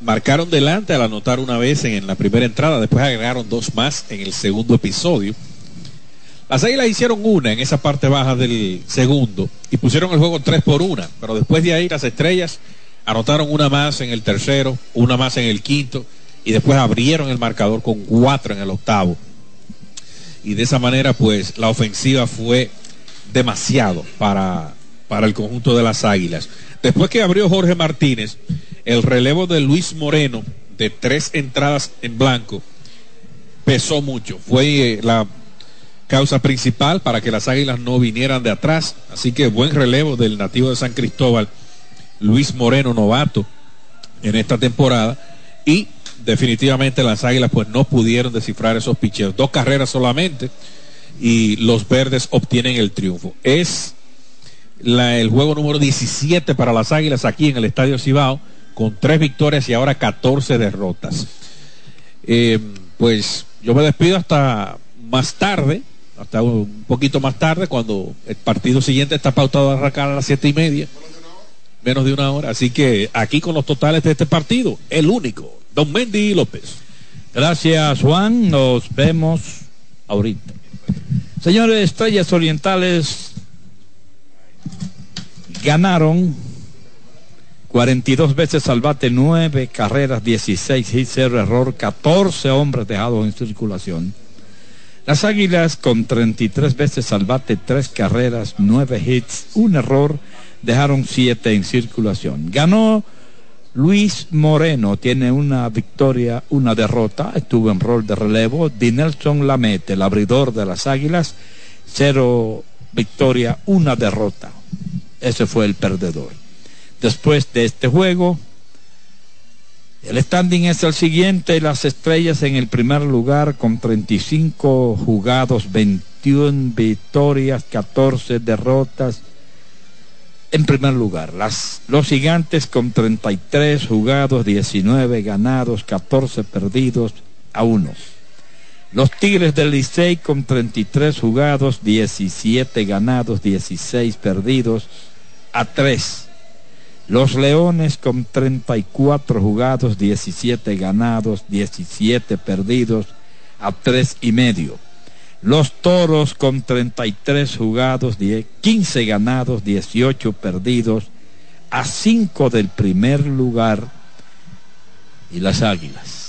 marcaron delante al anotar una vez en la primera entrada, después agregaron dos más en el segundo episodio. Las águilas hicieron una en esa parte baja del segundo y pusieron el juego 3 por una, pero después de ahí las estrellas anotaron una más en el tercero, una más en el quinto y después abrieron el marcador con cuatro en el octavo. Y de esa manera, pues, la ofensiva fue demasiado para, para el conjunto de las águilas. Después que abrió Jorge Martínez, el relevo de Luis Moreno de tres entradas en blanco pesó mucho. Fue eh, la causa principal para que las águilas no vinieran de atrás. Así que buen relevo del nativo de San Cristóbal, Luis Moreno, novato, en esta temporada. Y definitivamente las águilas pues no pudieron descifrar esos picheos. Dos carreras solamente y los verdes obtienen el triunfo. Es el juego número 17 para las águilas aquí en el Estadio Cibao, con tres victorias y ahora 14 derrotas. Eh, pues yo me despido hasta más tarde, hasta un poquito más tarde, cuando el partido siguiente está pautado a arrancar a las siete y media. Menos de una hora. Así que aquí con los totales de este partido, el único, Don Mendy López. Gracias, Juan. Nos vemos ahorita. Señores, Estrellas Orientales ganaron 42 veces al bate, 9 carreras, 16 hits, 0 error, 14 hombres dejados en circulación. Las Águilas con 33 veces al bate, 3 carreras, 9 hits, 1 error, dejaron 7 en circulación. Ganó Luis Moreno, tiene una victoria, una derrota, estuvo en rol de relevo. Dinelson Lamete, el abridor de las Águilas, 0 victoria, una derrota. Ese fue el perdedor. Después de este juego, el standing es el siguiente, las estrellas en el primer lugar con 35 jugados, 21 victorias, 14 derrotas. En primer lugar, los gigantes con 33 jugados, 19 ganados, 14 perdidos a 1. Los Tigres del Licey con 33 jugados, 17 ganados, 16 perdidos a 3. Los Leones con 34 jugados, 17 ganados, 17 perdidos a 3 y medio. Los Toros con 33 jugados, 15 ganados, 18 perdidos a 5 del primer lugar. Y las Águilas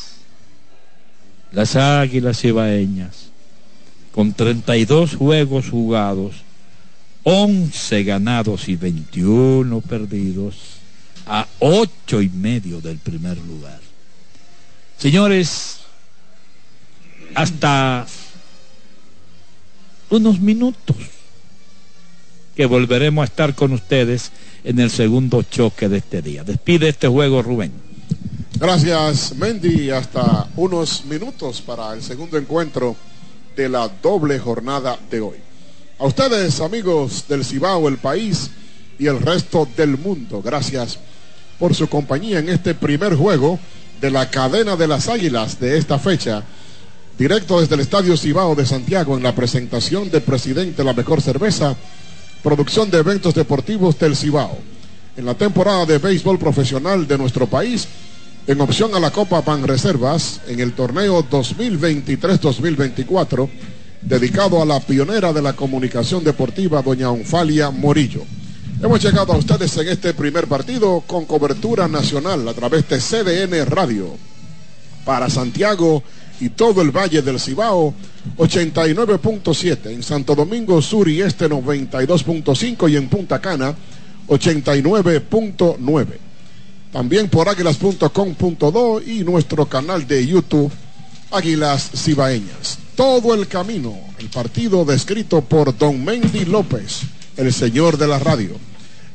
las Águilas Ibaeñas, con 32 juegos jugados, 11 ganados y 21 perdidos, a 8 y medio del primer lugar. Señores, hasta unos minutos que volveremos a estar con ustedes en el segundo choque de este día. Despide este juego, Rubén. Gracias, Mendy. Hasta unos minutos para el segundo encuentro de la doble jornada de hoy. A ustedes, amigos del Cibao, el país y el resto del mundo, gracias por su compañía en este primer juego de la cadena de las águilas de esta fecha. Directo desde el Estadio Cibao de Santiago en la presentación del presidente La Mejor Cerveza, producción de eventos deportivos del Cibao. En la temporada de béisbol profesional de nuestro país, en opción a la Copa Pan Reservas en el torneo 2023-2024 dedicado a la pionera de la comunicación deportiva, doña Onfalia Morillo. Hemos llegado a ustedes en este primer partido con cobertura nacional a través de CDN Radio. Para Santiago y todo el Valle del Cibao, 89.7. En Santo Domingo Sur y Este, 92.5. Y en Punta Cana, 89.9 también por águilas.com.do y nuestro canal de YouTube Águilas Cibaeñas. Todo el camino, el partido descrito por Don Mendy López, el señor de la radio.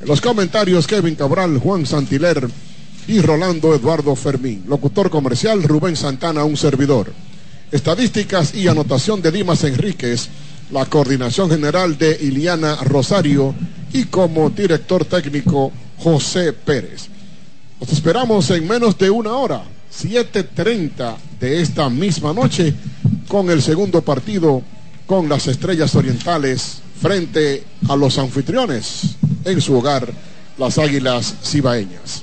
En los comentarios Kevin Cabral, Juan Santiler y Rolando Eduardo Fermín. Locutor comercial Rubén Santana, un servidor. Estadísticas y anotación de Dimas Enríquez, la coordinación general de Iliana Rosario y como director técnico José Pérez. Nos esperamos en menos de una hora, 7.30 de esta misma noche, con el segundo partido con las Estrellas Orientales frente a los anfitriones en su hogar, las Águilas Cibaeñas.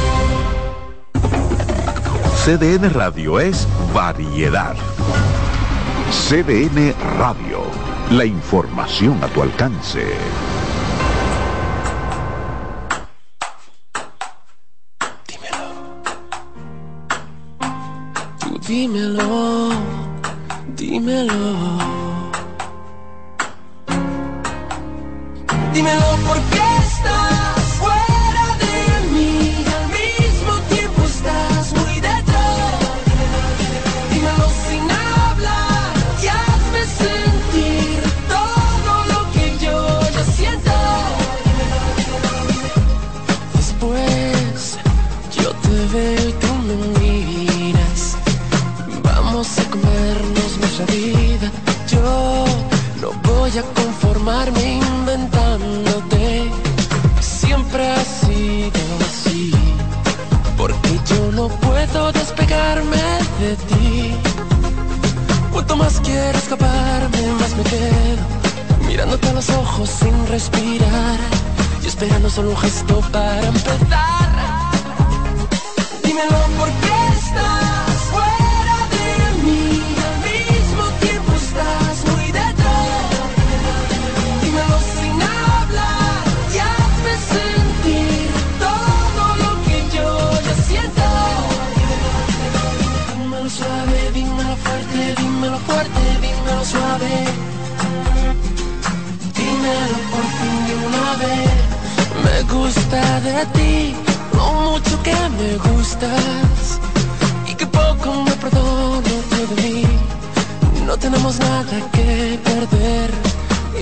CDN Radio es variedad. CDN Radio, la información a tu alcance. Dímelo. Tú dímelo, dímelo. Dímelo por qué estás. Puedo despegarme de ti. Cuanto más quiero escaparme, más me quedo. Mirándote a los ojos sin respirar. Y esperando solo un gesto para empezar. Dímelo gusta de ti, lo mucho que me gustas. Y que poco me perdono de mí. No tenemos nada que perder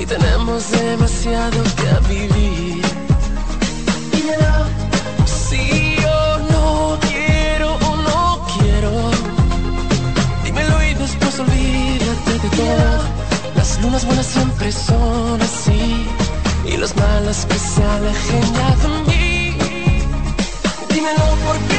y tenemos demasiado que vivir. Dímelo, si yo no quiero o no quiero. Dímelo y después olvídate de todo. Las lunas buenas siempre son así y las malas que se alejen de mí. Dímelo por qué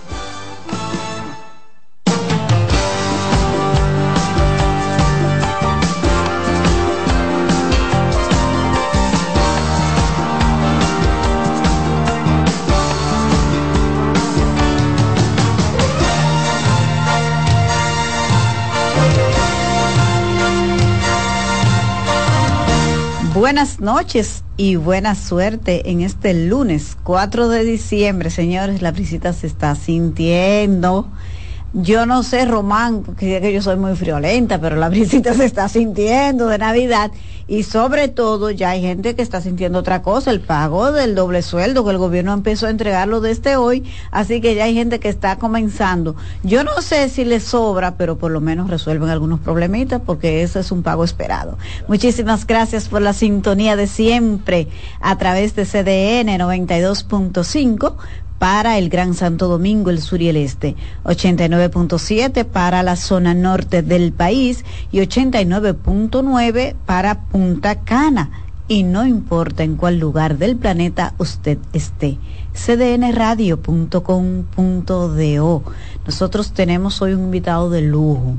Buenas noches y buena suerte en este lunes 4 de diciembre. Señores, la visita se está sintiendo. Yo no sé, Román, porque que yo soy muy friolenta, pero la brisita se está sintiendo de Navidad y sobre todo ya hay gente que está sintiendo otra cosa, el pago del doble sueldo que el gobierno empezó a entregarlo desde hoy, así que ya hay gente que está comenzando. Yo no sé si les sobra, pero por lo menos resuelven algunos problemitas porque eso es un pago esperado. Muchísimas gracias por la sintonía de siempre a través de CDN 92.5 para el Gran Santo Domingo, el sur y el este, 89.7 para la zona norte del país y 89.9 para Punta Cana. Y no importa en cuál lugar del planeta usted esté. cdnradio.com.do. Nosotros tenemos hoy un invitado de lujo.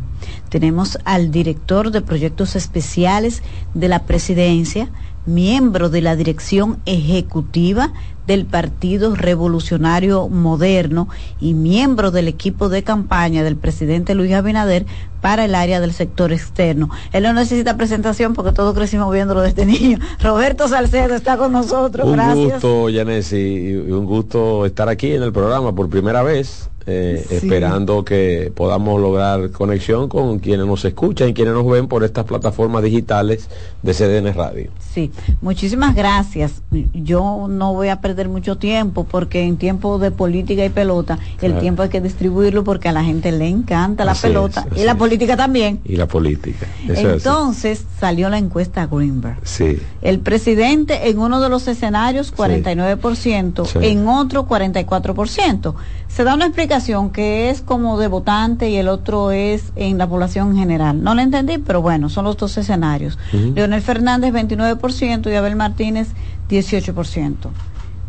Tenemos al director de proyectos especiales de la presidencia, miembro de la dirección ejecutiva del Partido Revolucionario Moderno y miembro del equipo de campaña del presidente Luis Abinader para el área del sector externo. Él no necesita presentación porque todos crecimos viéndolo desde niño. Roberto Salcedo está con nosotros. Un Gracias. gusto, Yanesi, y un gusto estar aquí en el programa por primera vez. Eh, Sí. esperando que podamos lograr conexión con quienes nos escuchan y quienes nos ven por estas plataformas digitales de CDN Radio. Sí, muchísimas gracias. Yo no voy a perder mucho tiempo porque en tiempo de política y pelota, el tiempo hay que distribuirlo porque a la gente le encanta la Así pelota y la es. política también. Y la política. Eso. Entonces salió la encuesta Greenberg. Sí. El presidente en uno de los escenarios 49%, Sí. en otro 44%. Se da una explicación que es como de votante y el otro es en la población en general. No la entendí, pero bueno, son los dos escenarios. Ujú. Leonel Fernández 29% y Abel Martínez 18%.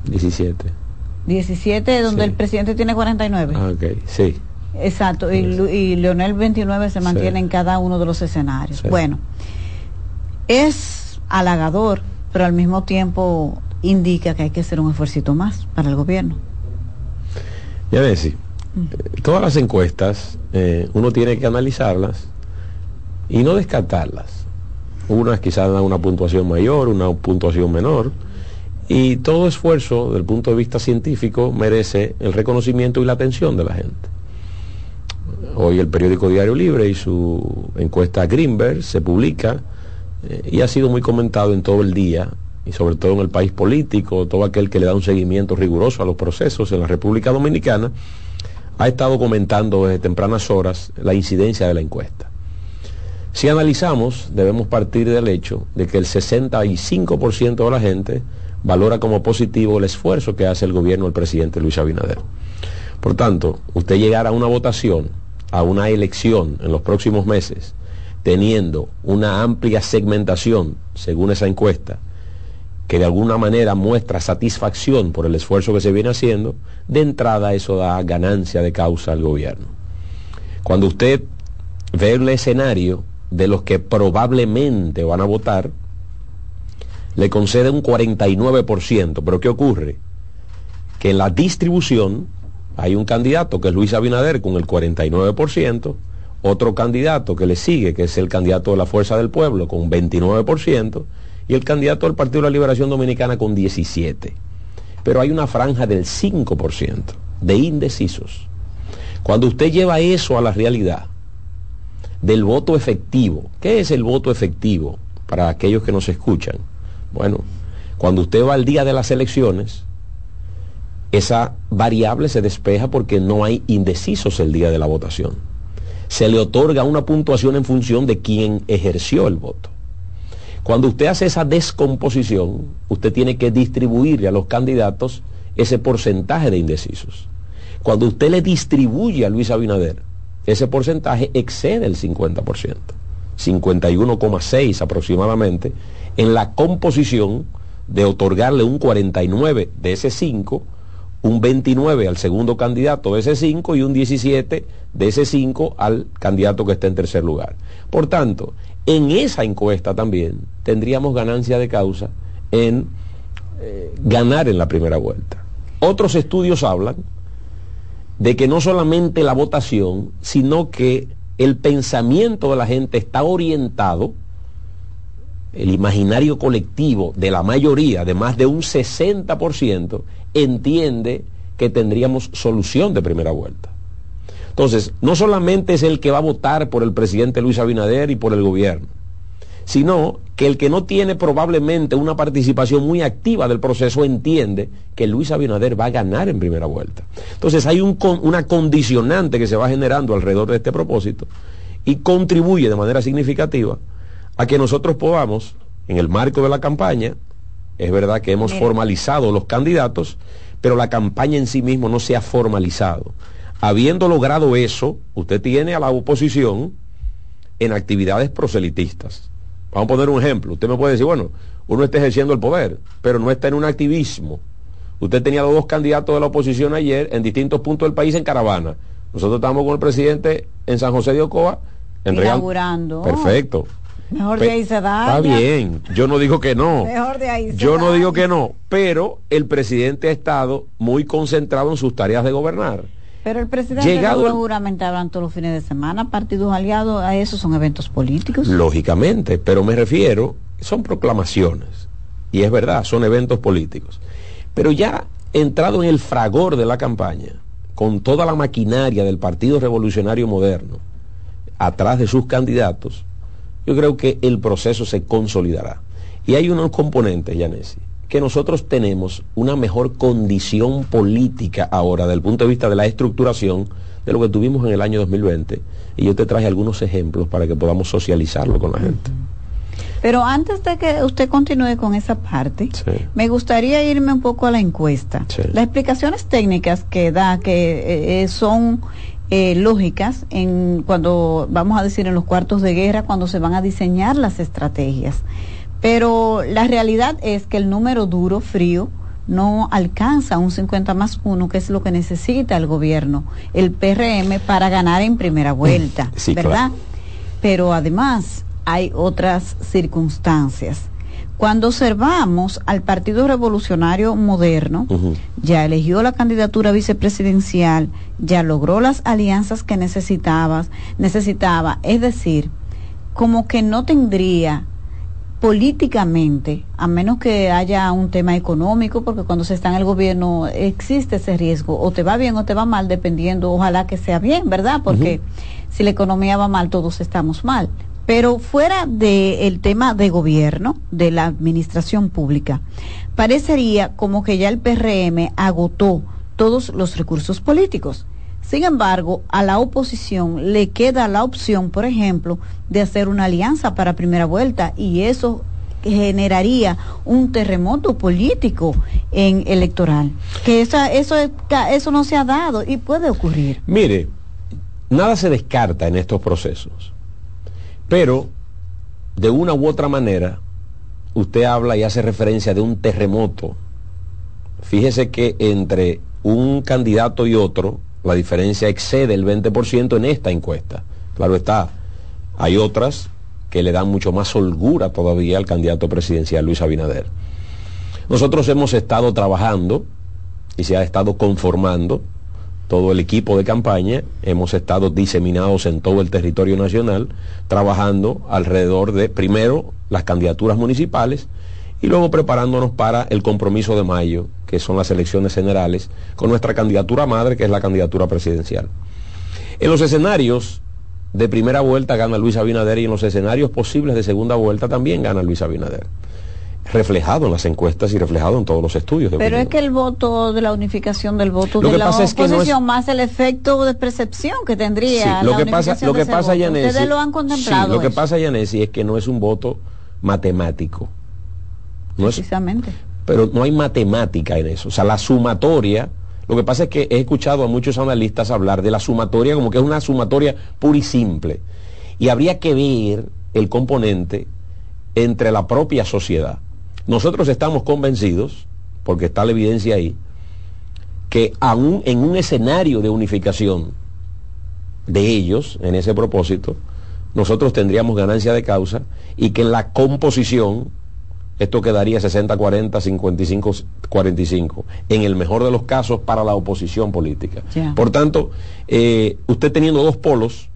17. 17 donde Sí. el presidente tiene 49. Ah, ok, sí. Exacto, y, y Leonel 29 se mantiene en cada uno de los escenarios. Sí. Bueno, es halagador, pero al mismo tiempo indica que hay que hacer un esfuerzo más para el gobierno. Yanesi, eh, todas las encuestas eh, uno tiene que analizarlas y no descartarlas. Unas quizás dan una puntuación mayor, una puntuación menor. Y todo esfuerzo, desde el punto de vista científico, merece el reconocimiento y la atención de la gente. Hoy el periódico Diario Libre y su encuesta Greenberg se publica eh, y ha sido muy comentado en todo el día y sobre todo en el país político, todo aquel que le da un seguimiento riguroso a los procesos en la República Dominicana, ha estado comentando desde tempranas horas la incidencia de la encuesta. Si analizamos, debemos partir del hecho de que el 65% de la gente valora como positivo el esfuerzo que hace el gobierno del presidente Luis Abinader. Por tanto, usted llegar a una votación, a una elección en los próximos meses, teniendo una amplia segmentación, según esa encuesta, que de alguna manera muestra satisfacción por el esfuerzo que se viene haciendo, de entrada eso da ganancia de causa al gobierno. Cuando usted ve el escenario de los que probablemente van a votar, le concede un 49%. Pero ¿qué ocurre? Que en la distribución hay un candidato que es Luis Abinader con el 49%, otro candidato que le sigue, que es el candidato de la Fuerza del Pueblo, con 29%, y el candidato del Partido de la Liberación Dominicana con 17%. Pero hay una franja del 5% de indecisos. Cuando usted lleva eso a la realidad del voto efectivo, ¿qué es el voto efectivo para aquellos que nos escuchan? Bueno, cuando usted va al día de las elecciones, esa variable se despeja porque no hay indecisos el día de la votación. Se le otorga una puntuación en función de quién ejerció el voto. Cuando usted hace esa descomposición, usted tiene que distribuirle a los candidatos ese porcentaje de indecisos. Cuando usted le distribuye a Luis Abinader, ese porcentaje excede el 50%, 51,6 aproximadamente, en la composición de otorgarle un 49 de ese 5, un 29 al segundo candidato de ese 5 y un 17 de ese 5 al candidato que está en tercer lugar. Por tanto, en esa encuesta también tendríamos ganancia de causa en eh, ganar en la primera vuelta. Otros estudios hablan de que no solamente la votación, sino que el pensamiento de la gente está orientado, el imaginario colectivo de la mayoría, de más de un 60%, entiende que tendríamos solución de primera vuelta. Entonces, no solamente es el que va a votar por el presidente Luis Abinader y por el gobierno, sino que el que no tiene probablemente una participación muy activa del proceso entiende que Luis Abinader va a ganar en primera vuelta. Entonces hay un, una condicionante que se va generando alrededor de este propósito y contribuye de manera significativa a que nosotros podamos, en el marco de la campaña, es verdad que hemos formalizado los candidatos, pero la campaña en sí mismo no se ha formalizado. Habiendo logrado eso, usted tiene a la oposición en actividades proselitistas. Vamos a poner un ejemplo. Usted me puede decir, bueno, uno está ejerciendo el poder, pero no está en un activismo. Usted tenía dos candidatos de la oposición ayer en distintos puntos del país en caravana. Nosotros estamos con el presidente en San José de Ocoa. En Inaugurando. Perfecto. Mejor de ahí se da. Está bien, yo no digo que no. Mejor de ahí se Yo no digo que no, pero el presidente ha estado muy concentrado en sus tareas de gobernar. Pero el presidente Llegado no el- juramentaban todos los fines de semana, partidos aliados, a esos son eventos políticos. Lógicamente, pero me refiero, son proclamaciones. Y es verdad, son eventos políticos. Pero ya entrado en el fragor de la campaña, con toda la maquinaria del Partido Revolucionario Moderno, atrás de sus candidatos, yo creo que el proceso se consolidará. Y hay unos componentes, Yanesi, que nosotros tenemos una mejor condición política ahora, desde el punto de vista de la estructuración, de lo que tuvimos en el año 2020. Y yo te traje algunos ejemplos para que podamos socializarlo con la gente. Pero antes de que usted continúe con esa parte, me gustaría irme un poco a la encuesta. Sí. Las explicaciones técnicas que da, que eh, son eh, lógicas en cuando vamos a decir en los cuartos de guerra, cuando se van a diseñar las estrategias. Pero la realidad es que el número duro, frío, no alcanza un 50 más 1, que es lo que necesita el gobierno, el PRM, para ganar en primera vuelta, Sí, ¿verdad? claro. Pero además hay otras circunstancias. Cuando observamos al Partido Revolucionario Moderno, ya eligió la candidatura vicepresidencial, ya logró las alianzas que necesitaba, necesitaba, es decir, como que no tendría políticamente, a menos que haya un tema económico, porque cuando se está en el gobierno existe ese riesgo, o te va bien o te va mal, dependiendo, ojalá que sea bien, ¿verdad? Porque si la economía va mal, todos estamos mal. Pero fuera del tema de gobierno, de la administración pública, parecería como que ya el PRM agotó todos los recursos políticos. Sin embargo, a la oposición le queda la opción, por ejemplo, de hacer una alianza para primera vuelta y eso generaría un terremoto político en electoral. Que esa, eso, es- eso no se ha dado y puede ocurrir. Mire, nada se descarta en estos procesos, pero de una u otra manera, usted habla y hace referencia de un terremoto. Fíjese que entre un candidato y otro, la diferencia excede el 20% en esta encuesta. Claro está, hay otras que le dan mucho más holgura todavía al candidato presidencial Luis Abinader. Nosotros hemos estado trabajando y se ha estado conformando todo el equipo de campaña, hemos estado diseminados en todo el territorio nacional, trabajando alrededor de, primero, las candidaturas municipales y luego preparándonos para el compromiso de mayo, que son las elecciones generales, con nuestra candidatura madre, que es la candidatura presidencial. En los escenarios de primera vuelta gana Luis Abinader y en los escenarios posibles de segunda vuelta también gana Luis Abinader reflejado en las encuestas y reflejado en todos los estudios. De Pero es que el voto de la unificación del voto de la oposición más el efecto de percepción que tendría. lo que pasa, lo que pasa, Yanesi, Ustedes lo han contemplado. lo que pasa, Yanesi, es que no es un voto matemático. No Precisamente. Pero no hay matemática en eso. O sea, la sumatoria. Lo que pasa es que he escuchado a muchos analistas hablar de la sumatoria como que es una sumatoria pura y simple. Y habría que ver el componente entre la propia sociedad. Nosotros estamos convencidos, porque está la evidencia ahí, que aún en un escenario de unificación de ellos, en ese propósito, nosotros tendríamos ganancia de causa y que en la composición esto quedaría 60-40, 55-45, en el mejor de los casos para la oposición política. Por tanto, eh, usted teniendo dos polos,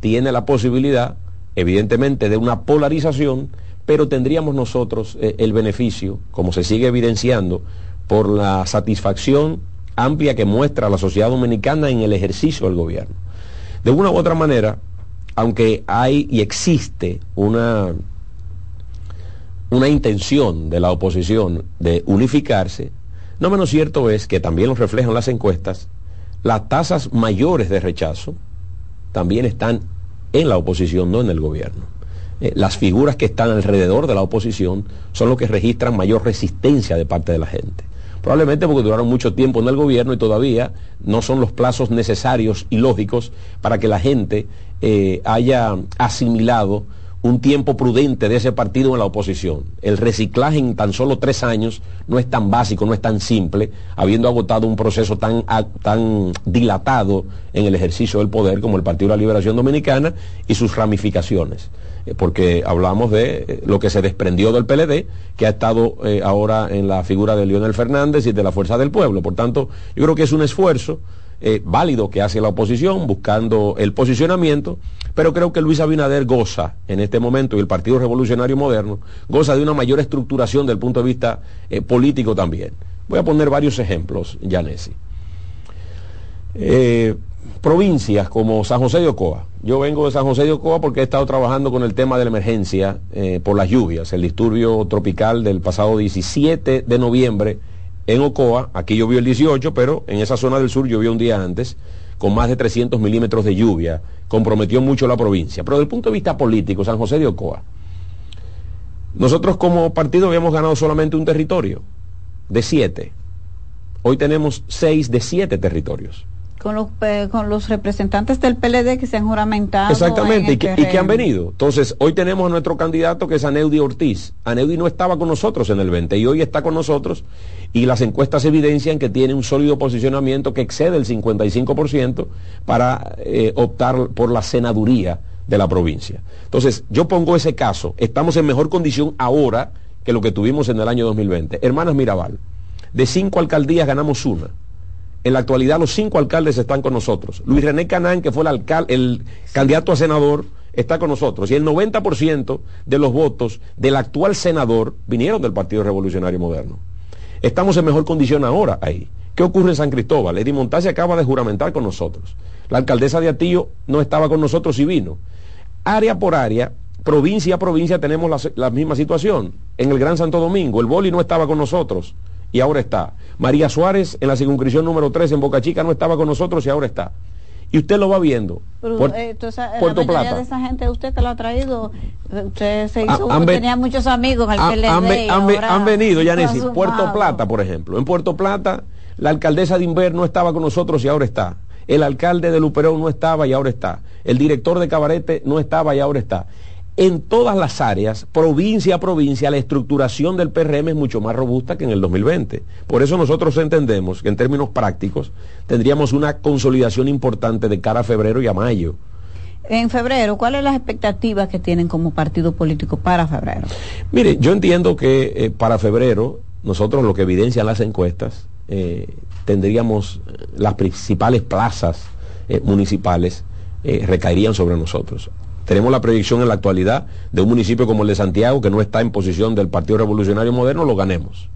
tiene la posibilidad, evidentemente, de una polarización pero tendríamos nosotros eh, el beneficio, como se sigue evidenciando, por la satisfacción amplia que muestra la sociedad dominicana en el ejercicio del gobierno. De una u otra manera, aunque hay y existe una, una intención de la oposición de unificarse, no menos cierto es que también lo reflejan las encuestas, las tasas mayores de rechazo también están en la oposición, no en el gobierno. Eh, las figuras que están alrededor de la oposición son los que registran mayor resistencia de parte de la gente. Probablemente porque duraron mucho tiempo en el gobierno y todavía no son los plazos necesarios y lógicos para que la gente eh, haya asimilado un tiempo prudente de ese partido en la oposición. El reciclaje en tan solo tres años no es tan básico, no es tan simple, habiendo agotado un proceso tan, tan dilatado en el ejercicio del poder como el Partido de la Liberación Dominicana y sus ramificaciones. Eh, porque hablamos de eh, lo que se desprendió del PLD, que ha estado eh, ahora en la figura de Leonel Fernández y de la Fuerza del Pueblo. Por tanto, yo creo que es un esfuerzo válido que hace la oposición buscando el posicionamiento, pero creo que Luis Abinader goza en este momento y el Partido Revolucionario Moderno goza de una mayor estructuración del punto de vista político también. Voy a poner varios ejemplos, Yanesi provincias como San José de Ocoa. Yo vengo de San José de Ocoa porque he estado trabajando con el tema de la emergencia eh, por las lluvias, el disturbio tropical del pasado 17 de noviembre en Ocoa. Aquí llovió el 18, pero en esa zona del sur llovió un día antes con más de 300 milímetros de lluvia. Comprometió mucho la provincia. Pero desde el punto de vista político, San José de Ocoa, nosotros como partido habíamos ganado solamente un territorio de siete. Hoy tenemos seis de siete territorios con los, con los representantes del PLD que se han juramentado. Exactamente, y, que, han venido. Entonces, hoy tenemos a nuestro candidato que es Aneudi Ortiz. Aneudi no estaba con nosotros en el 20 y hoy está con nosotros y las encuestas evidencian que tiene un sólido posicionamiento que excede el 55% para eh, optar por la senaduría de la provincia. Entonces, yo pongo ese caso. Estamos en mejor condición ahora que lo que tuvimos en el año 2020. Hermanas Mirabal, de cinco alcaldías ganamos una en la actualidad los cinco alcaldes están con nosotros. Luis René Canán, que fue el, el candidato a senador, está con nosotros. Y el 90% de los votos del actual senador vinieron del Partido Revolucionario Moderno. Estamos en mejor condición ahora ahí. ¿Qué ocurre en San Cristóbal? Eddie Montaje acaba de juramentar con nosotros. La alcaldesa de Atillo no estaba con nosotros y vino. Área por área, provincia a provincia tenemos la, la misma situación. En el Gran Santo Domingo, el Boli no estaba con nosotros y ahora está. María Suárez en la circunscripción número 3 en Boca Chica no estaba con nosotros y ahora está. Y usted lo va viendo. Pero, eh, entonces, Puerto la Plata. de esa gente, usted que lo ha traído, usted se hizo, tenía muchos amigos al que han, han, han, venido, Yanesi. Puerto Plata, por ejemplo. En Puerto Plata, la alcaldesa de Inver no estaba con nosotros y ahora está. El alcalde de Luperón no estaba y ahora está. El director de Cabarete no estaba y ahora está en todas las áreas, provincia a provincia, la estructuración del PRM es mucho más robusta que en el 2020. Por eso nosotros entendemos que en términos prácticos tendríamos una consolidación importante de cara a febrero y a mayo. En febrero, ¿cuáles son las expectativas que tienen como partido político para febrero? Mire, yo entiendo que eh, para febrero nosotros lo que evidencian las encuestas, eh, tendríamos eh, las principales plazas eh, municipales eh, recaerían sobre nosotros. Tenemos la proyección en la actualidad de un municipio como el de Santiago, que no está en posición del Partido Revolucionario Moderno, lo ganemos.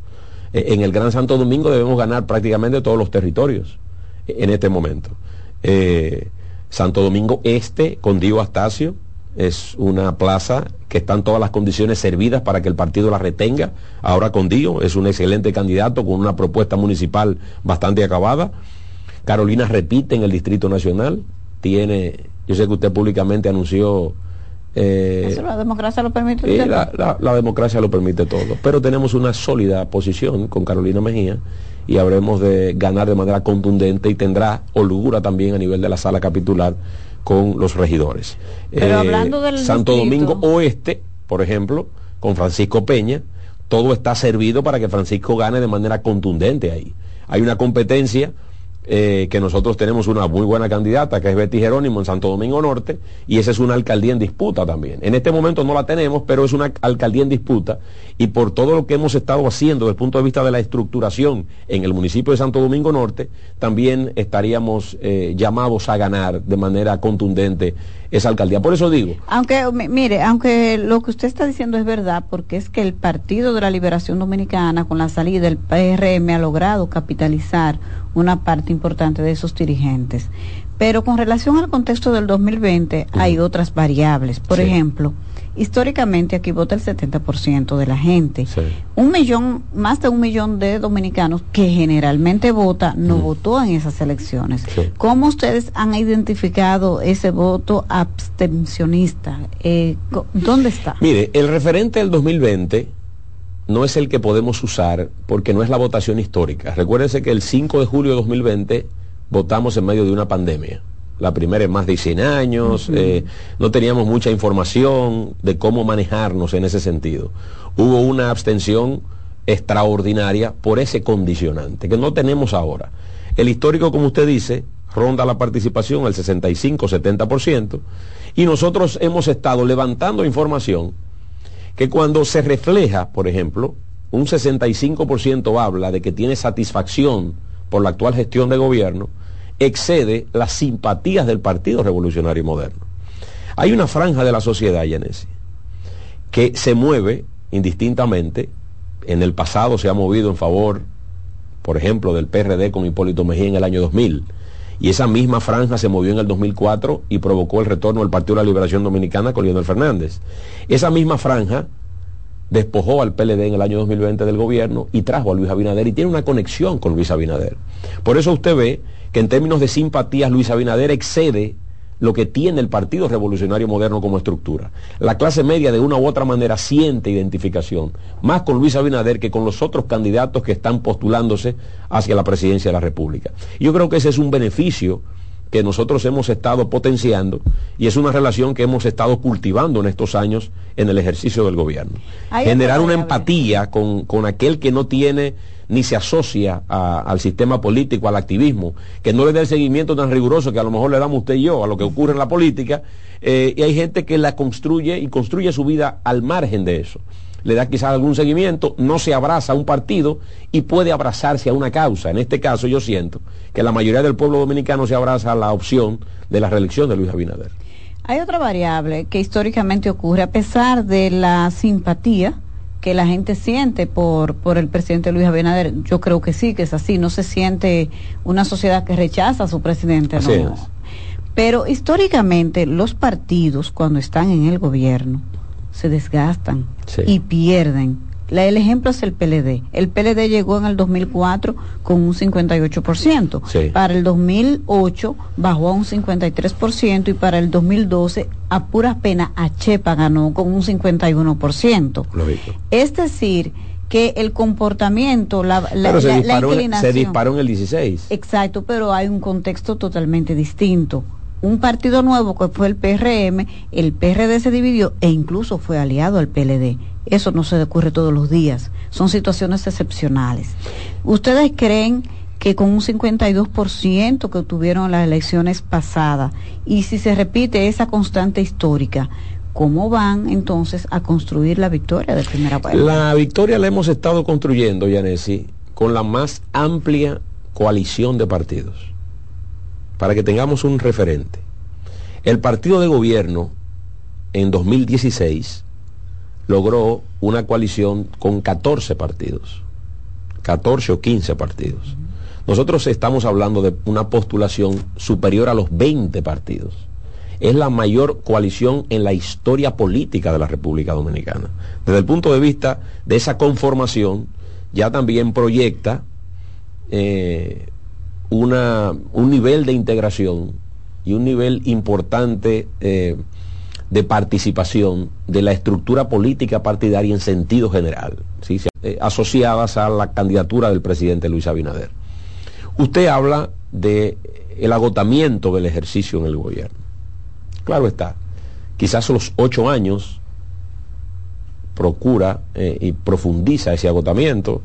Eh, en el Gran Santo Domingo debemos ganar prácticamente todos los territorios eh, en este momento. Eh, Santo Domingo Este, con Dio Astacio, es una plaza que están todas las condiciones servidas para que el partido la retenga. Ahora con Dio es un excelente candidato con una propuesta municipal bastante acabada. Carolina repite en el Distrito Nacional. Tiene, yo sé que usted públicamente anunció eh, Eso la democracia lo permite. y la, la- la democracia lo permite todo. Pero tenemos una sólida posición con Carolina Mejía y habremos de ganar de manera contundente y tendrá holgura también a nivel de la sala capitular con los regidores. Eh, Pero hablando del Santo distrito- Domingo Oeste, por ejemplo, con Francisco Peña, todo está servido para que Francisco gane de manera contundente ahí. Hay una competencia eh, que nosotros tenemos una muy buena candidata, que es Betty Jerónimo en Santo Domingo Norte, y esa es una alcaldía en disputa también. En este momento no la tenemos, pero es una alcaldía en disputa, y por todo lo que hemos estado haciendo desde el punto de vista de la estructuración en el municipio de Santo Domingo Norte, también estaríamos eh, llamados a ganar de manera contundente esa alcaldía. Por eso digo, Aunque, mi- mire, aunque lo que usted está diciendo es verdad, porque es que el Partido de la Liberación Dominicana, con la salida del PRM, ha logrado capitalizar una parte importante de esos dirigentes. Pero con relación al contexto del 2020, hay otras variables. Por ejemplo, históricamente aquí vota el 70% de la gente. Un millón, más de un millón de dominicanos que generalmente vota, no votó en esas elecciones. ¿Cómo ustedes han identificado ese voto abstencionista? Eh, ¿Dónde está? Mire, el referente del 2020 no es el que podemos usar porque no es la votación histórica. Recuérdense que el 5 de julio de 2020 votamos en medio de una pandemia. La primera en más de 100 años, eh, no teníamos mucha información de cómo manejarnos en ese sentido. Hubo una abstención extraordinaria por ese condicionante que no tenemos ahora. El histórico, como usted dice, ronda la participación al 65-70% y nosotros hemos estado levantando información que cuando se refleja, por ejemplo, un 65% habla de que tiene satisfacción por la actual gestión de gobierno, excede las simpatías del Partido Revolucionario Moderno. Hay una franja de la sociedad, Yanesi, que se mueve indistintamente, en el pasado se ha movido en favor, por ejemplo, del PRD con Hipólito Mejía en el año 2000, y esa misma franja se movió en el 2004 y provocó el retorno del Partido de la Liberación Dominicana con Leonel Fernández. Esa misma franja despojó al PLD en el año 2020 del gobierno y trajo a Luis Abinader y tiene una conexión con Luis Abinader. Por eso usted ve que en términos de simpatías Luis Abinader excede lo que tiene el Partido Revolucionario Moderno como estructura. La clase media de una u otra manera siente identificación, más con Luis Abinader que con los otros candidatos que están postulándose hacia la presidencia de la República. Yo creo que ese es un beneficio que nosotros hemos estado potenciando y es una relación que hemos estado cultivando en estos años en el ejercicio del gobierno. Generar una empatía con, con aquel que no tiene ni se asocia al sistema político, al activismo, que no le dé el seguimiento tan riguroso que a lo mejor le damos usted y yo a lo que ocurre en la política, eh, y hay gente que la construye y construye su vida al margen de eso. Le da quizás algún seguimiento, no se abraza a un partido y puede abrazarse a una causa. En este caso yo siento que la mayoría del pueblo dominicano se abraza a la opción de la reelección de Luis Abinader. Hay otra variable que históricamente ocurre, a pesar de la simpatía que la gente siente por, por el presidente Luis Abinader, yo creo que sí, que es así, no se siente una sociedad que rechaza a su presidente, Así no. es. Pero históricamente los partidos cuando están en el gobierno se desgastan Sí. y pierden. La- el ejemplo es el PLD. El PLD llegó en el 2004 con un 58%. Sí. Para el 2008 bajó a un 53% y para el 2012 a puras penas Achepa ganó con un 51%. Lógico. Es decir, que el comportamiento, la, la, Pero se la- la disparó, se inclinación... disparó en el 16. Exacto, pero hay un contexto totalmente distinto. Un partido nuevo que fue el PRM, el PRD se dividió e incluso fue aliado al PLD. Eso no se ocurre todos los días. Son situaciones excepcionales. ¿Ustedes creen que con un 52% que obtuvieron las elecciones pasadas y si se repite esa constante histórica, ¿cómo van entonces a construir la victoria de primera vuelta? La victoria la hemos estado construyendo, Yanesi, con la más amplia coalición de partidos, para que tengamos un referente. El partido de gobierno en 2016 logró una coalición con 14 partidos, 14 o 15 partidos. Nosotros estamos hablando de una postulación superior a los 20 partidos. Es la mayor coalición en la historia política de la República Dominicana. Desde el punto de vista de esa conformación, ya también proyecta eh, una, un nivel de integración y un nivel importante eh, de participación de la estructura política partidaria en sentido general, ¿sí? Eh, asociadas a la candidatura del presidente Luis Abinader. Usted habla de el agotamiento del ejercicio en el gobierno. Claro está, quizás los ocho años procura eh, y profundiza ese agotamiento.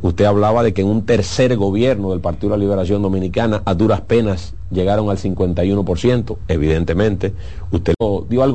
Usted hablaba de que en un tercer gobierno del Partido de la Liberación Dominicana a duras penas llegaron al 51%, evidentemente. Usted dio algo